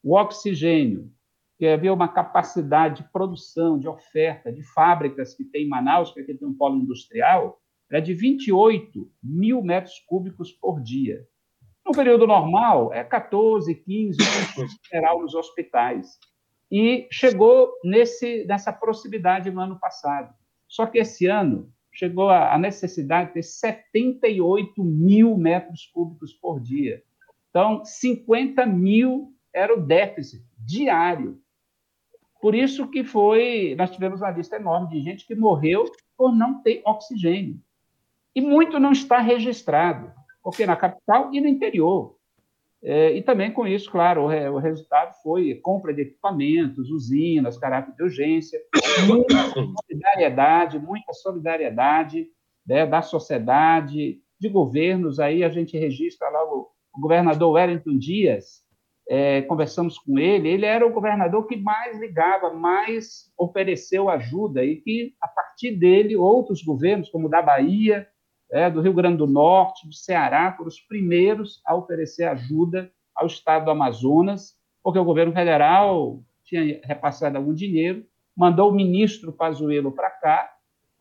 O oxigênio, que havia uma capacidade de produção, de oferta, de fábricas que tem em Manaus, que aqui tem um polo industrial, era de 28 mil metros cúbicos por dia. No período normal, é 14, 15 em geral nos hospitais. E chegou nesse, nessa proximidade no ano passado. Só que esse ano chegou a, necessidade de ter 78 mil metros cúbicos por dia. Então, 50 mil era o déficit diário. Por isso que foi, nós tivemos uma lista enorme de gente que morreu por não ter oxigênio. E muito não está registrado, porque na capital e no interior. É, e também com isso, claro, o, o, resultado foi compra de equipamentos, usinas, caráter de urgência, muita solidariedade, muita solidariedade né, da sociedade, de governos. Aí a gente registra lá o, o governador Wellington Dias, é, conversamos com ele, ele era o governador que mais ligava, mais ofereceu ajuda, e que, a partir dele, outros governos, como o da Bahia, é, do Rio Grande do Norte, do Ceará, foram os primeiros a oferecer ajuda ao estado do Amazonas, porque o governo federal tinha repassado algum dinheiro, mandou o ministro Pazuello para cá,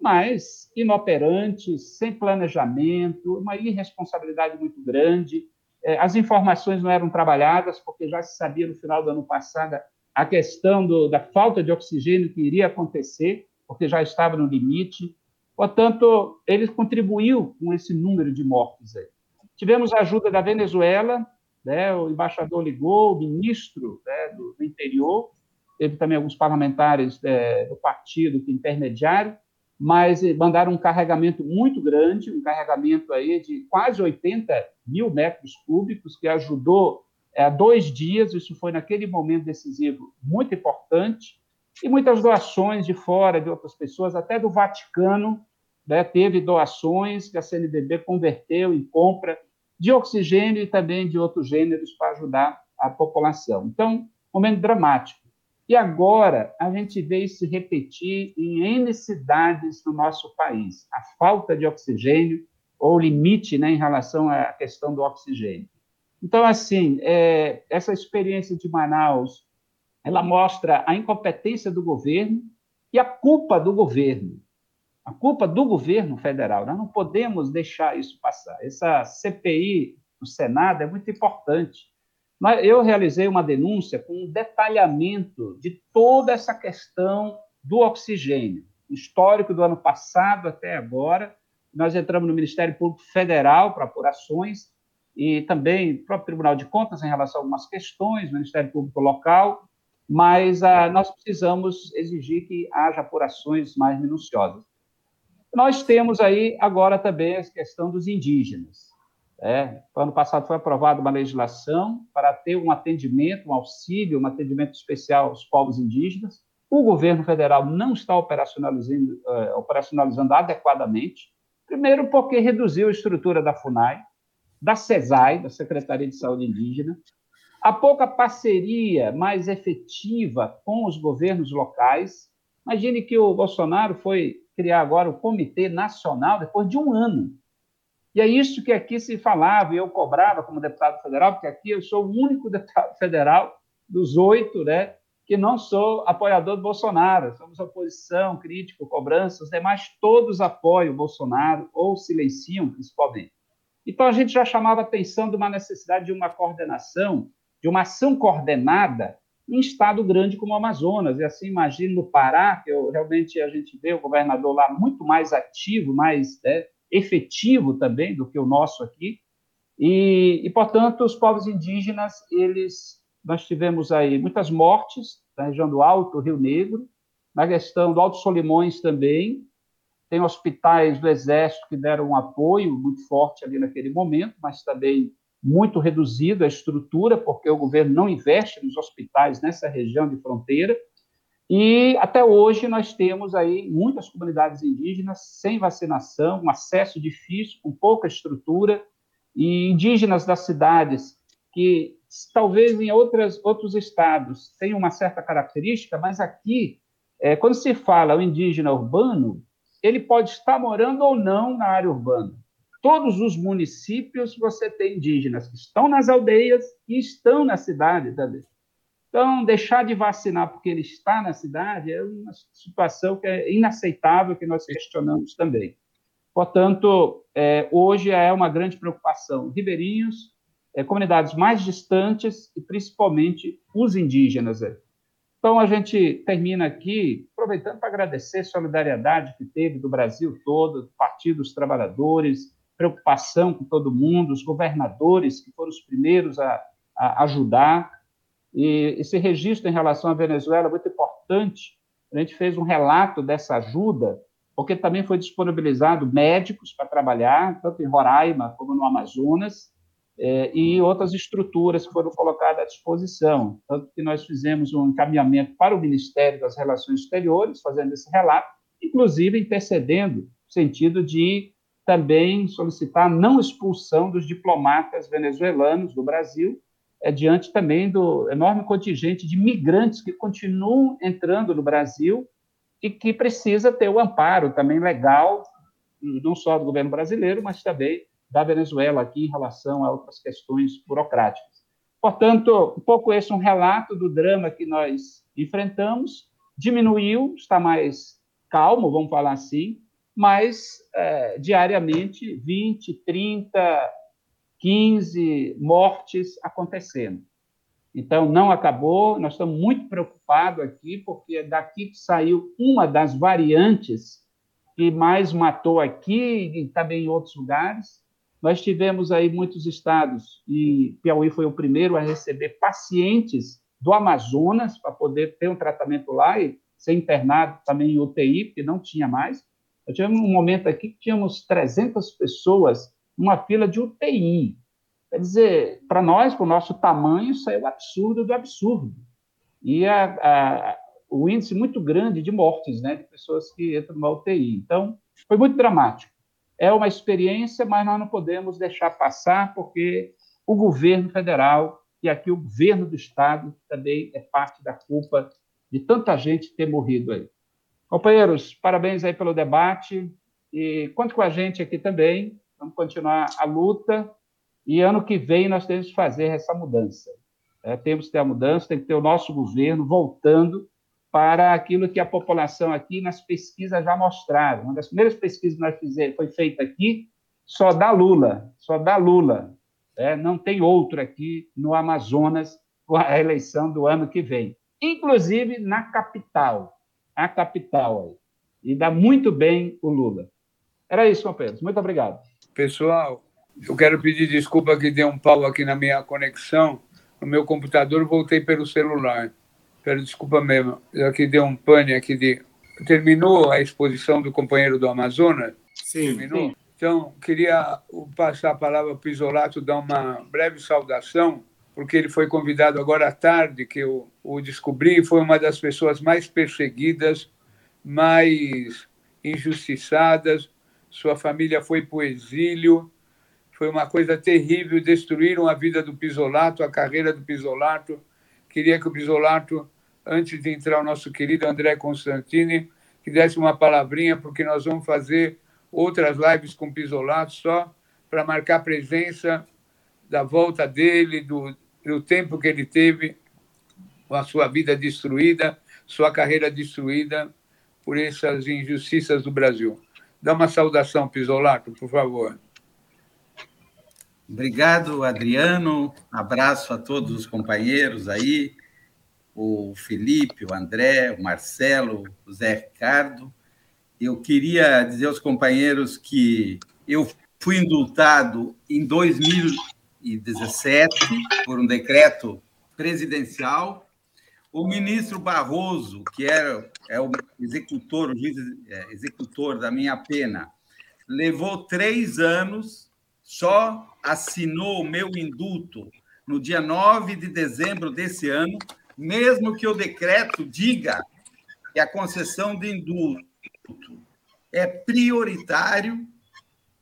mas inoperante, sem planejamento, uma irresponsabilidade muito grande. É, as informações não eram trabalhadas, porque já se sabia no final do ano passado a questão do, da falta de oxigênio que iria acontecer, porque já estava no limite. Portanto, ele contribuiu com esse número de mortes. Aí. Tivemos a ajuda da Venezuela, né, o embaixador ligou, o ministro né, do, interior, teve também alguns parlamentares é, do partido que intermediário, mas mandaram um carregamento muito grande, um carregamento aí de quase 80 mil metros cúbicos, que ajudou é, dois dias, isso foi naquele momento decisivo muito importante, e muitas doações de fora, de outras pessoas, até do Vaticano, né, teve doações que a CNBB converteu em compra de oxigênio e também de outros gêneros para ajudar a população. Então, momento dramático. E agora a gente vê isso se repetir em N cidades do nosso país. A falta de oxigênio ou limite né, em relação à questão do oxigênio. Então, assim, é, essa experiência de Manaus ela mostra a incompetência do governo e a culpa do governo. A culpa do governo federal. Nós não podemos deixar isso passar. Essa CPI do Senado é muito importante. Eu realizei uma denúncia com um detalhamento de toda essa questão do oxigênio, histórico do ano passado até agora. Nós entramos no Ministério Público Federal para apurações e também o próprio Tribunal de Contas em relação a algumas questões, Ministério Público Local, mas ah, nós precisamos exigir que haja apurações mais minuciosas. Nós temos aí agora também a questão dos indígenas. É, ano passado foi aprovada uma legislação para ter um atendimento, um auxílio, um atendimento especial aos povos indígenas. O governo federal não está operacionalizando, uh, operacionalizando adequadamente. Primeiro, porque reduziu a estrutura da FUNAI, da CESAI, da Secretaria de Saúde Indígena, a pouca parceria mais efetiva com os governos locais. Imagine que o Bolsonaro foi criar agora o Comitê Nacional depois de um ano. E é isso que aqui se falava, e eu cobrava como deputado federal, porque aqui eu sou o único (laughs) deputado federal dos oito, né, que não sou apoiador do Bolsonaro. Somos oposição, crítico, cobrança, os demais todos apoiam o Bolsonaro ou silenciam, principalmente. Então, a gente já chamava atenção de uma necessidade de uma coordenação de uma ação coordenada em estado grande como o Amazonas. E assim, imagino no Pará, que eu, realmente a gente vê o governador lá muito mais ativo, mais né, efetivo também do que o nosso aqui. E, e, portanto, os povos indígenas, eles, nós tivemos aí muitas mortes na região do Alto Rio Negro, na questão do Alto Solimões também, tem hospitais do Exército que deram um apoio muito forte ali naquele momento, mas também muito reduzido a estrutura, porque o governo não investe nos hospitais nessa região de fronteira. E até hoje nós temos aí muitas comunidades indígenas sem vacinação, um acesso difícil, com pouca estrutura, e indígenas das cidades que talvez em outras, outros estados tenham uma certa característica, mas aqui, é, quando se fala o indígena urbano, ele pode estar morando ou não na área urbana todos os municípios você tem indígenas que estão nas aldeias e estão na cidade também. Então, deixar de vacinar porque ele está na cidade é uma situação que é inaceitável, que nós questionamos também. Portanto, é, hoje é uma grande preocupação. Ribeirinhos, é, comunidades mais distantes e principalmente os indígenas. Então, a gente termina aqui aproveitando para agradecer a solidariedade que teve do Brasil todo, do Partido dos Trabalhadores, preocupação com todo mundo, os governadores que foram os primeiros a, a ajudar. E esse registro em relação à Venezuela é muito importante. A gente fez um relato dessa ajuda, porque também foi disponibilizado médicos para trabalhar, tanto em Roraima como no Amazonas, é, e outras estruturas foram colocadas à disposição. Tanto que nós fizemos um encaminhamento para o Ministério das Relações Exteriores, fazendo esse relato, inclusive intercedendo no sentido de também solicitar a não expulsão dos diplomatas venezuelanos do Brasil, é, diante também do enorme contingente de migrantes que continuam entrando no Brasil e que precisa ter o amparo também legal, não só do governo brasileiro, mas também da Venezuela aqui em relação a outras questões burocráticas. Portanto, um pouco esse é um relato do drama que nós enfrentamos. Diminuiu, está mais calmo, vamos falar assim, mas é, diariamente 20, 30, 15 mortes acontecendo. Então, não acabou, nós estamos muito preocupados aqui, porque é daqui que saiu uma das variantes que mais matou aqui e também em outros lugares, nós tivemos aí muitos estados, e Piauí foi o primeiro a receber pacientes do Amazonas para poder ter um tratamento lá e ser internado também em UTI, porque não tinha mais. Nós tivemos um momento aqui que tínhamos 300 pessoas numa fila de UTI. Quer dizer, para nós, para o nosso tamanho, isso é o absurdo do absurdo. E a, a, o índice muito grande de mortes, né, de pessoas que entram numa UTI. Então, foi muito dramático é uma experiência, mas nós não podemos deixar passar, porque o governo federal e aqui o governo do Estado também é parte da culpa de tanta gente ter morrido aí. Companheiros, parabéns aí pelo debate e conte com a gente aqui também. Vamos continuar a luta e ano que vem nós temos que fazer essa mudança. É, temos que ter a mudança, tem que ter o nosso governo voltando para aquilo que a população aqui nas pesquisas já mostraram. Uma das primeiras pesquisas que nós fizemos foi feita aqui, só dá Lula, só dá Lula. É, não tem outro aqui no Amazonas com a eleição do ano que vem. Inclusive na capital, a capital aí. E dá muito bem o Lula. Era isso, companheiros. Muito obrigado. Pessoal, eu quero pedir desculpa que deu um pau aqui na minha conexão. No meu computador, voltei pelo celular. Peço desculpa mesmo, aqui deu um pane aqui de. Terminou a exposição do companheiro do Amazonas? Sim. Terminou? Sim. Então, queria passar a palavra para o Isolato, dar uma breve saudação, porque ele foi convidado agora à tarde, que eu o descobri, foi uma das pessoas mais perseguidas, mais injustiçadas. Sua família foi para o exílio. Foi uma coisa terrível, destruíram a vida do Pisolato, a carreira do Pisolato. Queria que o Pisolato antes de entrar o nosso querido André Constantini, que desse uma palavrinha, porque nós vamos fazer outras lives com Pisolato só para marcar presença da volta dele, do, do tempo que ele teve a sua vida destruída, sua carreira destruída por essas injustiças do Brasil. Dá uma saudação, Pisolato, por favor. Obrigado, Adriano. Abraço a todos os companheiros aí o Felipe, o André, o Marcelo, o Zé Ricardo. Eu queria dizer aos companheiros que eu fui indultado em 2017 por um decreto presidencial. O ministro Barroso, que era é o executor, o juiz é, executor da minha pena, levou três anos, só assinou o meu indulto no dia 9 de dezembro desse ano, mesmo que o decreto diga que a concessão de indulto é prioritário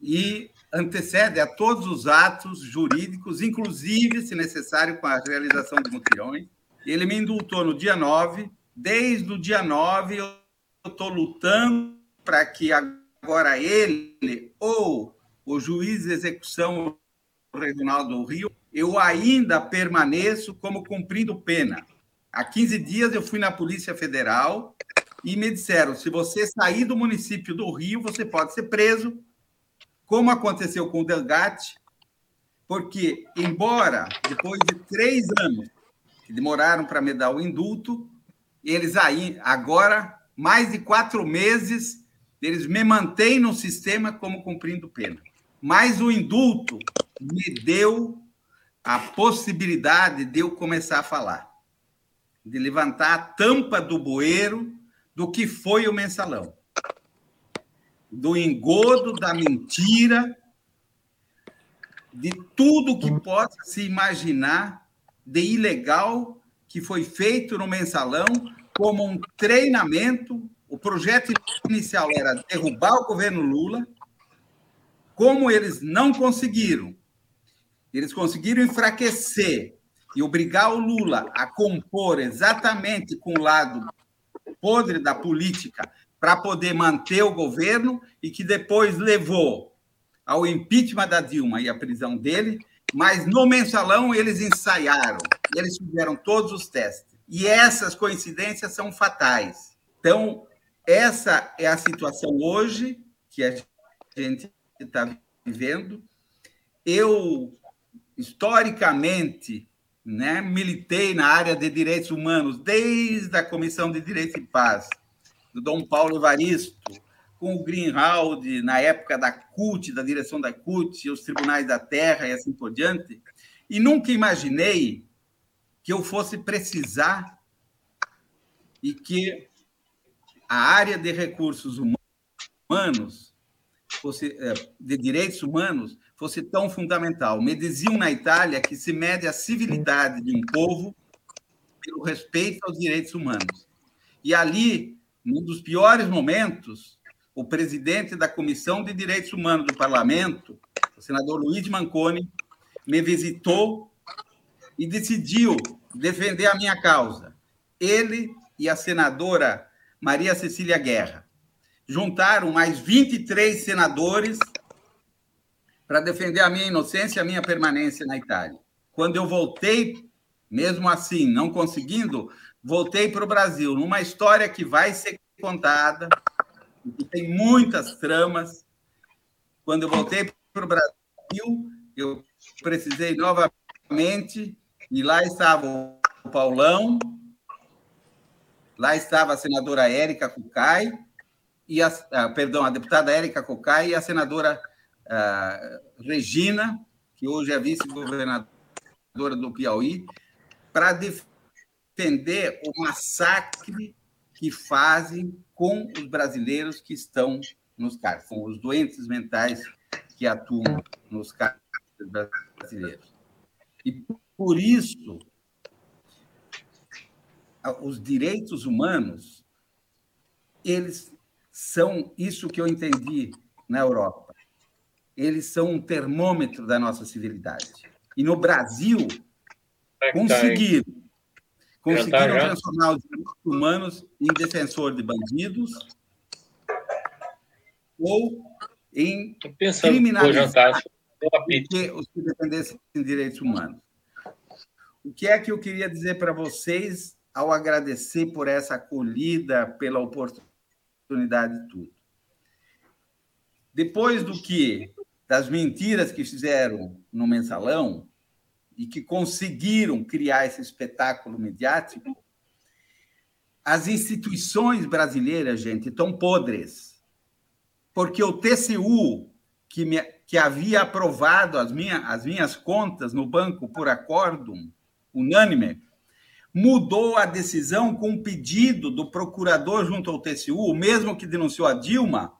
e antecede a todos os atos jurídicos, inclusive, se necessário, com a realização de mutirões. Ele me indultou no dia 9. Desde o dia 9, eu estou lutando para que agora ele ou o juiz de execução regional do Rio, eu ainda permaneço como cumprindo pena. Há 15 dias eu fui na Polícia Federal e me disseram: se você sair do município do Rio, você pode ser preso, como aconteceu com o Delgatti, porque, embora depois de três anos que demoraram para me dar o indulto, eles aí, agora, mais de quatro meses, eles me mantêm no sistema como cumprindo pena. Mas o indulto me deu a possibilidade de eu começar a falar, de levantar a tampa do bueiro do que foi o mensalão, do engodo, da mentira, de tudo que possa se imaginar de ilegal que foi feito no mensalão como um treinamento. O projeto inicial era derrubar o governo Lula. Como eles não conseguiram, eles conseguiram enfraquecer e obrigar o Lula a compor exatamente com o lado podre da política para poder manter o governo e que depois levou ao impeachment da Dilma e à prisão dele, mas no mensalão eles ensaiaram, eles fizeram todos os testes. E essas coincidências são fatais. Então, essa é a situação hoje que a gente está vivendo. Eu, historicamente, né, militei na área de direitos humanos desde a Comissão de Direitos e Paz, do Dom Paulo Evaristo, com o Greenhalgh, na época da CUT, da direção da CUT, os tribunais da terra e assim por diante, e nunca imaginei que eu fosse precisar e que a área de recursos humanos, fosse, é, de direitos humanos, fosse tão fundamental. Me diziam na Itália que se mede a civilidade de um povo pelo respeito aos direitos humanos. E ali, num dos piores momentos, o presidente da Comissão de Direitos Humanos do Parlamento, o senador Luiz Manconi, me visitou e decidiu defender a minha causa. Ele e a senadora Maria Cecília Guerra juntaram mais 23 senadores para defender a minha inocência e a minha permanência na Itália. Quando eu voltei, mesmo assim, não conseguindo, voltei para o Brasil, numa história que vai ser contada, que tem muitas tramas. Quando eu voltei para o Brasil, eu precisei novamente, e lá estava o Paulão, lá estava a senadora Érica Cucai, e a, ah, perdão, a deputada Érica Cucai e a senadora ah, Regina, que hoje é vice-governadora do Piauí, para defender o massacre que fazem com os brasileiros que estão nos cárceres, com os doentes mentais que atuam nos cárceres brasileiros. E por isso, os direitos humanos, eles são isso que eu entendi na Europa. Eles são um termômetro da nossa civilidade. E no Brasil, é conseguiram conseguiram tá, transformar os direitos humanos em defensor de bandidos ou em criminalizar os que defendessem direitos humanos. O que é que eu queria dizer para vocês ao agradecer por essa acolhida, pela oportunidade de tudo? Depois do que das mentiras que fizeram no mensalão, e que conseguiram criar esse espetáculo mediático, as instituições brasileiras, gente, estão podres. Porque o TCU, que, me, que havia aprovado as, minha, as minhas contas no banco por acórdão unânime, mudou a decisão com um pedido do procurador junto ao TCU, o mesmo que denunciou a Dilma,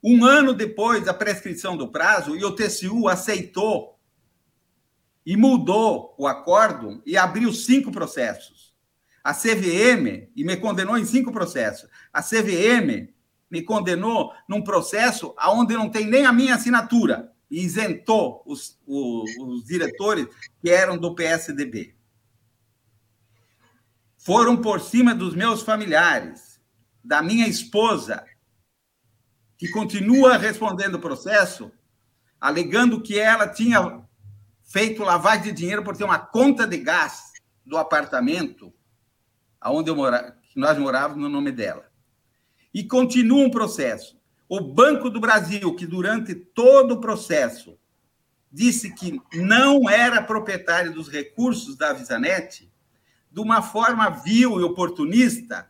um ano depois da prescrição do prazo, e o TCU aceitou e mudou o acordo e abriu cinco processos. A CVM, e me condenou em cinco processos. A CVM me condenou num processo onde não tem nem a minha assinatura e isentou os, os, os diretores que eram do PSDB. Foram por cima dos meus familiares, da minha esposa, que continua respondendo o processo, alegando que ela tinha feito lavagem de dinheiro por ter uma conta de gás do apartamento aonde eu mora, que nós morávamos no nome dela. E continua um processo. O Banco do Brasil, que durante todo o processo disse que não era proprietário dos recursos da Visanet, de uma forma vil e oportunista,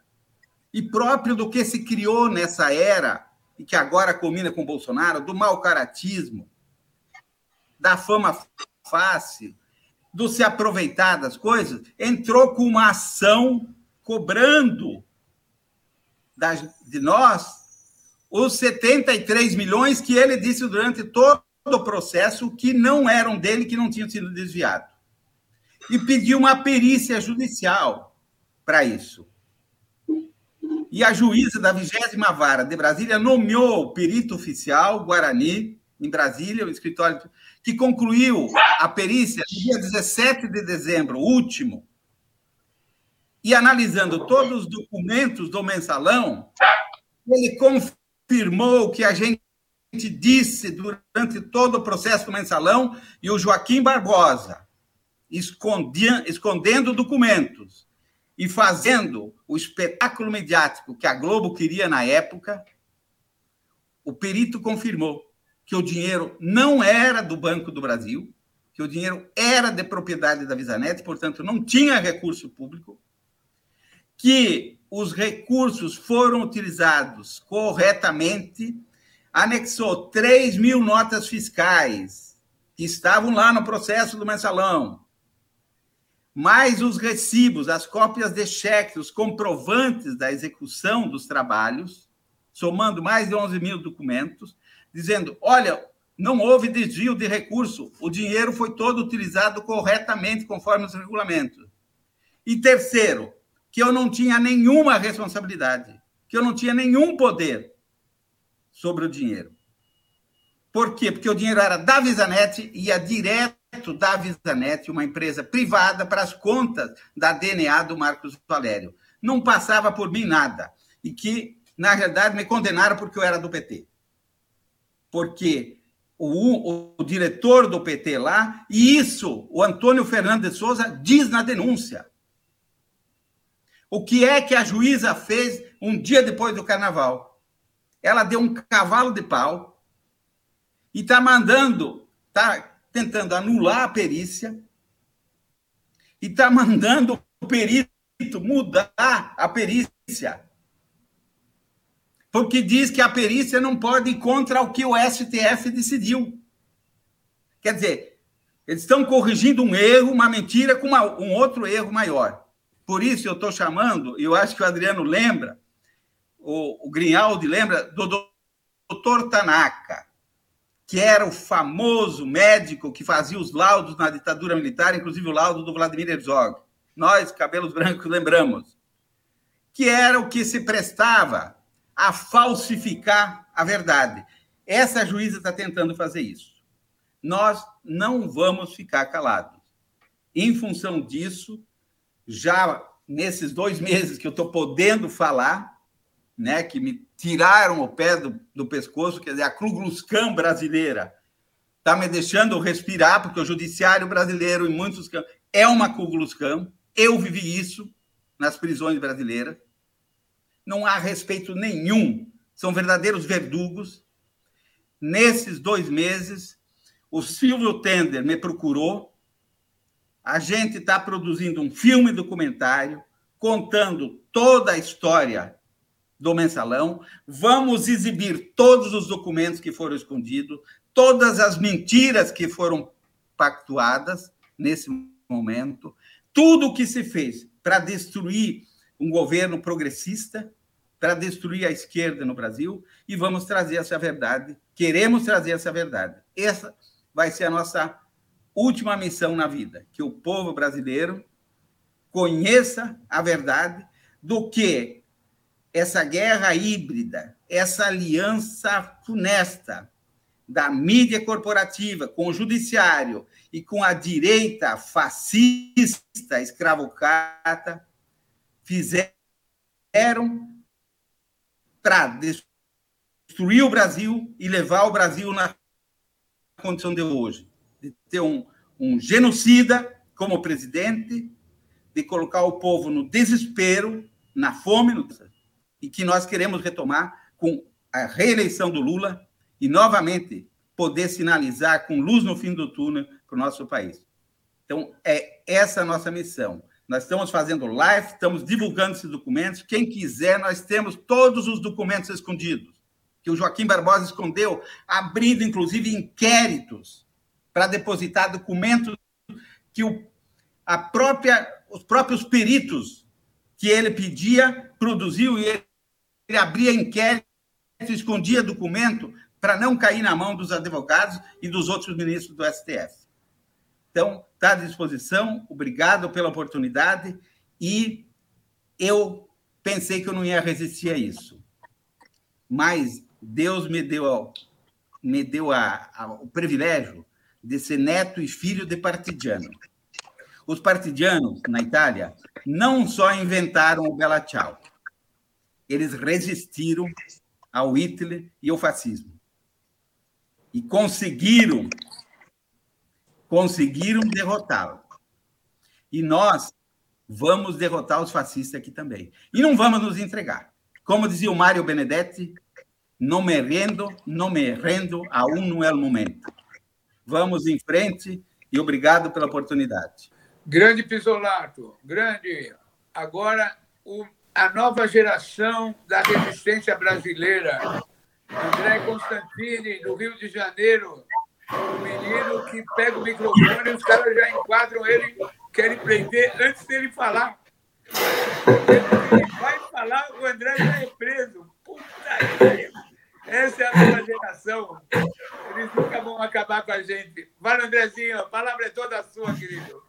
e próprio do que se criou nessa era, e que agora combina com Bolsonaro, do mau caratismo, da fama fácil, do se aproveitar das coisas, entrou com uma ação cobrando de nós os 73 milhões que ele disse durante todo o processo que não eram dele, que não tinham sido desviados. E pediu uma perícia judicial para isso. E a juíza da vigésima vara de Brasília nomeou o perito oficial Guarani, em Brasília, o escritório, que concluiu a perícia no dia 17 de dezembro, último, e analisando todos os documentos do mensalão, ele confirmou que a gente disse durante todo o processo do mensalão e o Joaquim Barbosa, escondendo documentos e fazendo o espetáculo mediático que a Globo queria na época, o perito confirmou que o dinheiro não era do Banco do Brasil, que o dinheiro era de propriedade da Visanet, portanto, não tinha recurso público, que os recursos foram utilizados corretamente, anexou 3 mil notas fiscais que estavam lá no processo do mensalão, mais os recibos, as cópias de cheques, os comprovantes da execução dos trabalhos, somando mais de 11 mil documentos, dizendo: olha, não houve desvio de recurso, o dinheiro foi todo utilizado corretamente, conforme os regulamentos. E terceiro, que eu não tinha nenhuma responsabilidade, que eu não tinha nenhum poder sobre o dinheiro. Por quê? Porque o dinheiro era da Visanet e ia direto da Visanet, uma empresa privada, para as contas da DNA do Marcos Valério. Não passava por mim nada. E que, na realidade, me condenaram porque eu era do PT. Porque o, o, diretor do PT lá, e isso o Antônio Fernandes de Souza diz na denúncia. O que é que a juíza fez um dia depois do carnaval? Ela deu um cavalo de pau e está mandando, está tentando anular a perícia e está mandando o perito mudar a perícia. Porque diz que a perícia não pode ir contra o que o STF decidiu. Quer dizer, eles estão corrigindo um erro, uma mentira, com uma, um outro erro maior. Por isso eu estou chamando, e eu acho que o Adriano lembra, o, o Grinaldi lembra, do doutor Tanaka, que era o famoso médico que fazia os laudos na ditadura militar, inclusive o laudo do Vladimir Herzog. Nós, cabelos brancos, lembramos. Que era o que se prestava a falsificar a verdade. Essa juíza está tentando fazer isso. Nós não vamos ficar calados. Em função disso, já nesses dois meses que eu estou podendo falar, né, que me tiraram o pé do, do pescoço, quer dizer, a Ku brasileira está me deixando respirar, porque o judiciário brasileiro, em muitos campos, é uma Ku Eu vivi isso nas prisões brasileiras. Não há respeito nenhum. São verdadeiros verdugos. Nesses dois meses, o Silvio Tender me procurou a gente está produzindo um filme documentário contando toda a história do mensalão. Vamos exibir todos os documentos que foram escondidos, todas as mentiras que foram pactuadas nesse momento, tudo o que se fez para destruir um governo progressista, para destruir a esquerda no Brasil, e vamos trazer essa verdade. Queremos trazer essa verdade. Essa vai ser a nossa última missão na vida, que o povo brasileiro conheça a verdade do que essa guerra híbrida, essa aliança funesta da mídia corporativa com o judiciário e com a direita fascista escravocrata fizeram para destruir o Brasil e levar o Brasil na condição de hoje de ter um, um genocida como presidente, de colocar o povo no desespero, na fome, no... e que nós queremos retomar com a reeleição do Lula e, novamente, poder sinalizar com luz no fim do túnel para o nosso país. Então, é essa a nossa missão. Nós estamos fazendo live, estamos divulgando esses documentos. Quem quiser, nós temos todos os documentos escondidos que o Joaquim Barbosa escondeu, abrindo inclusive inquéritos para depositar documentos que o, a própria, os próprios peritos que ele pedia produziu e ele, ele abria inquérito, escondia documento para não cair na mão dos advogados e dos outros ministros do STF. Então, está à disposição, obrigado pela oportunidade e eu pensei que eu não ia resistir a isso. Mas Deus me deu, me deu a, a, o privilégio de ser neto e filho de partidiano. Os partidianos, na Itália, não só inventaram o Bella Ciao, eles resistiram ao Hitler e ao fascismo. E conseguiram, conseguiram derrotá-lo. E nós vamos derrotar os fascistas aqui também. E não vamos nos entregar. Como dizia o Mário Benedetti, não me rendo, não me rendo, aún não é o momento. Vamos em frente e obrigado pela oportunidade. Grande Pisolato, grande. Agora, o, a nova geração da resistência brasileira. André Constantini, do Rio de Janeiro, o menino que pega o microfone e os caras já enquadram ele, querem prender antes dele falar. Ele vai falar, o André já é preso. Puta que essa é a nova geração. Eles nunca vão acabar com a gente. Vai, Andrezinho, a palavra é toda sua, querido.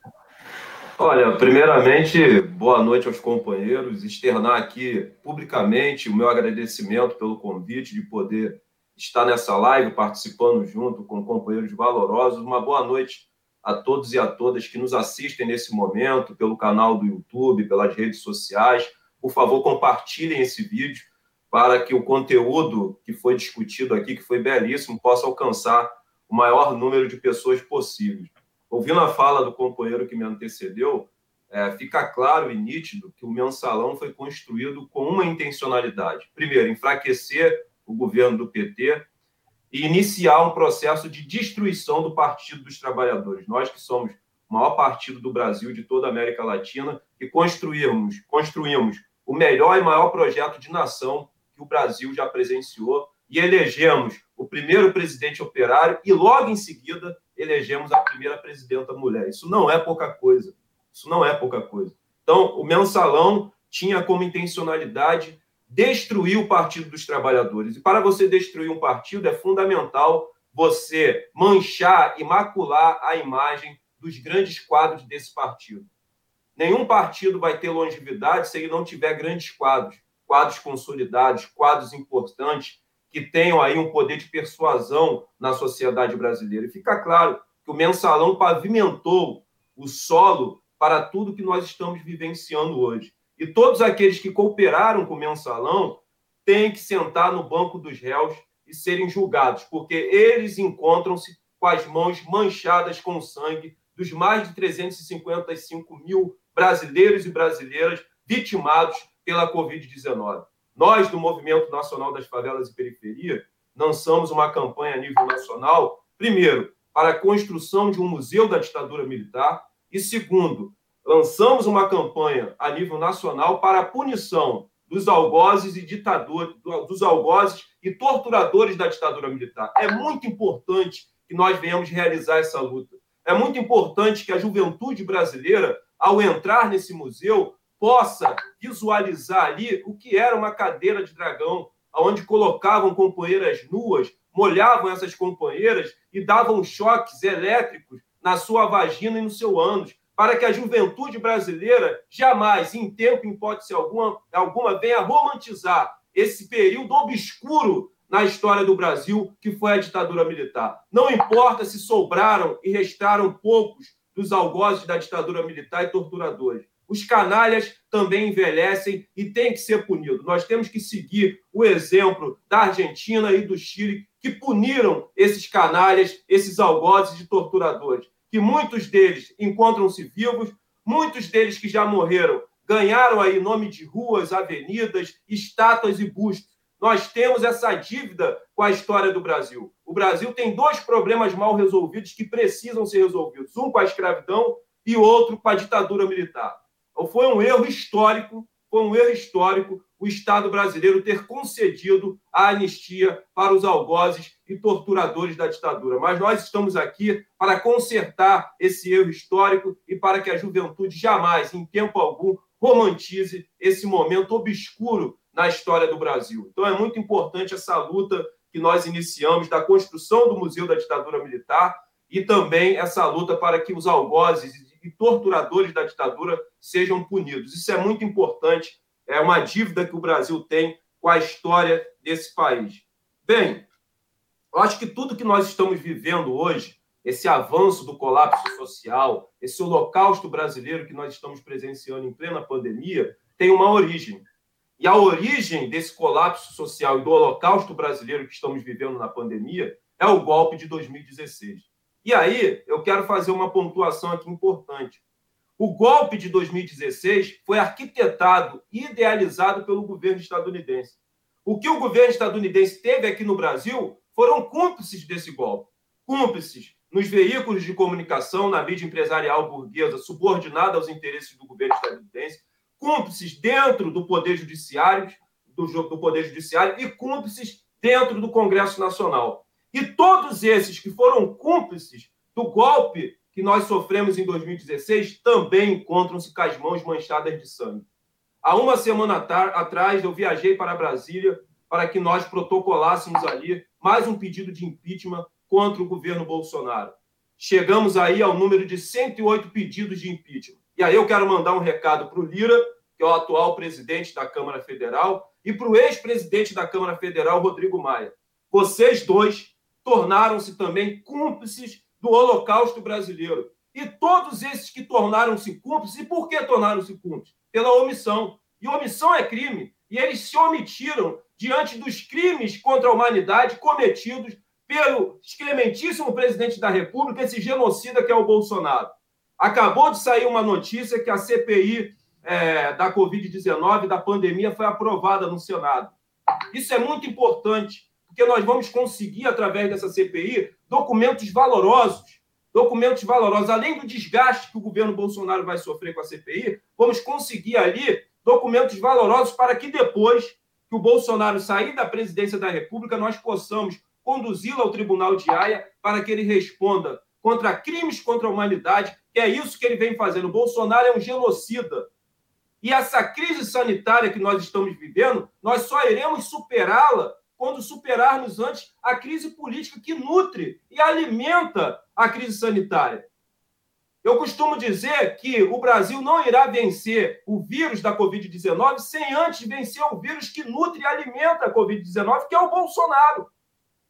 Olha, primeiramente, boa noite aos companheiros. Externar aqui publicamente o meu agradecimento pelo convite de poder estar nessa live participando junto com companheiros valorosos. Uma boa noite a todos e a todas que nos assistem nesse momento, pelo canal do YouTube, pelas redes sociais. Por favor, compartilhem esse vídeo para que o conteúdo que foi discutido aqui, que foi belíssimo, possa alcançar o maior número de pessoas possível. Ouvindo a fala do companheiro que me antecedeu, é, fica claro e nítido que o mensalão foi construído com uma intencionalidade. Primeiro, enfraquecer o governo do PT e iniciar um processo de destruição do Partido dos Trabalhadores. Nós que somos o maior partido do Brasil, de toda a América Latina, e construímos, construímos o melhor e maior projeto de nação que o Brasil já presenciou e elegemos o primeiro presidente operário e logo em seguida elegemos a primeira presidenta mulher. Isso não é pouca coisa. Isso não é pouca coisa. Então, o mensalão tinha como intencionalidade destruir o Partido dos Trabalhadores. E para você destruir um partido é fundamental você manchar e macular a imagem dos grandes quadros desse partido. Nenhum partido vai ter longevidade se ele não tiver grandes quadros quadros consolidados, quadros importantes, que tenham aí um poder de persuasão na sociedade brasileira. E fica claro que o mensalão pavimentou o solo para tudo que nós estamos vivenciando hoje. E todos aqueles que cooperaram com o mensalão têm que sentar no banco dos réus e serem julgados, porque eles encontram-se com as mãos manchadas com sangue dos mais de 355 mil brasileiros e brasileiras vitimados pela Covid-19. Nós, do Movimento Nacional das Favelas e Periferia, lançamos uma campanha a nível nacional, primeiro, para a construção de um museu da ditadura militar, e segundo, lançamos uma campanha a nível nacional para a punição dos algozes e ditadores, dos algozes e torturadores da ditadura militar. É muito importante que nós venhamos realizar essa luta. É muito importante que a juventude brasileira, ao entrar nesse museu, possa visualizar ali o que era uma cadeira de dragão, onde colocavam companheiras nuas, molhavam essas companheiras e davam choques elétricos na sua vagina e no seu ânus, para que a juventude brasileira jamais, em tempo, em hipótese alguma, alguma venha romantizar esse período obscuro na história do Brasil, que foi a ditadura militar. Não importa se sobraram e restaram poucos dos algozes da ditadura militar e torturadores os canalhas também envelhecem e têm que ser punidos. Nós temos que seguir o exemplo da Argentina e do Chile, que puniram esses canalhas, esses algozes de torturadores, que muitos deles encontram-se vivos, muitos deles que já morreram ganharam aí nome de ruas, avenidas, estátuas e bustos. Nós temos essa dívida com a história do Brasil. O Brasil tem dois problemas mal resolvidos que precisam ser resolvidos: um com a escravidão e outro com a ditadura militar foi um erro histórico, foi um erro histórico o Estado brasileiro ter concedido a anistia para os algozes e torturadores da ditadura. Mas nós estamos aqui para consertar esse erro histórico e para que a juventude jamais, em tempo algum, romantize esse momento obscuro na história do Brasil. Então é muito importante essa luta que nós iniciamos da construção do Museu da Ditadura Militar e também essa luta para que os algozes e torturadores da ditadura sejam punidos. Isso é muito importante, é uma dívida que o Brasil tem com a história desse país. Bem, eu acho que tudo que nós estamos vivendo hoje, esse avanço do colapso social, esse holocausto brasileiro que nós estamos presenciando em plena pandemia, tem uma origem. E a origem desse colapso social e do holocausto brasileiro que estamos vivendo na pandemia é o golpe de 2016. E aí, eu quero fazer uma pontuação aqui importante. O golpe de 2016 foi arquitetado e idealizado pelo governo estadunidense. O que o governo estadunidense teve aqui no Brasil foram cúmplices desse golpe. Cúmplices nos veículos de comunicação, na mídia empresarial burguesa, subordinada aos interesses do governo estadunidense, cúmplices dentro do Poder Judiciário, do, do Poder Judiciário e cúmplices dentro do Congresso Nacional. E todos esses que foram cúmplices do golpe que nós sofremos em 2016 também encontram-se com as mãos manchadas de sangue. Há uma semana atrás, eu viajei para Brasília para que nós protocolássemos ali mais um pedido de impeachment contra o governo Bolsonaro. Chegamos aí ao número de 108 pedidos de impeachment. E aí eu quero mandar um recado para o Lira, que é o atual presidente da Câmara Federal, e para o ex-presidente da Câmara Federal, Rodrigo Maia. Vocês dois tornaram-se também cúmplices do Holocausto brasileiro. E todos esses que tornaram-se cúmplices, e por que tornaram-se cúmplices? Pela omissão. E omissão é crime. E eles se omitiram diante dos crimes contra a humanidade cometidos pelo excrementíssimo presidente da República, esse genocida que é o Bolsonaro. Acabou de sair uma notícia que a CPI é, da Covid-19, da pandemia, foi aprovada no Senado. Isso é muito importante, porque nós vamos conseguir, através dessa CPI, documentos valorosos. Documentos valorosos. Além do desgaste que o governo Bolsonaro vai sofrer com a CPI, vamos conseguir ali documentos valorosos para que depois que o Bolsonaro sair da presidência da República, nós possamos conduzi-lo ao Tribunal de Haia para que ele responda contra crimes contra a humanidade que é isso que ele vem fazendo. O Bolsonaro é um genocida. E essa crise sanitária que nós estamos vivendo, nós só iremos superá-la quando superarmos antes a crise política que nutre e alimenta a crise sanitária. Eu costumo dizer que o Brasil não irá vencer o vírus da Covid-19 sem antes vencer o vírus que nutre e alimenta a Covid-19, que é o Bolsonaro.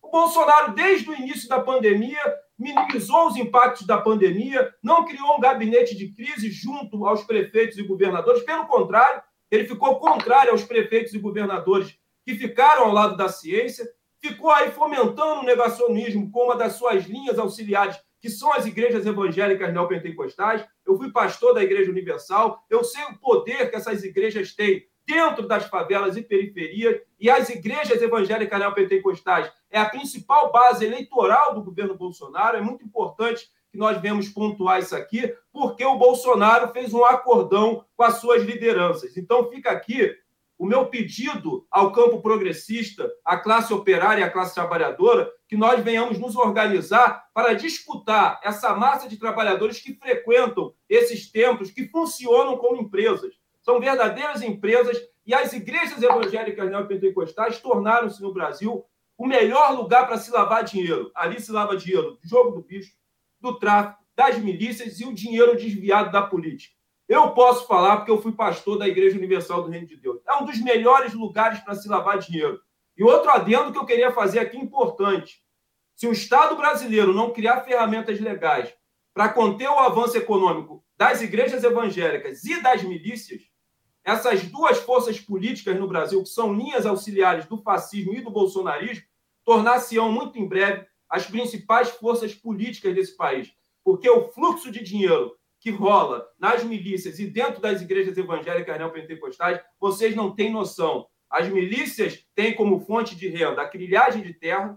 O Bolsonaro, desde o início da pandemia, minimizou os impactos da pandemia, não criou um gabinete de crise junto aos prefeitos e governadores. Pelo contrário, ele ficou contrário aos prefeitos e governadores que ficaram ao lado da ciência, ficou aí fomentando o negacionismo com uma das suas linhas auxiliares, que são as igrejas evangélicas neopentecostais. Eu fui pastor da Igreja Universal, eu sei o poder que essas igrejas têm dentro das favelas e periferias, e as igrejas evangélicas neopentecostais é a principal base eleitoral do governo Bolsonaro. É muito importante que nós vemos pontuar isso aqui, porque o Bolsonaro fez um acordão com as suas lideranças. Então, fica aqui o meu pedido ao campo progressista, à classe operária e à classe trabalhadora, que nós venhamos nos organizar para disputar essa massa de trabalhadores que frequentam esses templos, que funcionam como empresas. São verdadeiras empresas e as igrejas evangélicas neopentecostais tornaram-se no Brasil o melhor lugar para se lavar dinheiro. Ali se lava dinheiro do jogo do bicho, do tráfico, das milícias e o dinheiro desviado da política. Eu posso falar porque eu fui pastor da Igreja Universal do Reino de Deus. É um dos melhores lugares para se lavar dinheiro. E outro adendo que eu queria fazer aqui importante. Se o Estado brasileiro não criar ferramentas legais para conter o avanço econômico das igrejas evangélicas e das milícias, essas duas forças políticas no Brasil, que são linhas auxiliares do fascismo e do bolsonarismo, tornar-se-ão muito em breve as principais forças políticas desse país. Porque o fluxo de dinheiro que rola nas milícias e dentro das igrejas evangélicas neopentecostais, vocês não têm noção. As milícias têm como fonte de renda a crilhagem de terra,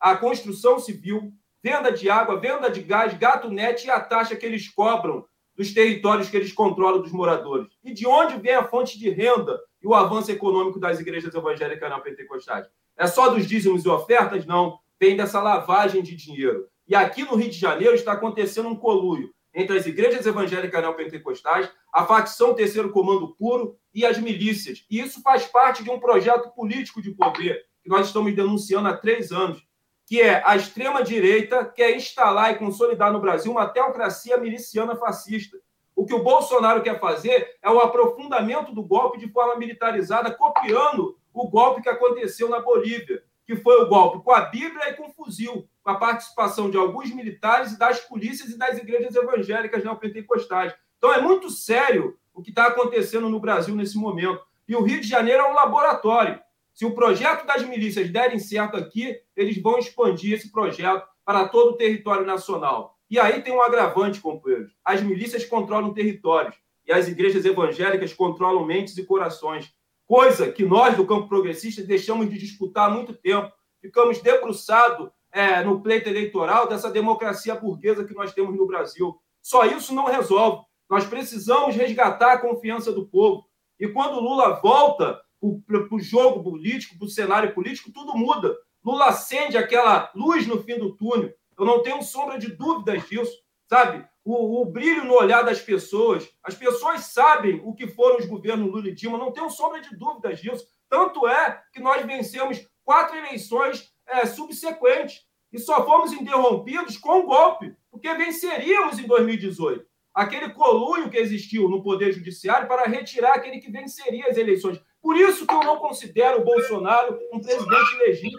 a construção civil, venda de água, venda de gás, gato net e a taxa que eles cobram dos territórios que eles controlam dos moradores? E de onde vem a fonte de renda e o avanço econômico das igrejas evangélicas não pentecostais? É só dos dízimos e ofertas? Não. Vem dessa lavagem de dinheiro. E aqui no Rio de Janeiro está acontecendo um coluio entre as igrejas evangélicas neopentecostais, a facção Terceiro Comando Puro e as milícias. E isso faz parte de um projeto político de poder que nós estamos denunciando há três anos, que é a extrema-direita quer instalar e consolidar no Brasil uma teocracia miliciana fascista. O que o Bolsonaro quer fazer é o aprofundamento do golpe de forma militarizada, copiando o golpe que aconteceu na Bolívia, que foi o golpe com a Bíblia e com o fuzil, com a participação de alguns militares e das polícias e das igrejas evangélicas neopentecostais. Então é muito sério o que está acontecendo no Brasil nesse momento. E o Rio de Janeiro é um laboratório. Se o projeto das milícias derem certo aqui, eles vão expandir esse projeto para todo o território nacional. E aí tem um agravante, companheiros. As milícias controlam territórios e as igrejas evangélicas controlam mentes e corações. Coisa que nós, do campo progressista, deixamos de disputar há muito tempo. Ficamos debruçados é, no pleito eleitoral dessa democracia burguesa que nós temos no Brasil. Só isso não resolve. Nós precisamos resgatar a confiança do povo. E quando Lula volta para o jogo político, para o cenário político, tudo muda. Lula acende aquela luz no fim do túnel. Eu não tenho sombra de dúvidas disso, sabe? O, o, brilho no olhar das pessoas. As pessoas sabem o que foram os governos Lula e Dilma, não tenho sombra de dúvidas disso. Tanto é que nós vencemos quatro eleições é, subsequentes e só fomos interrompidos com o golpe, porque venceríamos em 2018 aquele colunho que existiu no Poder Judiciário para retirar aquele que venceria as eleições. Por isso que eu não considero o Bolsonaro um presidente legítimo.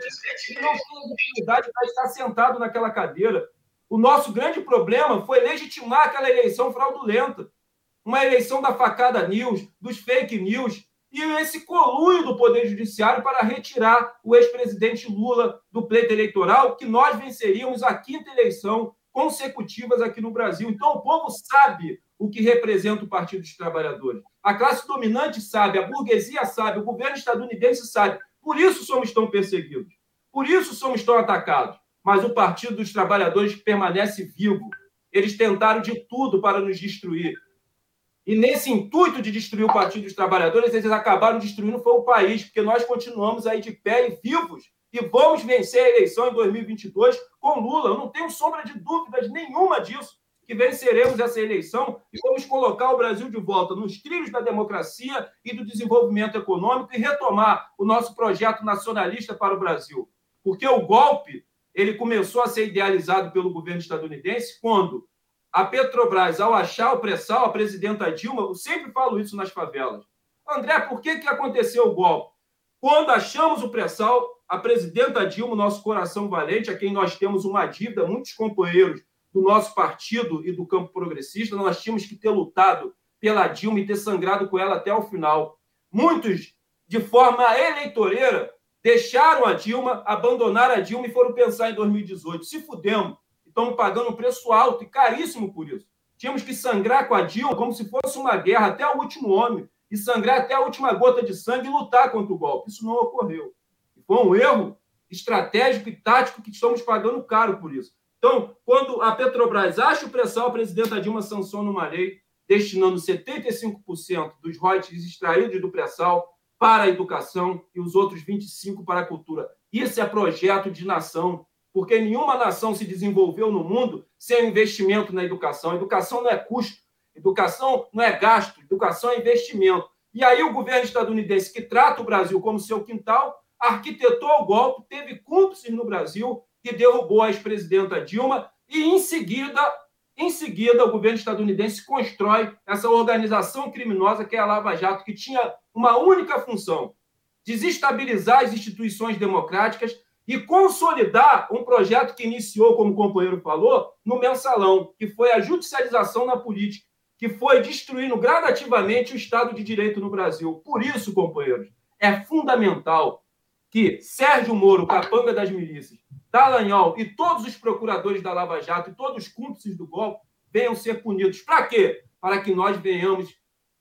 Ele não tem legitimidade para estar sentado naquela cadeira. O nosso grande problema foi legitimar aquela eleição fraudulenta. Uma eleição da facada news, dos fake news, e esse colunho do Poder Judiciário para retirar o ex-presidente Lula do pleito eleitoral, que nós venceríamos a quinta eleição consecutivas aqui no Brasil. Então, o povo sabe o que representa o Partido dos Trabalhadores. A classe dominante sabe, a burguesia sabe, o governo estadunidense sabe. Por isso somos tão perseguidos. Por isso somos tão atacados. Mas o Partido dos Trabalhadores permanece vivo. Eles tentaram de tudo para nos destruir. E nesse intuito de destruir o Partido dos Trabalhadores, eles acabaram destruindo foi o país, porque nós continuamos aí de pé e vivos e vamos vencer a eleição em 2022 com Lula. Eu não tenho sombra de dúvidas nenhuma disso, que venceremos essa eleição e vamos colocar o Brasil de volta nos trilhos da democracia e do desenvolvimento econômico e retomar o nosso projeto nacionalista para o Brasil. Porque o golpe ele começou a ser idealizado pelo governo estadunidense quando a Petrobras, ao achar o pré-sal, a presidenta Dilma, eu sempre falo isso nas favelas. André, por que, que aconteceu o golpe? Quando achamos o pré-sal, a presidenta Dilma, nosso coração valente, a quem nós temos uma dívida, muitos companheiros do nosso partido e do campo progressista, nós tínhamos que ter lutado pela Dilma e ter sangrado com ela até o final. Muitos, de forma eleitoreira, deixaram a Dilma, abandonaram a Dilma e foram pensar em 2018. Se fudemos, estamos pagando um preço alto e caríssimo por isso. Tínhamos que sangrar com a Dilma como se fosse uma guerra até o último homem, e sangrar até a última gota de sangue e lutar contra o golpe. Isso não ocorreu. Foi um erro estratégico e tático que estamos pagando caro por isso. Então, quando a Petrobras acha o pressão, a presidenta Dilma sanciona uma lei destinando 75% dos royalties extraídos do pré-sal para a educação e os outros 25% para a cultura. Isso é projeto de nação, porque nenhuma nação se desenvolveu no mundo sem investimento na educação. Educação não é custo, educação não é gasto, educação é investimento. E aí o governo estadunidense, que trata o Brasil como seu quintal, arquitetou o golpe, teve cúmplices no Brasil, que derrubou a ex-presidenta Dilma, e em seguida, em seguida, o governo estadunidense constrói essa organização criminosa que é a Lava Jato, que tinha uma única função: desestabilizar as instituições democráticas e consolidar um projeto que iniciou, como o companheiro falou, no mensalão, que foi a judicialização na política, que foi destruindo gradativamente o Estado de Direito no Brasil. Por isso, companheiros, é fundamental que Sérgio Moro, capanga das milícias, Dallagnol e todos os procuradores da Lava Jato e todos os cúmplices do golpe venham ser punidos. Para quê? Para que nós venhamos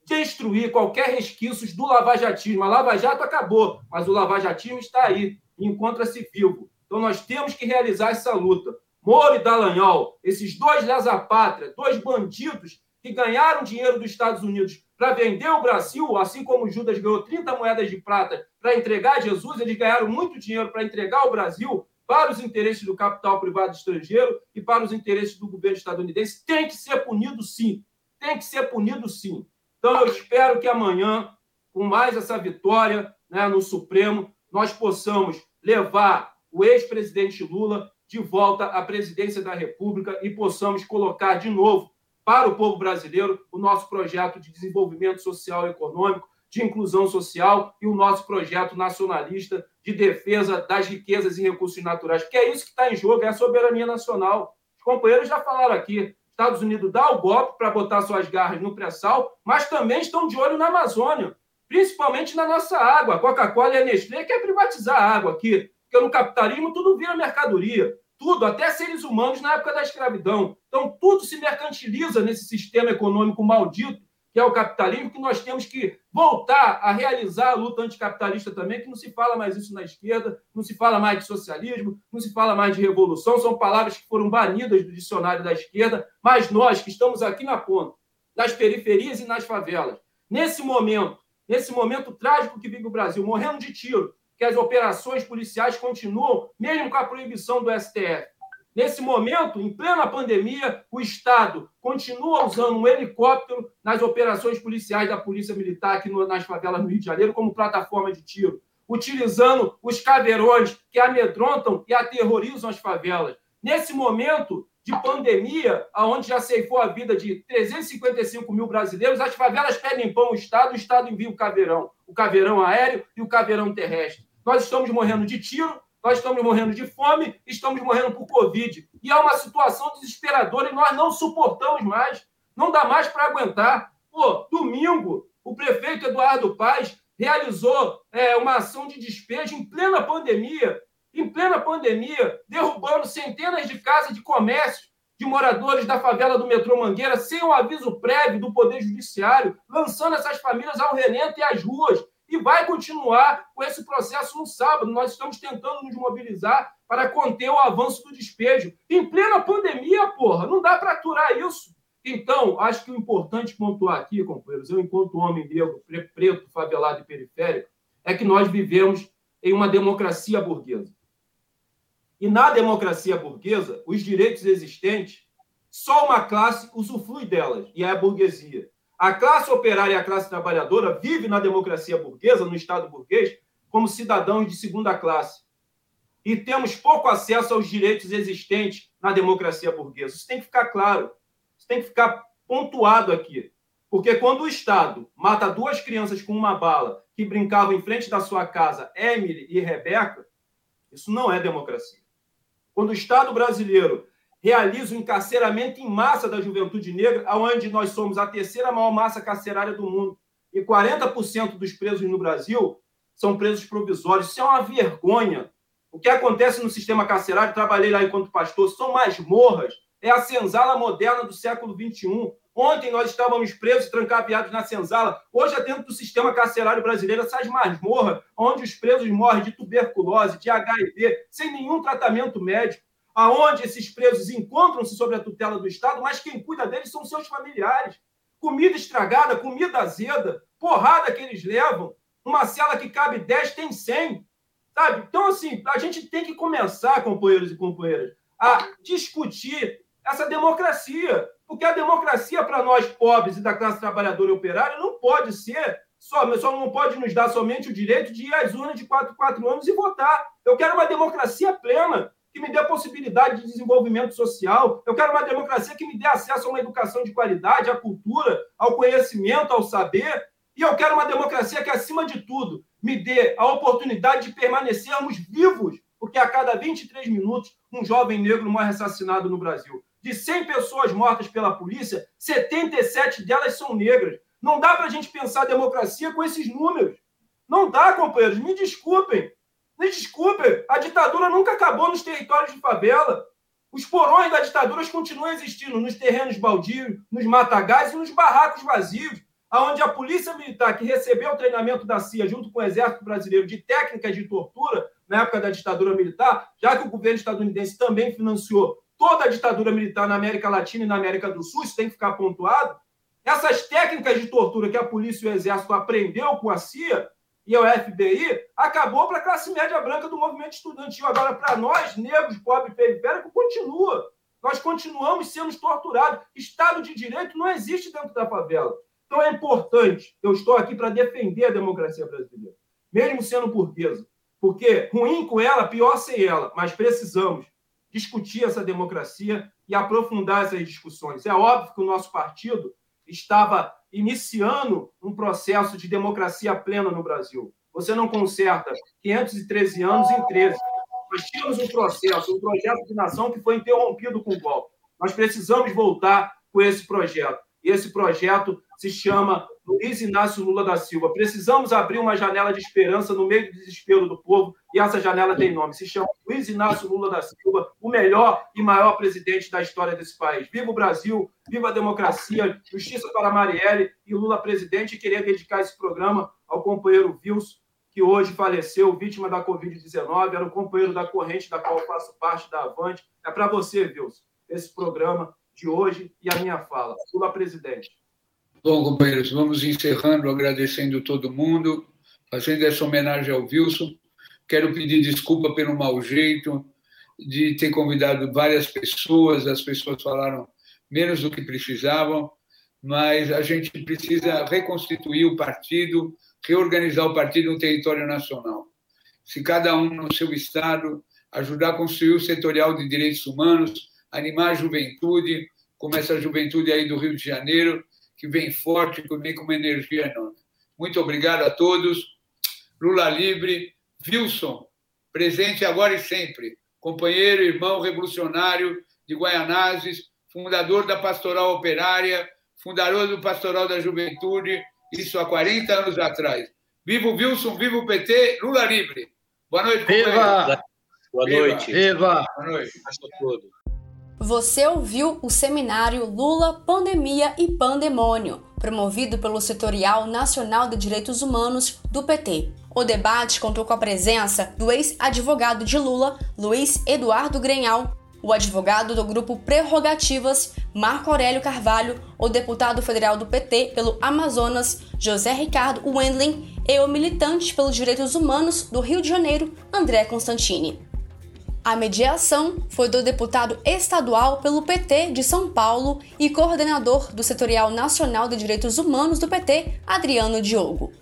destruir qualquer resquícios do lavajatismo. A Lava Jato acabou, mas o lavajatismo está aí encontra-se vivo. Então nós temos que realizar essa luta. Moro e Dallagnol, esses dois lesa-pátria, dois bandidos que ganharam dinheiro dos Estados Unidos para vender o Brasil, assim como Judas ganhou 30 moedas de prata para entregar Jesus, eles ganharam muito dinheiro para entregar o Brasil para os interesses do capital privado estrangeiro e para os interesses do governo estadunidense. Tem que ser punido, sim. Tem que ser punido, sim. Então, eu espero que amanhã, com mais essa vitória né, no Supremo, nós possamos levar o ex-presidente Lula de volta à presidência da República e possamos colocar de novo para o povo brasileiro o nosso projeto de desenvolvimento social e econômico, de inclusão social e o nosso projeto nacionalista de defesa das riquezas e recursos naturais, porque é isso que está em jogo, é a soberania nacional. Os companheiros já falaram aqui, Estados Unidos dá o golpe para botar suas garras no pré-sal, mas também estão de olho na Amazônia, principalmente na nossa água. A Coca-Cola e a Nestlé quer privatizar a água aqui, porque no capitalismo tudo vira mercadoria tudo, até seres humanos na época da escravidão. Então, tudo se mercantiliza nesse sistema econômico maldito, que é o capitalismo, que nós temos que voltar a realizar a luta anticapitalista também, que não se fala mais isso na esquerda, não se fala mais de socialismo, não se fala mais de revolução, são palavras que foram banidas do dicionário da esquerda, mas nós que estamos aqui na ponta, nas periferias e nas favelas, nesse momento, nesse momento trágico que vive o Brasil, morrendo de tiro, que as operações policiais continuam, mesmo com a proibição do STF. Nesse momento, em plena pandemia, o Estado continua usando um helicóptero nas operações policiais da Polícia Militar aqui no, nas favelas no Rio de Janeiro como plataforma de tiro, utilizando os caveirões que amedrontam e aterrorizam as favelas. Nesse momento de pandemia, onde já ceifou a vida de 355 mil brasileiros, as favelas pedem pão ao Estado, o Estado envia o caveirão, o caveirão aéreo e o caveirão terrestre. Nós estamos morrendo de tiro, nós estamos morrendo de fome, estamos morrendo por Covid. E é uma situação desesperadora e nós não suportamos mais. Não dá mais para aguentar. Pô, domingo, o prefeito Eduardo Paz realizou é, uma ação de despejo em plena pandemia, em plena pandemia, derrubando centenas de casas de comércio de moradores da favela do metrô Mangueira sem o um aviso prévio do Poder Judiciário, lançando essas famílias ao relento e às ruas, e vai continuar com esse processo no sábado. Nós estamos tentando nos mobilizar para conter o avanço do despejo. Em plena pandemia, porra, não dá para aturar isso. Então, acho que o importante pontuar aqui, companheiros, eu, enquanto homem negro, preto, favelado e periférico, é que nós vivemos em uma democracia burguesa. E na democracia burguesa, os direitos existentes, só uma classe usufrui delas, e é a burguesia. A classe operária e a classe trabalhadora vive na democracia burguesa, no Estado burguês, como cidadãos de segunda classe. E temos pouco acesso aos direitos existentes na democracia burguesa. Isso tem que ficar claro. Isso tem que ficar pontuado aqui. Porque quando o Estado mata duas crianças com uma bala que brincavam em frente da sua casa, Emily e Rebeca, isso não é democracia. Quando o Estado brasileiro realiza o encarceramento em massa da juventude negra, onde nós somos a terceira maior massa carcerária do mundo. E 40% dos presos no Brasil são presos provisórios. Isso é uma vergonha. O que acontece no sistema carcerário, trabalhei lá enquanto pastor, são masmorras. É a senzala moderna do século XXI. Ontem nós estávamos presos, trancafiados na senzala. Hoje é dentro do sistema carcerário brasileiro essas masmorras, onde os presos morrem de tuberculose, de HIV, sem nenhum tratamento médico aonde esses presos encontram-se sob a tutela do Estado, mas quem cuida deles são seus familiares. Comida estragada, comida azeda, porrada que eles levam. Uma cela que cabe 10 tem 100. Sabe? Então, assim, a gente tem que começar, companheiros e companheiras, a discutir essa democracia. Porque a democracia, para nós pobres e da classe trabalhadora e operária, não pode ser só, só não pode nos dar somente o direito de ir às urnas de 4 4 anos e votar. Eu quero uma democracia plena que me dê a possibilidade de desenvolvimento social. Eu quero uma democracia que me dê acesso a uma educação de qualidade, à cultura, ao conhecimento, ao saber. E eu quero uma democracia que, acima de tudo, me dê a oportunidade de permanecermos vivos, porque a cada 23 minutos um jovem negro morre assassinado no Brasil. De 100 pessoas mortas pela polícia, 77 delas são negras. Não dá para a gente pensar a democracia com esses números. Não dá, companheiros. Me desculpem. Me desculpe, a ditadura nunca acabou nos territórios de favela. Os porões da ditadura continuam existindo nos terrenos baldios, nos matagais e nos barracos vazios, aonde a polícia militar que recebeu o treinamento da CIA junto com o exército brasileiro de técnicas de tortura na época da ditadura militar, já que o governo estadunidense também financiou toda a ditadura militar na América Latina e na América do Sul, isso tem que ficar pontuado, Essas técnicas de tortura que a polícia e o exército aprendeu com a CIA e o FBI acabou para a classe média branca do movimento estudantil. Agora, para nós, negros, pobres, periféricos, continua. Nós continuamos sendo torturados. Estado de direito não existe dentro da favela. Então é importante. Eu estou aqui para defender a democracia brasileira, mesmo sendo burguesa. Porque ruim com ela, pior sem ela. Mas precisamos discutir essa democracia e aprofundar essas discussões. É óbvio que o nosso partido estava iniciando um processo de democracia plena no Brasil. Você não conserta 513 anos em 13. Nós tínhamos um processo, um projeto de nação que foi interrompido com o golpe. Nós precisamos voltar com esse projeto. E esse projeto se chama Luiz Inácio Lula da Silva. Precisamos abrir uma janela de esperança no meio do desespero do povo, e essa janela tem nome. Se chama Luiz Inácio Lula da Silva, o melhor e maior presidente da história desse país. Viva o Brasil, viva a democracia, justiça para Marielle e Lula presidente. E queria dedicar esse programa ao companheiro Wilson, que hoje faleceu, vítima da Covid-19, era o companheiro da corrente da qual faço parte da Avante. É para você, Wilson, esse programa de hoje e a minha fala. Lula presidente. Bom, companheiros, vamos encerrando, agradecendo todo mundo, fazendo essa homenagem ao Wilson. Quero pedir desculpa pelo mau jeito de ter convidado várias pessoas, as pessoas falaram menos do que precisavam, mas a gente precisa reconstituir o partido, reorganizar o partido no território nacional. Se cada um no seu estado ajudar a construir o setorial de direitos humanos, animar a juventude, como essa juventude aí do Rio de Janeiro, que vem forte, que vem com uma energia enorme. Muito obrigado a todos. Lula livre. Wilson, presente agora e sempre. Companheiro, irmão revolucionário de Guaianazes, fundador da Pastoral Operária, fundador do Pastoral da Juventude, isso há 40 anos atrás. Viva o Wilson, viva o PT, Lula livre. Boa noite, companheiro. Viva! Boa noite. Viva! Boa noite. A todos. Você ouviu o seminário Lula, Pandemia e Pandemônio, promovido pelo Setorial Nacional de Direitos Humanos do PT. O debate contou com a presença do ex-advogado de Lula, Luiz Eduardo Grenhal, o advogado do grupo Prerrogativas, Marco Aurélio Carvalho, o deputado federal do PT pelo Amazonas, José Ricardo Wendling, e o militante pelos direitos humanos do Rio de Janeiro, André Constantini. A mediação foi do deputado estadual pelo PT de São Paulo e coordenador do Setorial Nacional de Direitos Humanos do PT, Adriano Diogo.